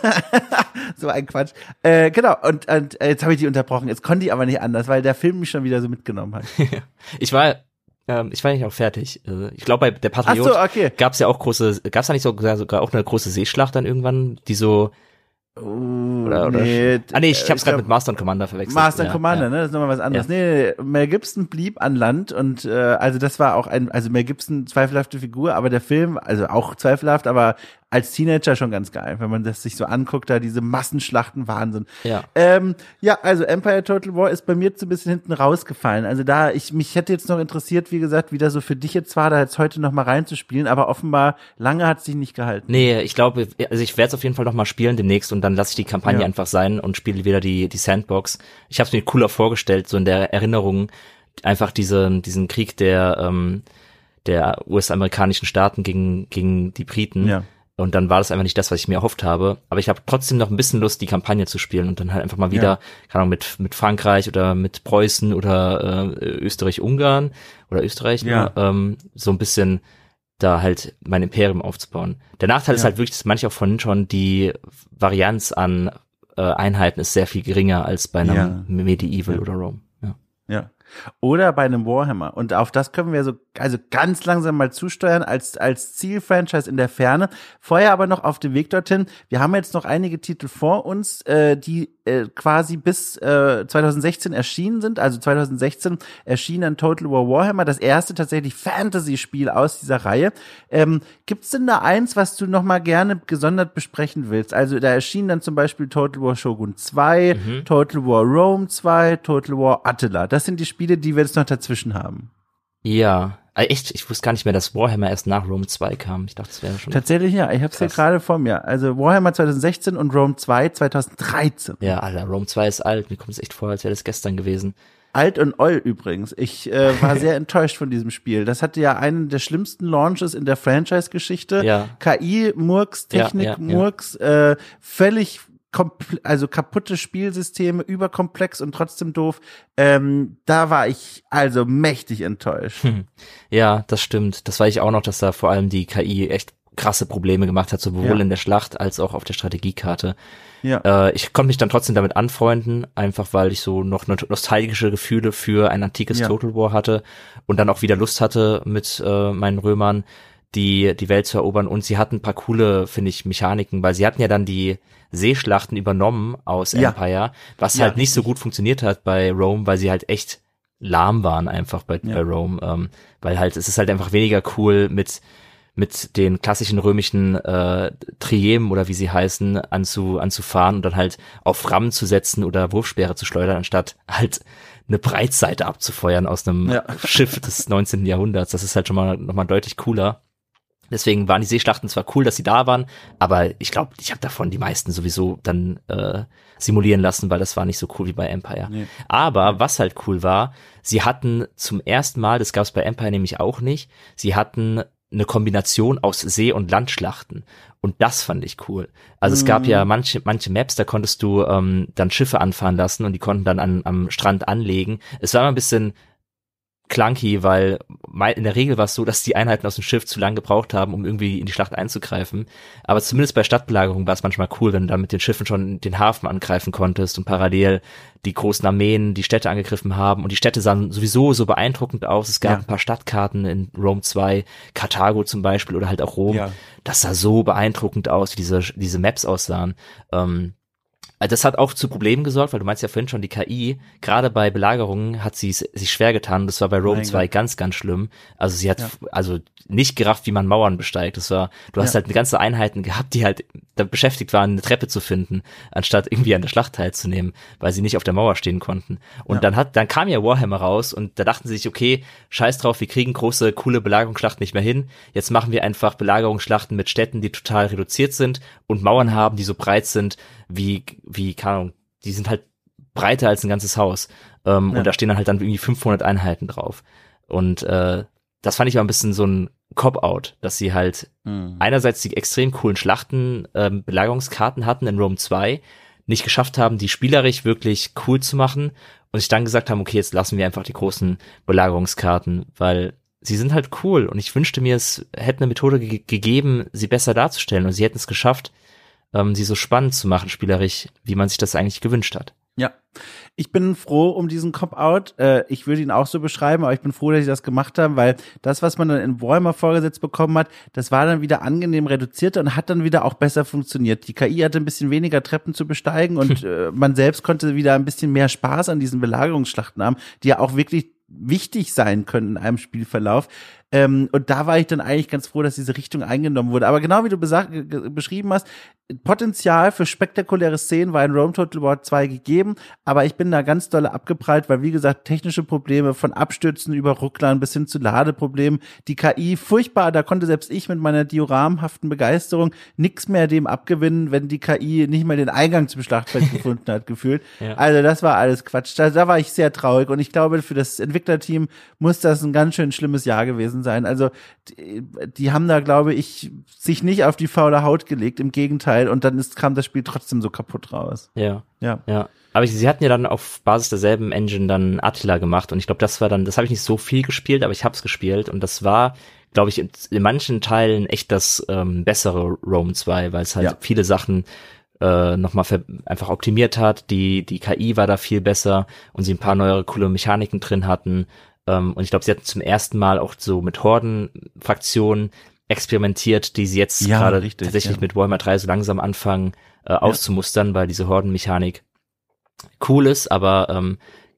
so ein Quatsch. Äh, genau, und, und äh, jetzt habe ich die unterbrochen. Jetzt konnte ich aber nicht anders, weil der Film mich schon wieder so mitgenommen hat. ich war ähm, ich war nicht auch fertig. Äh, ich glaube, bei der Patriot so, okay. gab es ja auch große, gab es da nicht sogar, sogar auch eine große Seeschlacht dann irgendwann, die so Uh, oder, oder nee, ah nee, ich, ich hab's gerade mit Master und Commander verwechselt. Master und ja, Commander, ja. ne, das ist nochmal was anderes. Ja. Nee, Mel Gibson blieb an Land und äh, also das war auch ein, also Mel Gibson zweifelhafte Figur, aber der Film, also auch zweifelhaft, aber als Teenager schon ganz geil, wenn man das sich so anguckt, da diese Massenschlachten Wahnsinn. Ja. Ähm, ja, also Empire Total War ist bei mir so ein bisschen hinten rausgefallen. Also da, ich mich hätte jetzt noch interessiert, wie gesagt, wie das so für dich jetzt war, da jetzt heute noch mal reinzuspielen, aber offenbar lange hat es sich nicht gehalten. Nee, ich glaube, also ich werde es auf jeden Fall noch mal spielen demnächst und dann lasse ich die Kampagne ja. einfach sein und spiele wieder die die Sandbox. Ich habe es mir cooler vorgestellt, so in der Erinnerung einfach diese, diesen Krieg der ähm, der US-amerikanischen Staaten gegen gegen die Briten. Ja und dann war das einfach nicht das, was ich mir erhofft habe. Aber ich habe trotzdem noch ein bisschen Lust, die Kampagne zu spielen und dann halt einfach mal wieder, ja. keine Ahnung, mit, mit Frankreich oder mit Preußen oder äh, Österreich-Ungarn oder Österreich, ne, ja. ähm, so ein bisschen da halt mein Imperium aufzubauen. Der Nachteil ja. ist halt wirklich, dass manche auch von schon die Varianz an äh, Einheiten ist sehr viel geringer als bei einem. Medieval oder Rome. Ja. ja. Oder bei einem Warhammer. Und auf das können wir so, also ganz langsam mal zusteuern als, als Zielfranchise in der Ferne. Vorher aber noch auf dem Weg dorthin. Wir haben jetzt noch einige Titel vor uns, äh, die äh, quasi bis äh, 2016 erschienen sind. Also 2016 erschien dann Total War Warhammer, das erste tatsächlich Fantasy-Spiel aus dieser Reihe. Ähm, Gibt denn da eins, was du noch mal gerne gesondert besprechen willst? Also da erschien dann zum Beispiel Total War Shogun 2, mhm. Total War Rome 2, Total War Attila. Das sind die Spiele, die wir jetzt noch dazwischen haben. Ja, äh, echt, ich wusste gar nicht mehr, dass Warhammer erst nach Rome 2 kam. Ich dachte, das wäre schon. Tatsächlich, ja. Ich habe es hier gerade vor mir. Also Warhammer 2016 und Rome 2 2013. Ja, Alter, Rome 2 ist alt. Mir kommt es echt vor, als wäre das gestern gewesen. Alt und Oll übrigens. Ich äh, war sehr enttäuscht von diesem Spiel. Das hatte ja einen der schlimmsten Launches in der Franchise-Geschichte. Ja. KI, Murks, Technik, ja, ja, Murks, äh, völlig also kaputte Spielsysteme, überkomplex und trotzdem doof. Ähm, da war ich also mächtig enttäuscht. Hm. Ja, das stimmt. Das war ich auch noch, dass da vor allem die KI echt krasse Probleme gemacht hat, sowohl ja. in der Schlacht als auch auf der Strategiekarte. Ja. Äh, ich konnte mich dann trotzdem damit anfreunden, einfach weil ich so noch nostalgische Gefühle für ein antikes ja. Total War hatte und dann auch wieder Lust hatte mit äh, meinen Römern die die Welt zu erobern und sie hatten ein paar coole, finde ich, Mechaniken, weil sie hatten ja dann die Seeschlachten übernommen aus ja. Empire, was ja, halt nicht so gut funktioniert hat bei Rome, weil sie halt echt lahm waren einfach bei, ja. bei Rome, ähm, weil halt es ist halt einfach weniger cool mit mit den klassischen römischen äh, Triemen oder wie sie heißen anzu, anzufahren und dann halt auf Rammen zu setzen oder Wurfspeere zu schleudern, anstatt halt eine Breitseite abzufeuern aus einem ja. Schiff des 19. Jahrhunderts. Das ist halt schon mal nochmal deutlich cooler. Deswegen waren die Seeschlachten zwar cool, dass sie da waren, aber ich glaube, ich habe davon die meisten sowieso dann äh, simulieren lassen, weil das war nicht so cool wie bei Empire. Nee. Aber was halt cool war, sie hatten zum ersten Mal, das gab es bei Empire nämlich auch nicht, sie hatten eine Kombination aus See- und Landschlachten. Und das fand ich cool. Also mhm. es gab ja mhm. manche, manche Maps, da konntest du ähm, dann Schiffe anfahren lassen und die konnten dann an, am Strand anlegen. Es war immer ein bisschen clunky, weil in der Regel war es so, dass die Einheiten aus dem Schiff zu lange gebraucht haben, um irgendwie in die Schlacht einzugreifen. Aber zumindest bei Stadtbelagerung war es manchmal cool, wenn du dann mit den Schiffen schon den Hafen angreifen konntest und parallel die großen Armeen die Städte angegriffen haben. Und die Städte sahen sowieso so beeindruckend aus. Es gab ja. ein paar Stadtkarten in Rome 2, Karthago zum Beispiel oder halt auch Rom. Ja. Das sah so beeindruckend aus, wie diese, diese Maps aussahen. Ähm, das hat auch zu Problemen gesorgt, weil du meinst ja vorhin schon, die KI, gerade bei Belagerungen hat sie sich schwer getan. Das war bei Rome 2 ganz, ganz schlimm. Also sie hat ja. also nicht gerafft, wie man Mauern besteigt. Das war, du hast ja. halt eine ganze Einheiten gehabt, die halt beschäftigt waren, eine Treppe zu finden, anstatt irgendwie an der Schlacht teilzunehmen, weil sie nicht auf der Mauer stehen konnten. Und ja. dann hat, dann kam ja Warhammer raus und da dachten sie sich, okay, scheiß drauf, wir kriegen große, coole Belagerungsschlachten nicht mehr hin. Jetzt machen wir einfach Belagerungsschlachten mit Städten, die total reduziert sind und Mauern haben, die so breit sind, wie, wie, keine Ahnung, die sind halt breiter als ein ganzes Haus. Ähm, ja. Und da stehen dann halt dann irgendwie 500 Einheiten drauf. Und äh, das fand ich mal ein bisschen so ein Cop-Out, dass sie halt mhm. einerseits die extrem coolen Schlachten, ähm, Belagerungskarten hatten in Rome 2, nicht geschafft haben, die spielerisch wirklich cool zu machen und sich dann gesagt haben, okay, jetzt lassen wir einfach die großen Belagerungskarten, weil sie sind halt cool und ich wünschte mir, es hätte eine Methode ge gegeben, sie besser darzustellen und sie hätten es geschafft, ähm, sie so spannend zu machen, spielerisch, wie man sich das eigentlich gewünscht hat. Ja, ich bin froh um diesen Cop-Out. Äh, ich würde ihn auch so beschreiben, aber ich bin froh, dass sie das gemacht haben, weil das, was man dann in Warhammer vorgesetzt bekommen hat, das war dann wieder angenehm reduzierter und hat dann wieder auch besser funktioniert. Die KI hatte ein bisschen weniger Treppen zu besteigen und äh, man selbst konnte wieder ein bisschen mehr Spaß an diesen Belagerungsschlachten haben, die ja auch wirklich wichtig sein können in einem Spielverlauf. Ähm, und da war ich dann eigentlich ganz froh, dass diese Richtung eingenommen wurde. Aber genau wie du beschrieben hast, Potenzial für spektakuläre Szenen war in Rome Total War 2 gegeben, aber ich bin da ganz dolle abgeprallt, weil wie gesagt, technische Probleme von Abstürzen über Rucklern bis hin zu Ladeproblemen, die KI furchtbar, da konnte selbst ich mit meiner dioramhaften Begeisterung nichts mehr dem abgewinnen, wenn die KI nicht mehr den Eingang zum Schlachtfeld gefunden hat, gefühlt. Ja. Also das war alles Quatsch. Da, da war ich sehr traurig und ich glaube, für das Entwicklerteam muss das ein ganz schön schlimmes Jahr gewesen sein. Also die, die haben da, glaube ich, sich nicht auf die faule Haut gelegt, im Gegenteil Teil und dann ist, kam das Spiel trotzdem so kaputt raus. Ja. Ja. Ja. Aber sie hatten ja dann auf Basis derselben Engine dann Attila gemacht und ich glaube, das war dann, das habe ich nicht so viel gespielt, aber ich habe es gespielt und das war, glaube ich, in, in, manchen Teilen echt das ähm, bessere Rome 2, weil es halt ja. viele Sachen äh, nochmal einfach optimiert hat. Die, die KI war da viel besser und sie ein paar neuere coole Mechaniken drin hatten. Ähm, und ich glaube, sie hatten zum ersten Mal auch so mit Horden-Fraktionen experimentiert, die sie jetzt ja, gerade tatsächlich ja. mit Warhammer 3 so langsam anfangen äh, auszumustern, weil diese Hordenmechanik cool ist, aber ähm,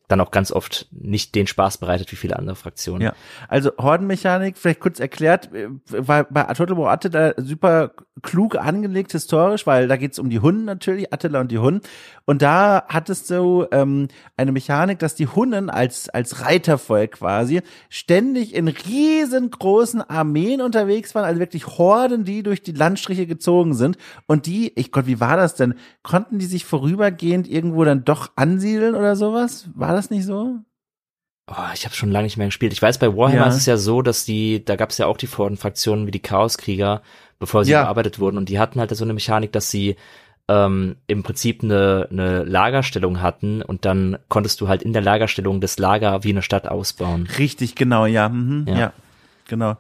dann auch ganz oft nicht den Spaß bereitet wie viele andere Fraktionen. Ja, also Hordenmechanik, vielleicht kurz erklärt, äh, war bei War Attila super klug angelegt historisch, weil da geht's um die Hunden natürlich, Attila und die Hunden. Und da hattest du ähm, eine Mechanik, dass die Hunden als, als Reitervolk quasi ständig in riesengroßen Armeen unterwegs waren, also wirklich Horden, die durch die Landstriche gezogen sind. Und die, ich Gott, wie war das denn? Konnten die sich vorübergehend irgendwo dann doch ansiedeln oder sowas? War das nicht so? Oh, ich habe schon lange nicht mehr gespielt. Ich weiß, bei Warhammer ja. ist es ja so, dass die, da gab es ja auch die Fraktionen wie die Chaoskrieger, bevor sie ja. bearbeitet wurden. Und die hatten halt so eine Mechanik, dass sie ähm, im Prinzip eine, eine Lagerstellung hatten und dann konntest du halt in der Lagerstellung das Lager wie eine Stadt ausbauen. Richtig, genau, ja. Mhm, ja. ja. Genau.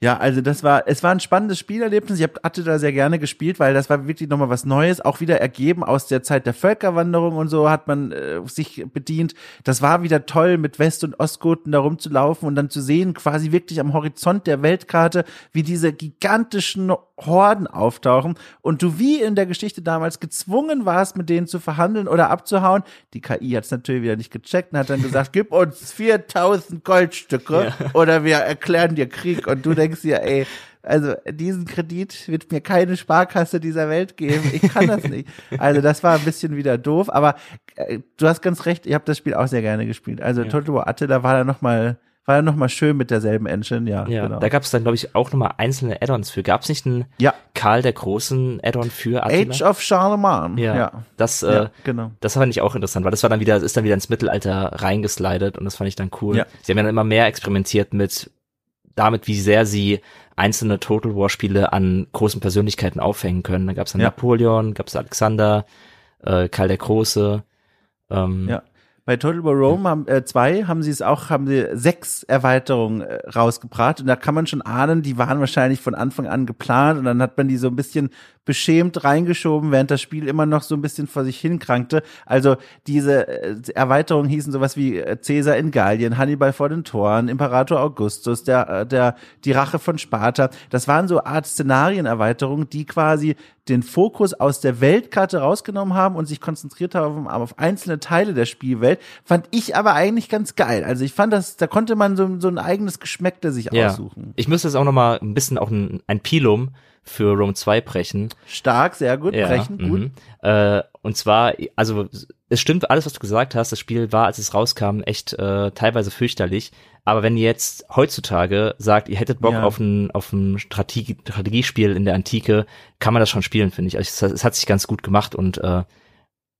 Ja, also das war, es war ein spannendes Spielerlebnis. Ich hab, hatte da sehr gerne gespielt, weil das war wirklich nochmal was Neues, auch wieder ergeben aus der Zeit der Völkerwanderung und so hat man äh, sich bedient. Das war wieder toll, mit West- und Ostgoten da rumzulaufen und dann zu sehen, quasi wirklich am Horizont der Weltkarte, wie diese gigantischen Horden auftauchen und du wie in der Geschichte damals gezwungen warst, mit denen zu verhandeln oder abzuhauen. Die KI hat es natürlich wieder nicht gecheckt und hat dann gesagt, gib uns 4000 Goldstücke ja. oder wir erklären dir Krieg und du denkst, denkst dir, ey, also diesen Kredit wird mir keine Sparkasse dieser Welt geben. Ich kann das nicht. Also das war ein bisschen wieder doof, aber äh, du hast ganz recht, ich habe das Spiel auch sehr gerne gespielt. Also ja. Total War war da noch mal war ja noch mal schön mit derselben Engine, ja. Ja, genau. da gab es dann, glaube ich, auch noch mal einzelne Add-ons für. Gab es nicht einen ja. Karl der Großen Add-on für Attila? Age of Charlemagne. Ja, ja. das, äh, ja, genau. das fand ich auch interessant, weil das war dann wieder, ist dann wieder ins Mittelalter reingeslidet und das fand ich dann cool. Ja. Sie haben ja dann immer mehr experimentiert mit damit, wie sehr sie einzelne Total War Spiele an großen Persönlichkeiten aufhängen können. Da gab es ja. Napoleon, gab es Alexander, äh, Karl der Große. Ähm, ja. Bei Total War Rome haben, äh, zwei haben sie es auch, haben sie sechs Erweiterungen äh, rausgebracht und da kann man schon ahnen, die waren wahrscheinlich von Anfang an geplant und dann hat man die so ein bisschen beschämt reingeschoben, während das Spiel immer noch so ein bisschen vor sich hinkrankte. Also diese äh, Erweiterungen hießen sowas wie äh, Caesar in Gallien, Hannibal vor den Toren, Imperator Augustus, der, äh, der, die Rache von Sparta. Das waren so Art Szenarienerweiterungen, die quasi den Fokus aus der Weltkarte rausgenommen haben und sich konzentriert haben auf einzelne Teile der Spielwelt. Fand ich aber eigentlich ganz geil. Also ich fand das, da konnte man so, so ein eigenes Geschmäckte sich ja. aussuchen. Ich müsste jetzt auch noch mal ein bisschen auch ein, ein Pilum für Rome 2 brechen. Stark, sehr gut, ja, brechen, gut. Mhm. Äh, und zwar, also es stimmt alles, was du gesagt hast. Das Spiel war, als es rauskam, echt äh, teilweise fürchterlich. Aber wenn ihr jetzt heutzutage sagt, ihr hättet Bock ja. auf ein, auf ein Strategie, Strategiespiel in der Antike, kann man das schon spielen, finde ich. Also es, es, hat sich ganz gut gemacht und äh,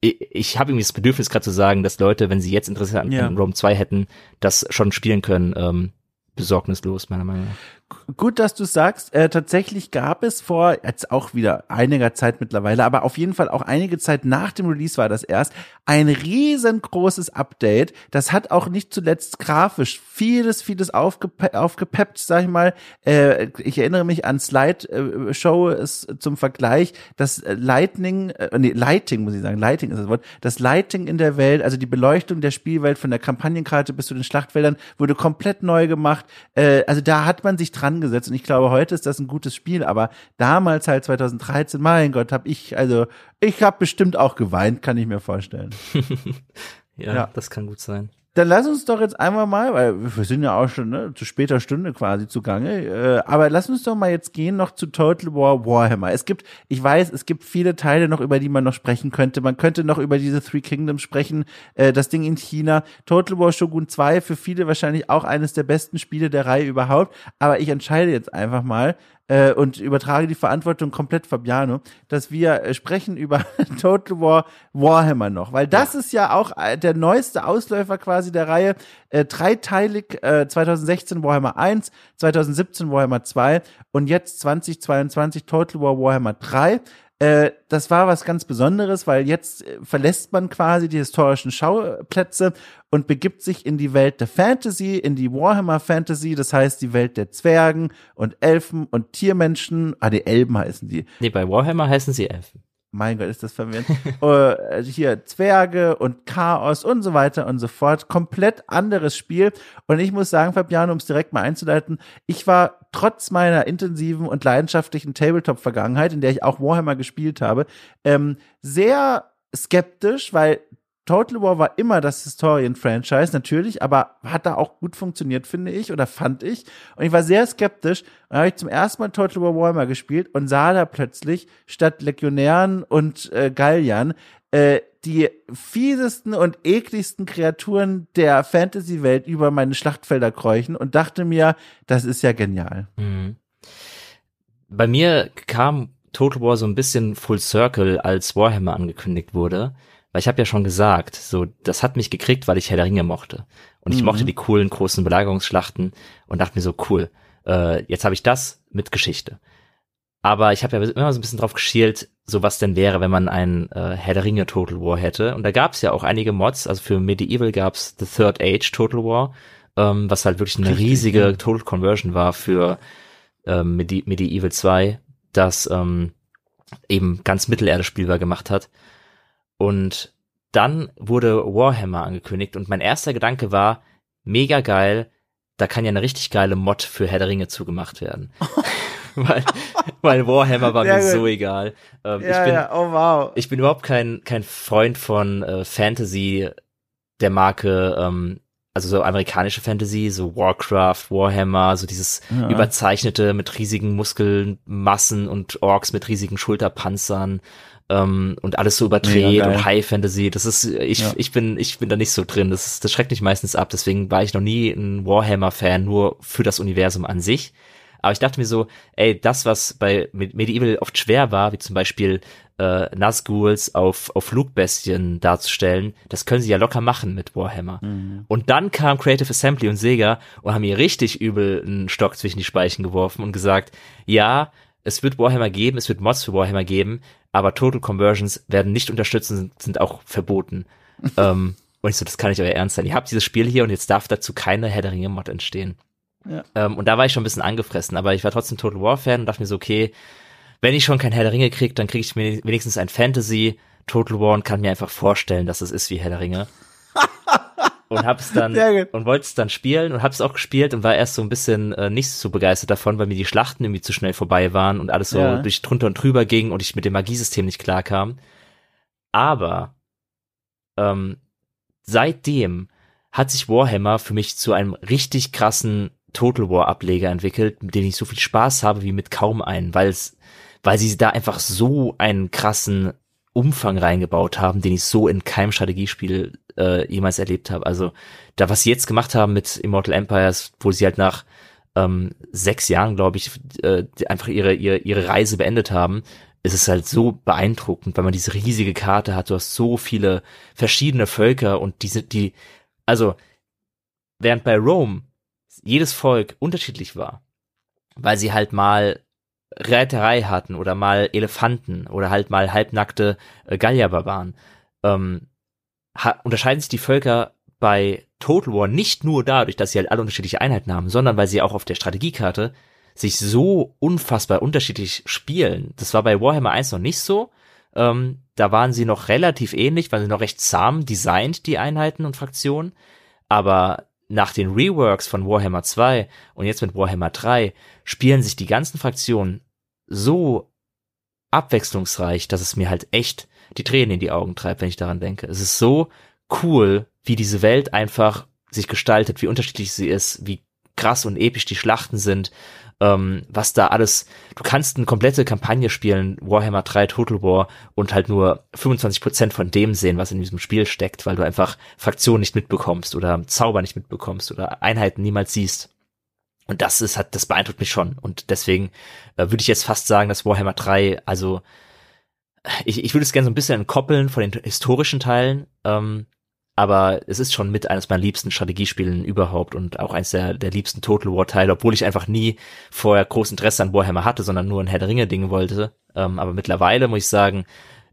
ich, ich habe irgendwie das Bedürfnis gerade zu sagen, dass Leute, wenn sie jetzt Interesse an, ja. an Rome 2 hätten, das schon spielen können. Ähm, besorgnislos, meiner Meinung nach. Gut, dass du sagst. Äh, tatsächlich gab es vor jetzt auch wieder einiger Zeit mittlerweile, aber auf jeden Fall auch einige Zeit nach dem Release war das erst ein riesengroßes Update. Das hat auch nicht zuletzt grafisch vieles, vieles aufgepe aufgepeppt, sag ich mal. Äh, ich erinnere mich an Slide äh, Show zum Vergleich, das Lightning, äh, nee, Lighting muss ich sagen, Lighting ist das Wort. Das Lighting in der Welt, also die Beleuchtung der Spielwelt von der Kampagnenkarte bis zu den Schlachtfeldern wurde komplett neu gemacht. Äh, also da hat man sich dran gesetzt und ich glaube, heute ist das ein gutes Spiel, aber damals halt 2013, mein Gott, habe ich, also ich habe bestimmt auch geweint, kann ich mir vorstellen. ja, ja, das kann gut sein. Dann lass uns doch jetzt einmal mal, weil wir sind ja auch schon ne, zu später Stunde quasi zugange, äh, aber lass uns doch mal jetzt gehen noch zu Total War Warhammer. Es gibt, ich weiß, es gibt viele Teile noch, über die man noch sprechen könnte. Man könnte noch über diese Three Kingdoms sprechen, äh, das Ding in China, Total War Shogun 2, für viele wahrscheinlich auch eines der besten Spiele der Reihe überhaupt. Aber ich entscheide jetzt einfach mal, äh, und übertrage die Verantwortung komplett Fabiano, dass wir äh, sprechen über Total War Warhammer noch, weil das ja. ist ja auch äh, der neueste Ausläufer quasi der Reihe, äh, dreiteilig äh, 2016 Warhammer 1, 2017 Warhammer 2 und jetzt 2022 Total War Warhammer 3. Äh, das war was ganz Besonderes, weil jetzt äh, verlässt man quasi die historischen Schauplätze und begibt sich in die Welt der Fantasy, in die Warhammer Fantasy, das heißt die Welt der Zwergen und Elfen und Tiermenschen. Ah, die Elben heißen die. Nee, bei Warhammer heißen sie Elfen mein Gott, ist das verwirrend. uh, hier Zwerge und Chaos und so weiter und so fort. Komplett anderes Spiel. Und ich muss sagen, Fabiano, um es direkt mal einzuleiten, ich war trotz meiner intensiven und leidenschaftlichen Tabletop-Vergangenheit, in der ich auch Warhammer gespielt habe, ähm, sehr skeptisch, weil Total War war immer das Historien-Franchise, natürlich, aber hat da auch gut funktioniert, finde ich, oder fand ich. Und ich war sehr skeptisch. Und dann habe ich zum ersten Mal Total War Warhammer gespielt und sah da plötzlich statt Legionären und äh, Galliern äh, die fiesesten und ekligsten Kreaturen der Fantasy-Welt über meine Schlachtfelder kräuchen und dachte mir, das ist ja genial. Mhm. Bei mir kam Total War so ein bisschen Full Circle, als Warhammer angekündigt wurde. Weil ich habe ja schon gesagt, so das hat mich gekriegt, weil ich Herr der Ringe mochte. Und ich mhm. mochte die coolen großen Belagerungsschlachten und dachte mir so, cool, äh, jetzt habe ich das mit Geschichte. Aber ich habe ja immer so ein bisschen drauf geschielt, so was denn wäre, wenn man ein äh, Herr der Ringe Total War hätte. Und da gab es ja auch einige Mods, also für Medieval gab's The Third Age Total War, ähm, was halt wirklich eine Richtig, riesige ja. Total Conversion war für ähm, Medi Medieval 2, das ähm, eben ganz Mittelerde spielbar gemacht hat. Und dann wurde Warhammer angekündigt und mein erster Gedanke war, mega geil, da kann ja eine richtig geile Mod für Herr der Ringe zugemacht werden. weil, weil Warhammer war mir so egal. Ähm, ja, ich bin, ja. Oh, wow. Ich bin überhaupt kein, kein Freund von äh, Fantasy der Marke, ähm, also so amerikanische Fantasy, so Warcraft, Warhammer, so dieses ja. überzeichnete mit riesigen Muskelmassen und Orks mit riesigen Schulterpanzern ähm, und alles so überdreht und High Fantasy. Das ist, ich, ja. ich bin, ich bin da nicht so drin. Das, ist, das schreckt mich meistens ab. Deswegen war ich noch nie ein Warhammer-Fan, nur für das Universum an sich. Aber ich dachte mir so, ey, das, was bei Medieval oft schwer war, wie zum Beispiel äh, Nazguls auf, auf Flugbestien darzustellen, das können sie ja locker machen mit Warhammer. Mhm. Und dann kam Creative Assembly und Sega und haben mir richtig übel einen Stock zwischen die Speichen geworfen und gesagt, ja, es wird Warhammer geben, es wird Mods für Warhammer geben, aber Total Conversions werden nicht unterstützt und sind auch verboten. ähm, und ich so, das kann nicht euer Ernst sein. Ihr habt dieses Spiel hier und jetzt darf dazu keine Herr der Ringe Mod entstehen. Ja. Ähm, und da war ich schon ein bisschen angefressen, aber ich war trotzdem Total War Fan und dachte mir so, okay, wenn ich schon kein Herr der Ringe krieg, dann kriege ich wenigstens ein Fantasy Total War und kann mir einfach vorstellen, dass es ist wie Herr der Ringe. und hab's dann und wollte es dann spielen und hab's auch gespielt und war erst so ein bisschen äh, nicht so begeistert davon, weil mir die Schlachten irgendwie zu schnell vorbei waren und alles so ja. durch drunter und drüber ging und ich mit dem Magiesystem nicht klarkam. Aber ähm, seitdem hat sich Warhammer für mich zu einem richtig krassen Total War Ableger entwickelt, mit dem ich so viel Spaß habe wie mit kaum einen, weil es, weil sie da einfach so einen krassen Umfang reingebaut haben, den ich so in keinem Strategiespiel äh, jemals erlebt habe. Also da, was sie jetzt gemacht haben mit Immortal Empires, wo sie halt nach ähm, sechs Jahren, glaube ich, äh, einfach ihre, ihre, ihre Reise beendet haben, ist es halt so beeindruckend, weil man diese riesige Karte hat, du hast so viele verschiedene Völker und diese, die, also, während bei Rome jedes Volk unterschiedlich war, weil sie halt mal Reiterei hatten oder mal Elefanten oder halt mal halbnackte äh, Gallierbarbaren. Ähm, unterscheiden sich die Völker bei Total War nicht nur dadurch, dass sie halt alle unterschiedliche Einheiten haben, sondern weil sie auch auf der Strategiekarte sich so unfassbar unterschiedlich spielen. Das war bei Warhammer 1 noch nicht so. Ähm, da waren sie noch relativ ähnlich, waren sie noch recht zahm designt, die Einheiten und Fraktionen. Aber nach den Reworks von Warhammer 2 und jetzt mit Warhammer 3 spielen sich die ganzen Fraktionen so abwechslungsreich, dass es mir halt echt die Tränen in die Augen treibt, wenn ich daran denke. Es ist so cool, wie diese Welt einfach sich gestaltet, wie unterschiedlich sie ist, wie krass und episch die Schlachten sind, ähm, was da alles, du kannst eine komplette Kampagne spielen, Warhammer 3 Total War und halt nur 25% von dem sehen, was in diesem Spiel steckt, weil du einfach Fraktionen nicht mitbekommst oder Zauber nicht mitbekommst oder Einheiten niemals siehst. Und das ist halt, das beeindruckt mich schon. Und deswegen äh, würde ich jetzt fast sagen, dass Warhammer 3, also ich, ich würde es gerne so ein bisschen entkoppeln von den historischen Teilen, ähm, aber es ist schon mit eines meiner liebsten Strategiespielen überhaupt und auch eines der, der liebsten Total War Teile, obwohl ich einfach nie vorher groß Interesse an Warhammer hatte, sondern nur ein Herr der Ringe Ding wollte. Ähm, aber mittlerweile muss ich sagen,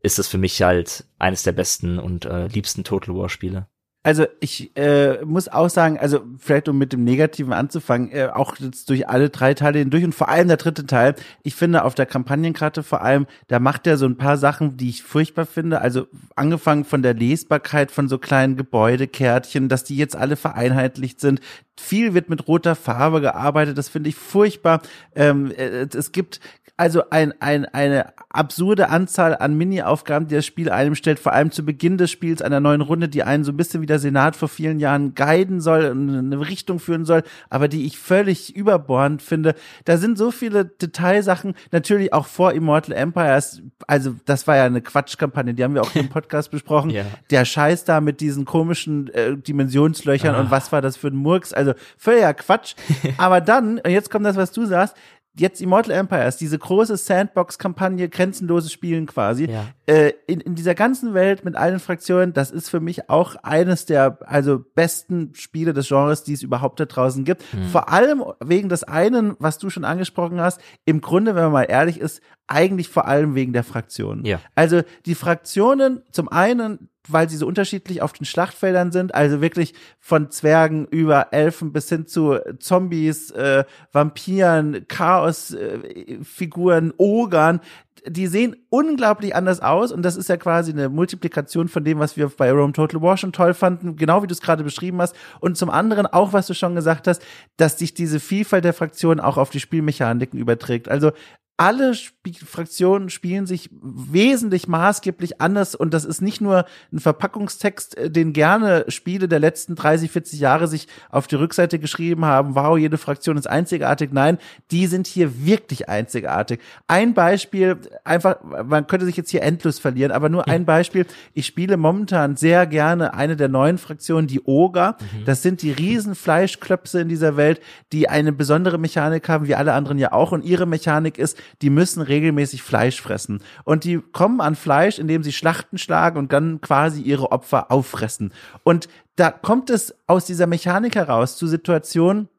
ist das für mich halt eines der besten und äh, liebsten Total War Spiele. Also ich äh, muss auch sagen, also vielleicht um mit dem Negativen anzufangen, äh, auch jetzt durch alle drei Teile hindurch und vor allem der dritte Teil, ich finde auf der Kampagnenkarte vor allem, da macht er so ein paar Sachen, die ich furchtbar finde. Also angefangen von der Lesbarkeit von so kleinen Gebäudekärtchen, dass die jetzt alle vereinheitlicht sind. Viel wird mit roter Farbe gearbeitet, das finde ich furchtbar. Ähm, äh, es gibt also ein, ein, eine absurde Anzahl an Mini-Aufgaben, die das Spiel einem stellt, vor allem zu Beginn des Spiels einer neuen Runde, die einen so ein bisschen wie der Senat vor vielen Jahren guiden soll und eine Richtung führen soll, aber die ich völlig überbohrend finde. Da sind so viele Detailsachen, natürlich auch vor Immortal Empires, also das war ja eine Quatschkampagne, die haben wir auch im Podcast besprochen. Ja. Der Scheiß da mit diesen komischen äh, Dimensionslöchern ah. und was war das für ein Murks, also völliger Quatsch. aber dann, und jetzt kommt das, was du sagst, jetzt Immortal Empires, diese große Sandbox-Kampagne, grenzenloses Spielen quasi, ja. äh, in, in dieser ganzen Welt mit allen Fraktionen, das ist für mich auch eines der also besten Spiele des Genres, die es überhaupt da draußen gibt. Mhm. Vor allem wegen des einen, was du schon angesprochen hast, im Grunde, wenn man mal ehrlich ist, eigentlich vor allem wegen der Fraktionen. Ja. Also die Fraktionen, zum einen weil sie so unterschiedlich auf den Schlachtfeldern sind, also wirklich von Zwergen über Elfen bis hin zu Zombies, äh, Vampiren, Chaosfiguren, äh, Ogern, die sehen unglaublich anders aus und das ist ja quasi eine Multiplikation von dem, was wir bei Rome Total War schon toll fanden, genau wie du es gerade beschrieben hast. Und zum anderen auch, was du schon gesagt hast, dass sich diese Vielfalt der Fraktionen auch auf die Spielmechaniken überträgt. Also alle Sp Fraktionen spielen sich wesentlich maßgeblich anders und das ist nicht nur ein Verpackungstext, äh, den gerne Spiele der letzten 30, 40 Jahre sich auf die Rückseite geschrieben haben, wow, jede Fraktion ist einzigartig. Nein, die sind hier wirklich einzigartig. Ein Beispiel, einfach, man könnte sich jetzt hier endlos verlieren, aber nur ein Beispiel. Ich spiele momentan sehr gerne eine der neuen Fraktionen, die Oga. Mhm. Das sind die riesen Fleischklöpse in dieser Welt, die eine besondere Mechanik haben, wie alle anderen ja auch. Und ihre Mechanik ist, die müssen regelmäßig Fleisch fressen. Und die kommen an Fleisch, indem sie Schlachten schlagen und dann quasi ihre Opfer auffressen. Und da kommt es aus dieser Mechanik heraus zu Situationen,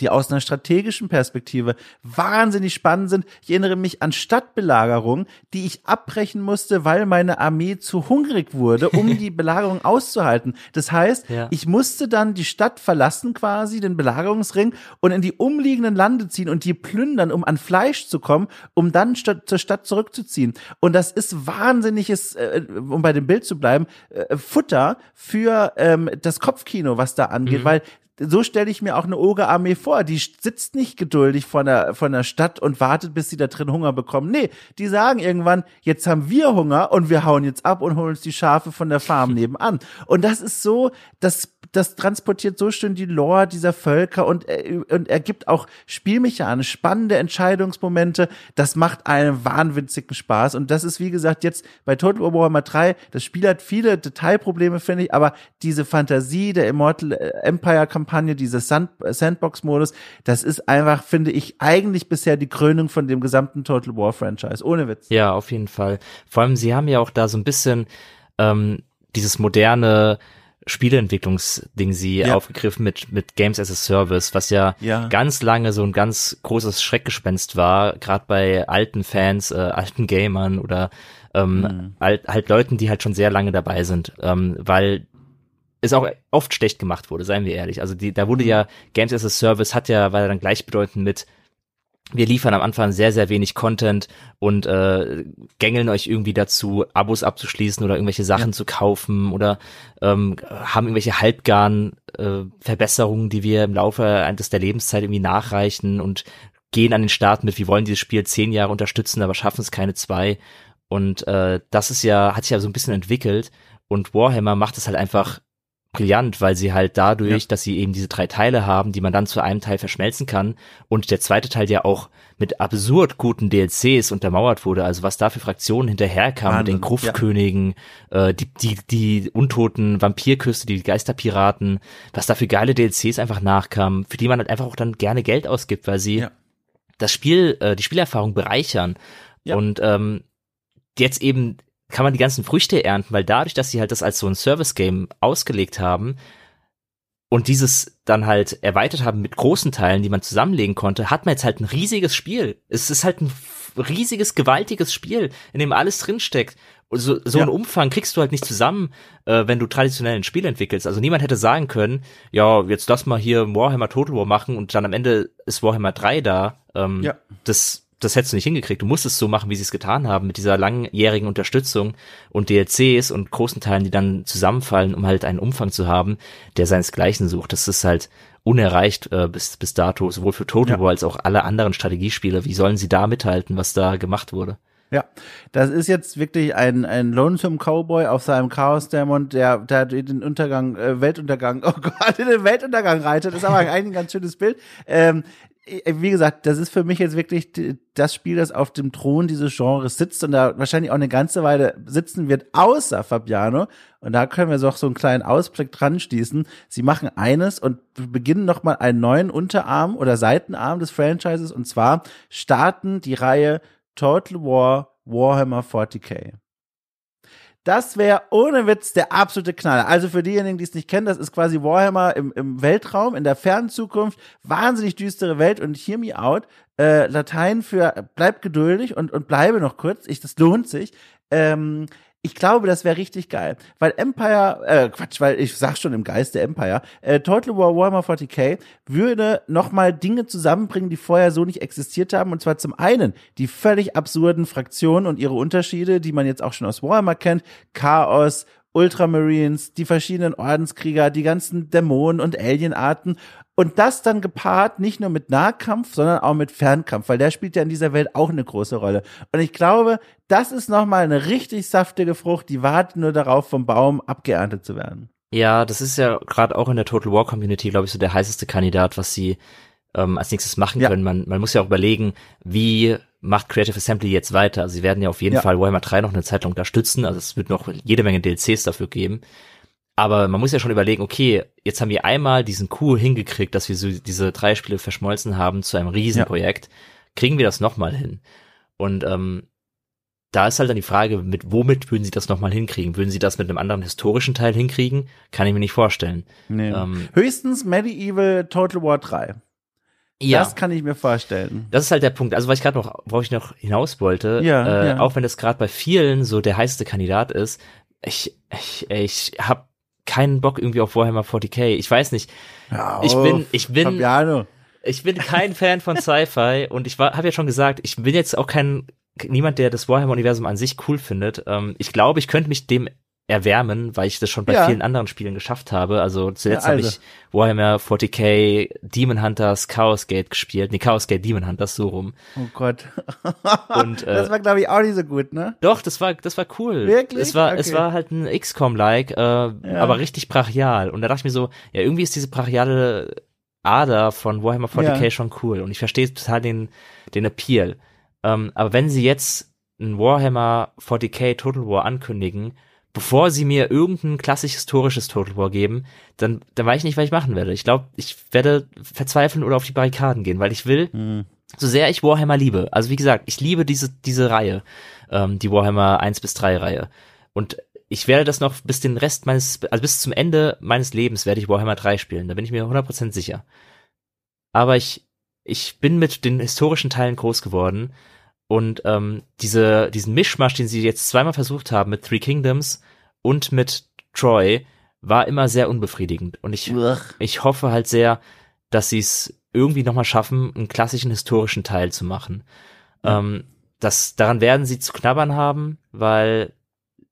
die aus einer strategischen Perspektive wahnsinnig spannend sind. Ich erinnere mich an Stadtbelagerungen, die ich abbrechen musste, weil meine Armee zu hungrig wurde, um die Belagerung auszuhalten. Das heißt, ja. ich musste dann die Stadt verlassen quasi, den Belagerungsring und in die umliegenden Lande ziehen und die plündern, um an Fleisch zu kommen, um dann zur Stadt zurückzuziehen. Und das ist wahnsinniges, äh, um bei dem Bild zu bleiben, äh, Futter für ähm, das Kopfkino, was da angeht, mhm. weil so stelle ich mir auch eine Oger-Armee vor. Die sitzt nicht geduldig von der, von der Stadt und wartet, bis sie da drin Hunger bekommen. Nee, die sagen irgendwann, jetzt haben wir Hunger und wir hauen jetzt ab und holen uns die Schafe von der Farm nebenan. Und das ist so, das das transportiert so schön die Lore dieser Völker und, äh, und ergibt auch spielmechanisch spannende Entscheidungsmomente. Das macht einen wahnwitzigen Spaß. Und das ist, wie gesagt, jetzt bei Total War Warhammer 3, das Spiel hat viele Detailprobleme, finde ich, aber diese Fantasie der Immortal Empire Kampagne, dieses Sand Sandbox-Modus, das ist einfach, finde ich, eigentlich bisher die Krönung von dem gesamten Total War Franchise. Ohne Witz. Ja, auf jeden Fall. Vor allem, sie haben ja auch da so ein bisschen ähm, dieses moderne Spieleentwicklungsding sie ja. aufgegriffen mit, mit Games as a Service, was ja, ja, ganz lange so ein ganz großes Schreckgespenst war, gerade bei alten Fans, äh, alten Gamern oder ähm, mhm. halt, halt Leuten, die halt schon sehr lange dabei sind, ähm, weil es auch oft schlecht gemacht wurde, seien wir ehrlich. Also die, da wurde mhm. ja Games as a Service hat ja, war ja dann gleichbedeutend mit wir liefern am Anfang sehr, sehr wenig Content und äh, gängeln euch irgendwie dazu, Abos abzuschließen oder irgendwelche Sachen ja. zu kaufen oder ähm, haben irgendwelche halbgaren äh, Verbesserungen, die wir im Laufe eines der Lebenszeit irgendwie nachreichen und gehen an den Start mit, wir wollen dieses Spiel zehn Jahre unterstützen, aber schaffen es keine zwei. Und äh, das ist ja, hat sich ja so ein bisschen entwickelt und Warhammer macht es halt einfach brillant, weil sie halt dadurch, ja. dass sie eben diese drei Teile haben, die man dann zu einem Teil verschmelzen kann und der zweite Teil ja auch mit absurd guten DLCs untermauert wurde, also was da für Fraktionen hinterherkamen, mit den Gruftkönigen, ja. äh, die, die, die untoten Vampirküste, die Geisterpiraten, was da für geile DLCs einfach nachkamen, für die man halt einfach auch dann gerne Geld ausgibt, weil sie ja. das Spiel, äh, die Spielerfahrung bereichern. Und ähm, jetzt eben kann man die ganzen Früchte ernten, weil dadurch, dass sie halt das als so ein Service-Game ausgelegt haben und dieses dann halt erweitert haben mit großen Teilen, die man zusammenlegen konnte, hat man jetzt halt ein riesiges Spiel. Es ist halt ein riesiges, gewaltiges Spiel, in dem alles drinsteckt. So, so ja. einen Umfang kriegst du halt nicht zusammen, äh, wenn du traditionell ein Spiel entwickelst. Also niemand hätte sagen können, ja, jetzt lass mal hier Warhammer Total War machen und dann am Ende ist Warhammer 3 da. Ähm, ja. Das das hättest du nicht hingekriegt. Du musst es so machen, wie sie es getan haben, mit dieser langjährigen Unterstützung und DLCs und großen Teilen, die dann zusammenfallen, um halt einen Umfang zu haben, der seinesgleichen sucht. Das ist halt unerreicht äh, bis, bis dato, sowohl für Total ja. War als auch alle anderen Strategiespiele. Wie sollen sie da mithalten, was da gemacht wurde? Ja, das ist jetzt wirklich ein, ein Lonesome Cowboy auf seinem Chaos-Dämon, der, der den Untergang, äh, Weltuntergang, oh Gott, in den Weltuntergang reitet. Das ist aber eigentlich ein ganz schönes Bild. Ähm, äh, wie gesagt, das ist für mich jetzt wirklich das Spiel, das auf dem Thron dieses Genres sitzt und da wahrscheinlich auch eine ganze Weile sitzen wird, außer Fabiano. Und da können wir so, so einen kleinen Ausblick dran schließen. Sie machen eines und beginnen nochmal einen neuen Unterarm oder Seitenarm des Franchises und zwar starten die Reihe Total War Warhammer 40k. Das wäre ohne Witz der absolute Knaller. Also für diejenigen, die es nicht kennen, das ist quasi Warhammer im, im Weltraum, in der fernen Zukunft. Wahnsinnig düstere Welt und hear me out. Äh, Latein für bleib geduldig und, und bleibe noch kurz. Ich, das lohnt sich. Ähm, ich glaube, das wäre richtig geil. Weil Empire, äh, Quatsch, weil ich sag schon im Geiste Empire, äh, Total War Warhammer 40k würde nochmal Dinge zusammenbringen, die vorher so nicht existiert haben. Und zwar zum einen die völlig absurden Fraktionen und ihre Unterschiede, die man jetzt auch schon aus Warhammer kennt. Chaos, Ultramarines, die verschiedenen Ordenskrieger, die ganzen Dämonen und Alienarten und das dann gepaart nicht nur mit Nahkampf, sondern auch mit Fernkampf, weil der spielt ja in dieser Welt auch eine große Rolle. Und ich glaube, das ist nochmal eine richtig saftige Frucht, die wartet nur darauf, vom Baum abgeerntet zu werden. Ja, das ist ja gerade auch in der Total War Community, glaube ich, so der heißeste Kandidat, was sie ähm, als nächstes machen ja. können. Man, man muss ja auch überlegen, wie macht Creative Assembly jetzt weiter. Also sie werden ja auf jeden ja. Fall Warhammer 3 noch eine Zeit lang unterstützen. Also es wird noch jede Menge DLCs dafür geben. Aber man muss ja schon überlegen, okay, jetzt haben wir einmal diesen Coup hingekriegt, dass wir so diese drei Spiele verschmolzen haben zu einem Riesenprojekt. Ja. Kriegen wir das nochmal hin? Und ähm, da ist halt dann die Frage, mit womit würden sie das nochmal hinkriegen? Würden sie das mit einem anderen historischen Teil hinkriegen? Kann ich mir nicht vorstellen. Nee. Ähm, Höchstens Medieval Total War 3. Ja. Das kann ich mir vorstellen. Das ist halt der Punkt. Also, was ich gerade noch, wo ich noch hinaus wollte, ja, äh, ja. auch wenn das gerade bei vielen so der heißeste Kandidat ist, ich, ich, ich habe keinen Bock irgendwie auf Warhammer 40k. Ich weiß nicht. Ja, ich bin, ich bin, Fabiano. ich bin kein Fan von Sci-Fi und ich habe ja schon gesagt, ich bin jetzt auch kein niemand, der das Warhammer-Universum an sich cool findet. Ähm, ich glaube, ich könnte mich dem erwärmen, weil ich das schon bei ja. vielen anderen Spielen geschafft habe. Also zuletzt ja, also. habe ich Warhammer 40k, Demon Hunters, Chaos Gate gespielt. Nee, Chaos Gate Demon Hunters, so rum. Oh Gott. Und, äh, das war, glaube ich, auch nicht so gut, ne? Doch, das war, das war cool. Wirklich? Es war, okay. es war halt ein XCOM-like, äh, ja. aber richtig brachial. Und da dachte ich mir so, ja, irgendwie ist diese brachiale Ader von Warhammer 40k schon cool. Und ich verstehe total den, den Appeal. Ähm, aber wenn sie jetzt ein Warhammer 40k Total War ankündigen, bevor sie mir irgendein klassisch historisches Total War geben, dann, dann weiß ich nicht, was ich machen werde. Ich glaube, ich werde verzweifeln oder auf die Barrikaden gehen, weil ich will, mhm. so sehr ich Warhammer liebe, also wie gesagt, ich liebe diese, diese Reihe, ähm, die Warhammer 1 bis 3 Reihe. Und ich werde das noch bis den Rest meines, also bis zum Ende meines Lebens werde ich Warhammer 3 spielen, da bin ich mir 100% sicher. Aber ich, ich bin mit den historischen Teilen groß geworden und ähm, diese, diesen Mischmasch, den sie jetzt zweimal versucht haben mit Three Kingdoms und mit Troy, war immer sehr unbefriedigend. Und ich, ich hoffe halt sehr, dass sie es irgendwie nochmal schaffen, einen klassischen historischen Teil zu machen. Ja. Ähm, das, daran werden sie zu knabbern haben, weil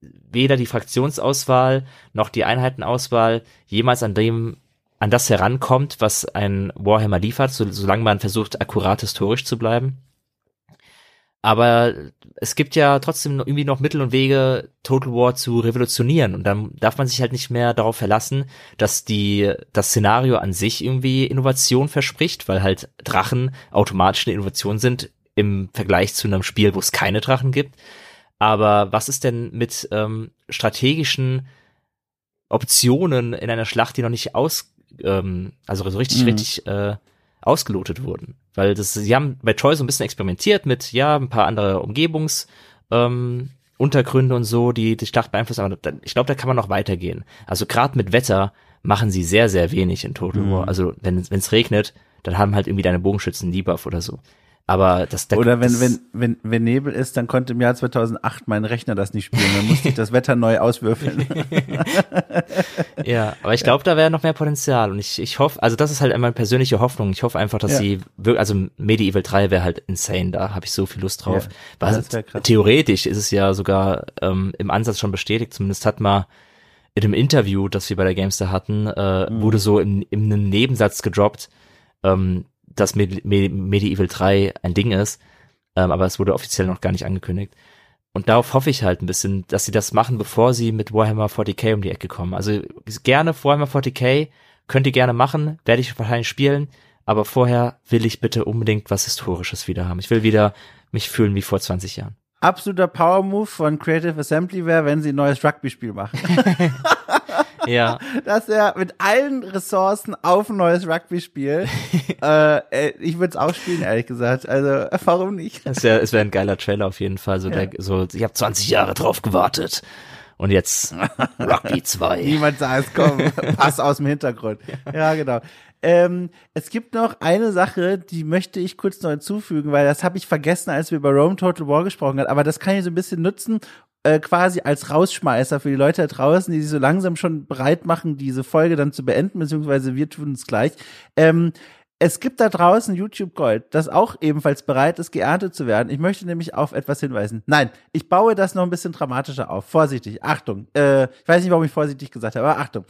weder die Fraktionsauswahl noch die Einheitenauswahl jemals an dem an das herankommt, was ein Warhammer liefert, so, solange man versucht, akkurat historisch zu bleiben. Aber es gibt ja trotzdem irgendwie noch Mittel und Wege, Total War zu revolutionieren. Und dann darf man sich halt nicht mehr darauf verlassen, dass die, das Szenario an sich irgendwie Innovation verspricht, weil halt Drachen automatisch eine Innovation sind im Vergleich zu einem Spiel, wo es keine Drachen gibt. Aber was ist denn mit ähm, strategischen Optionen in einer Schlacht, die noch nicht aus, ähm, also so richtig, mhm. richtig äh, ausgelotet wurden? Weil das, sie haben bei Troy so ein bisschen experimentiert mit, ja, ein paar andere Umgebungs, ähm, Untergründe und so, die die Schlacht beeinflussen, aber da, ich glaube, da kann man noch weitergehen. Also gerade mit Wetter machen sie sehr, sehr wenig in Total War. Mhm. Also wenn es regnet, dann haben halt irgendwie deine Bogenschützen Debuff oder so. Aber das, das Oder wenn, das, wenn, wenn, wenn Nebel ist, dann konnte im Jahr 2008 mein Rechner das nicht spielen. Dann musste ich das Wetter neu auswürfeln. ja, aber ich glaube, da wäre noch mehr Potenzial. Und ich, ich hoffe, also das ist halt meine persönliche Hoffnung. Ich hoffe einfach, dass ja. sie wirklich, also Medieval 3 wäre halt insane. Da habe ich so viel Lust drauf. Ja, Was, theoretisch ist es ja sogar ähm, im Ansatz schon bestätigt. Zumindest hat mal in dem Interview, das wir bei der Gamester hatten, äh, mhm. wurde so in, in einem Nebensatz gedroppt, ähm, dass Medi Medieval 3 ein Ding ist, ähm, aber es wurde offiziell noch gar nicht angekündigt. Und darauf hoffe ich halt ein bisschen, dass sie das machen, bevor sie mit Warhammer 40k um die Ecke kommen. Also gerne Warhammer 40k, könnt ihr gerne machen, werde ich wahrscheinlich spielen, aber vorher will ich bitte unbedingt was Historisches wieder haben. Ich will wieder mich fühlen wie vor 20 Jahren. Absoluter Power Move von Creative Assembly wäre, wenn sie ein neues Rugby-Spiel machen. Ja. Dass er mit allen Ressourcen auf ein neues Rugby-Spiel. äh, äh, ich würde es auch spielen, ehrlich gesagt. Also, warum nicht? Es wäre es wär ein geiler Trailer auf jeden Fall. So, ja. der, so ich habe 20 Jahre drauf gewartet. Und jetzt Rugby 2. Niemand sah es kommen. Pass aus dem Hintergrund. Ja, genau. Ähm, es gibt noch eine Sache, die möchte ich kurz noch hinzufügen, weil das habe ich vergessen, als wir über Rome Total War gesprochen haben. Aber das kann ich so ein bisschen nutzen, äh, quasi als Rausschmeißer für die Leute da draußen, die sich so langsam schon bereit machen, diese Folge dann zu beenden, beziehungsweise wir tun es gleich. Ähm, es gibt da draußen YouTube Gold, das auch ebenfalls bereit ist, geerntet zu werden. Ich möchte nämlich auf etwas hinweisen. Nein, ich baue das noch ein bisschen dramatischer auf. Vorsichtig, Achtung. Äh, ich weiß nicht, warum ich vorsichtig gesagt habe, aber Achtung.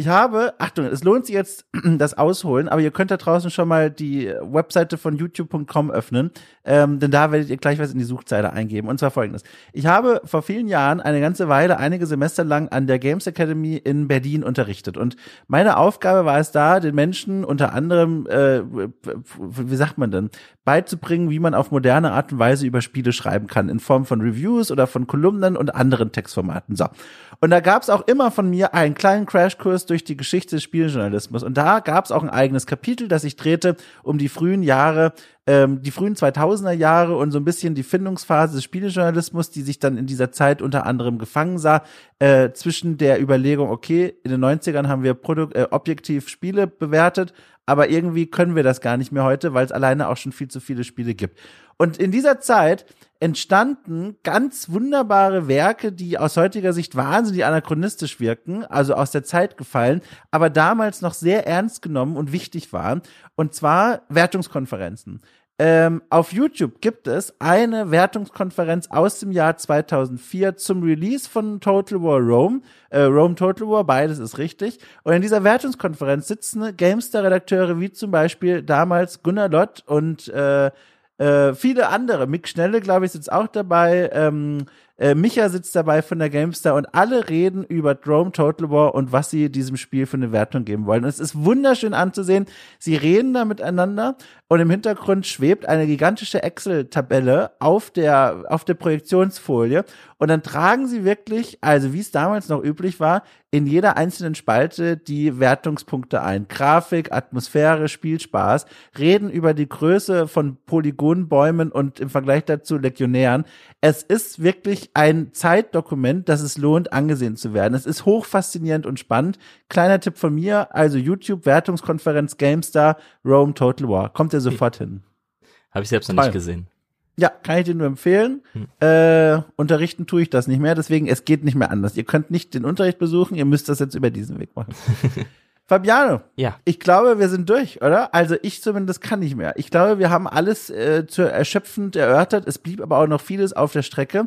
Ich habe, Achtung, es lohnt sich jetzt das Ausholen, aber ihr könnt da draußen schon mal die Webseite von youtube.com öffnen, ähm, denn da werdet ihr gleich was in die Suchzeile eingeben. Und zwar folgendes. Ich habe vor vielen Jahren eine ganze Weile, einige Semester lang an der Games Academy in Berlin unterrichtet. Und meine Aufgabe war es da, den Menschen unter anderem, äh, wie sagt man denn, beizubringen, wie man auf moderne Art und Weise über Spiele schreiben kann, in Form von Reviews oder von Kolumnen und anderen Textformaten. So. Und da gab es auch immer von mir einen kleinen Crashkurs durch die Geschichte des Spieljournalismus. Und da gab es auch ein eigenes Kapitel, das ich drehte um die frühen Jahre, ähm, die frühen 2000er Jahre und so ein bisschen die Findungsphase des Spielejournalismus, die sich dann in dieser Zeit unter anderem gefangen sah, äh, zwischen der Überlegung, okay, in den 90ern haben wir Produkt, äh, objektiv Spiele bewertet, aber irgendwie können wir das gar nicht mehr heute, weil es alleine auch schon viel zu viele Spiele gibt. Und in dieser Zeit entstanden ganz wunderbare Werke, die aus heutiger Sicht wahnsinnig anachronistisch wirken, also aus der Zeit gefallen, aber damals noch sehr ernst genommen und wichtig waren. Und zwar Wertungskonferenzen. Ähm, auf YouTube gibt es eine Wertungskonferenz aus dem Jahr 2004 zum Release von Total War Rome. Äh, Rome Total War, beides ist richtig. Und in dieser Wertungskonferenz sitzen Gamestar-Redakteure wie zum Beispiel damals Gunnar Lott und äh, äh, viele andere. Mick Schnelle, glaube ich, sitzt auch dabei. Ähm, äh, Micha sitzt dabei von der GameStar und alle reden über Drome Total War und was sie diesem Spiel für eine Wertung geben wollen. Und es ist wunderschön anzusehen. Sie reden da miteinander und im Hintergrund schwebt eine gigantische Excel-Tabelle auf der, auf der Projektionsfolie. Und dann tragen sie wirklich, also wie es damals noch üblich war, in jeder einzelnen Spalte die Wertungspunkte ein. Grafik, Atmosphäre, Spielspaß, reden über die Größe von Polygonbäumen und im Vergleich dazu Legionären. Es ist wirklich ein Zeitdokument, das es lohnt, angesehen zu werden. Es ist hochfaszinierend und spannend. Kleiner Tipp von mir, also YouTube, Wertungskonferenz, GameStar, Rome, Total War. Kommt ihr sofort hin. Habe ich selbst noch nicht gesehen. Ja, kann ich dir nur empfehlen. Hm. Äh, unterrichten tue ich das nicht mehr, deswegen es geht nicht mehr anders. Ihr könnt nicht den Unterricht besuchen, ihr müsst das jetzt über diesen Weg machen. Fabiano, ja. ich glaube, wir sind durch, oder? Also ich zumindest kann nicht mehr. Ich glaube, wir haben alles äh, zu erschöpfend erörtert. Es blieb aber auch noch vieles auf der Strecke.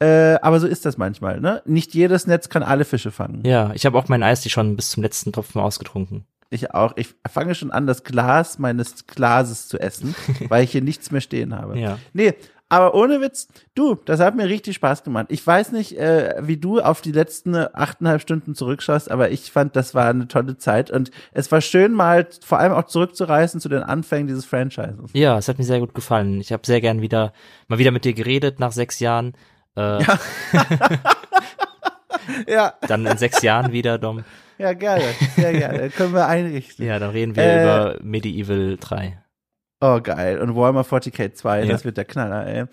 Äh, aber so ist das manchmal, ne? Nicht jedes Netz kann alle Fische fangen. Ja, ich habe auch mein Eis schon bis zum letzten Tropfen ausgetrunken. Ich auch. Ich fange schon an, das Glas meines Glases zu essen, weil ich hier nichts mehr stehen habe. Ja. Nee, aber ohne Witz, du, das hat mir richtig Spaß gemacht. Ich weiß nicht, äh, wie du auf die letzten achteinhalb Stunden zurückschaust, aber ich fand, das war eine tolle Zeit und es war schön, mal vor allem auch zurückzureißen zu den Anfängen dieses Franchises. Ja, es hat mir sehr gut gefallen. Ich habe sehr gern wieder mal wieder mit dir geredet nach sechs Jahren. Äh, ja. ja. Dann in sechs Jahren wieder, Dom. Ja, gerne, sehr gerne. Können wir einrichten. Ja, dann reden wir äh, über Medieval 3. Oh, geil. Und Warhammer 40k 2, ja. das wird der Knaller, ey.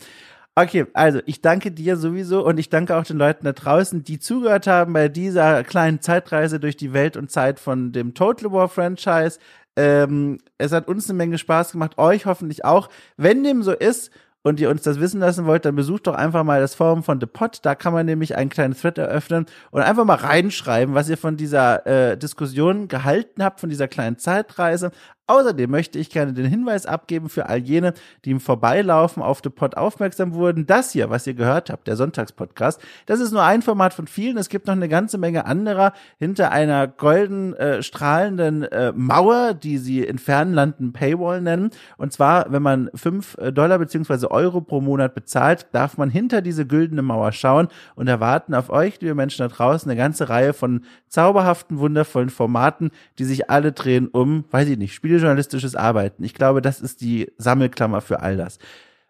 Okay, also ich danke dir sowieso und ich danke auch den Leuten da draußen, die zugehört haben bei dieser kleinen Zeitreise durch die Welt und Zeit von dem Total War Franchise. Ähm, es hat uns eine Menge Spaß gemacht, euch hoffentlich auch. Wenn dem so ist und ihr uns das wissen lassen wollt, dann besucht doch einfach mal das Forum von The Pod. Da kann man nämlich einen kleinen Thread eröffnen und einfach mal reinschreiben, was ihr von dieser äh, Diskussion gehalten habt, von dieser kleinen Zeitreise. Außerdem möchte ich gerne den Hinweis abgeben für all jene, die im Vorbeilaufen auf The Pod aufmerksam wurden. Das hier, was ihr gehört habt, der Sonntagspodcast, das ist nur ein Format von vielen. Es gibt noch eine ganze Menge anderer hinter einer golden äh, strahlenden äh, Mauer, die sie in fernen Landen Paywall nennen. Und zwar, wenn man fünf äh, Dollar beziehungsweise Euro pro Monat bezahlt, darf man hinter diese güldene Mauer schauen und erwarten auf euch, liebe Menschen da draußen, eine ganze Reihe von zauberhaften, wundervollen Formaten, die sich alle drehen um, weiß ich nicht, Spiele journalistisches Arbeiten. Ich glaube, das ist die Sammelklammer für all das.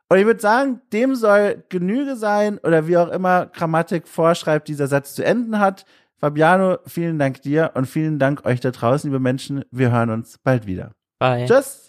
Und ich würde sagen, dem soll Genüge sein oder wie auch immer Grammatik vorschreibt, dieser Satz zu enden hat. Fabiano, vielen Dank dir und vielen Dank euch da draußen, liebe Menschen. Wir hören uns bald wieder. Bye. Tschüss.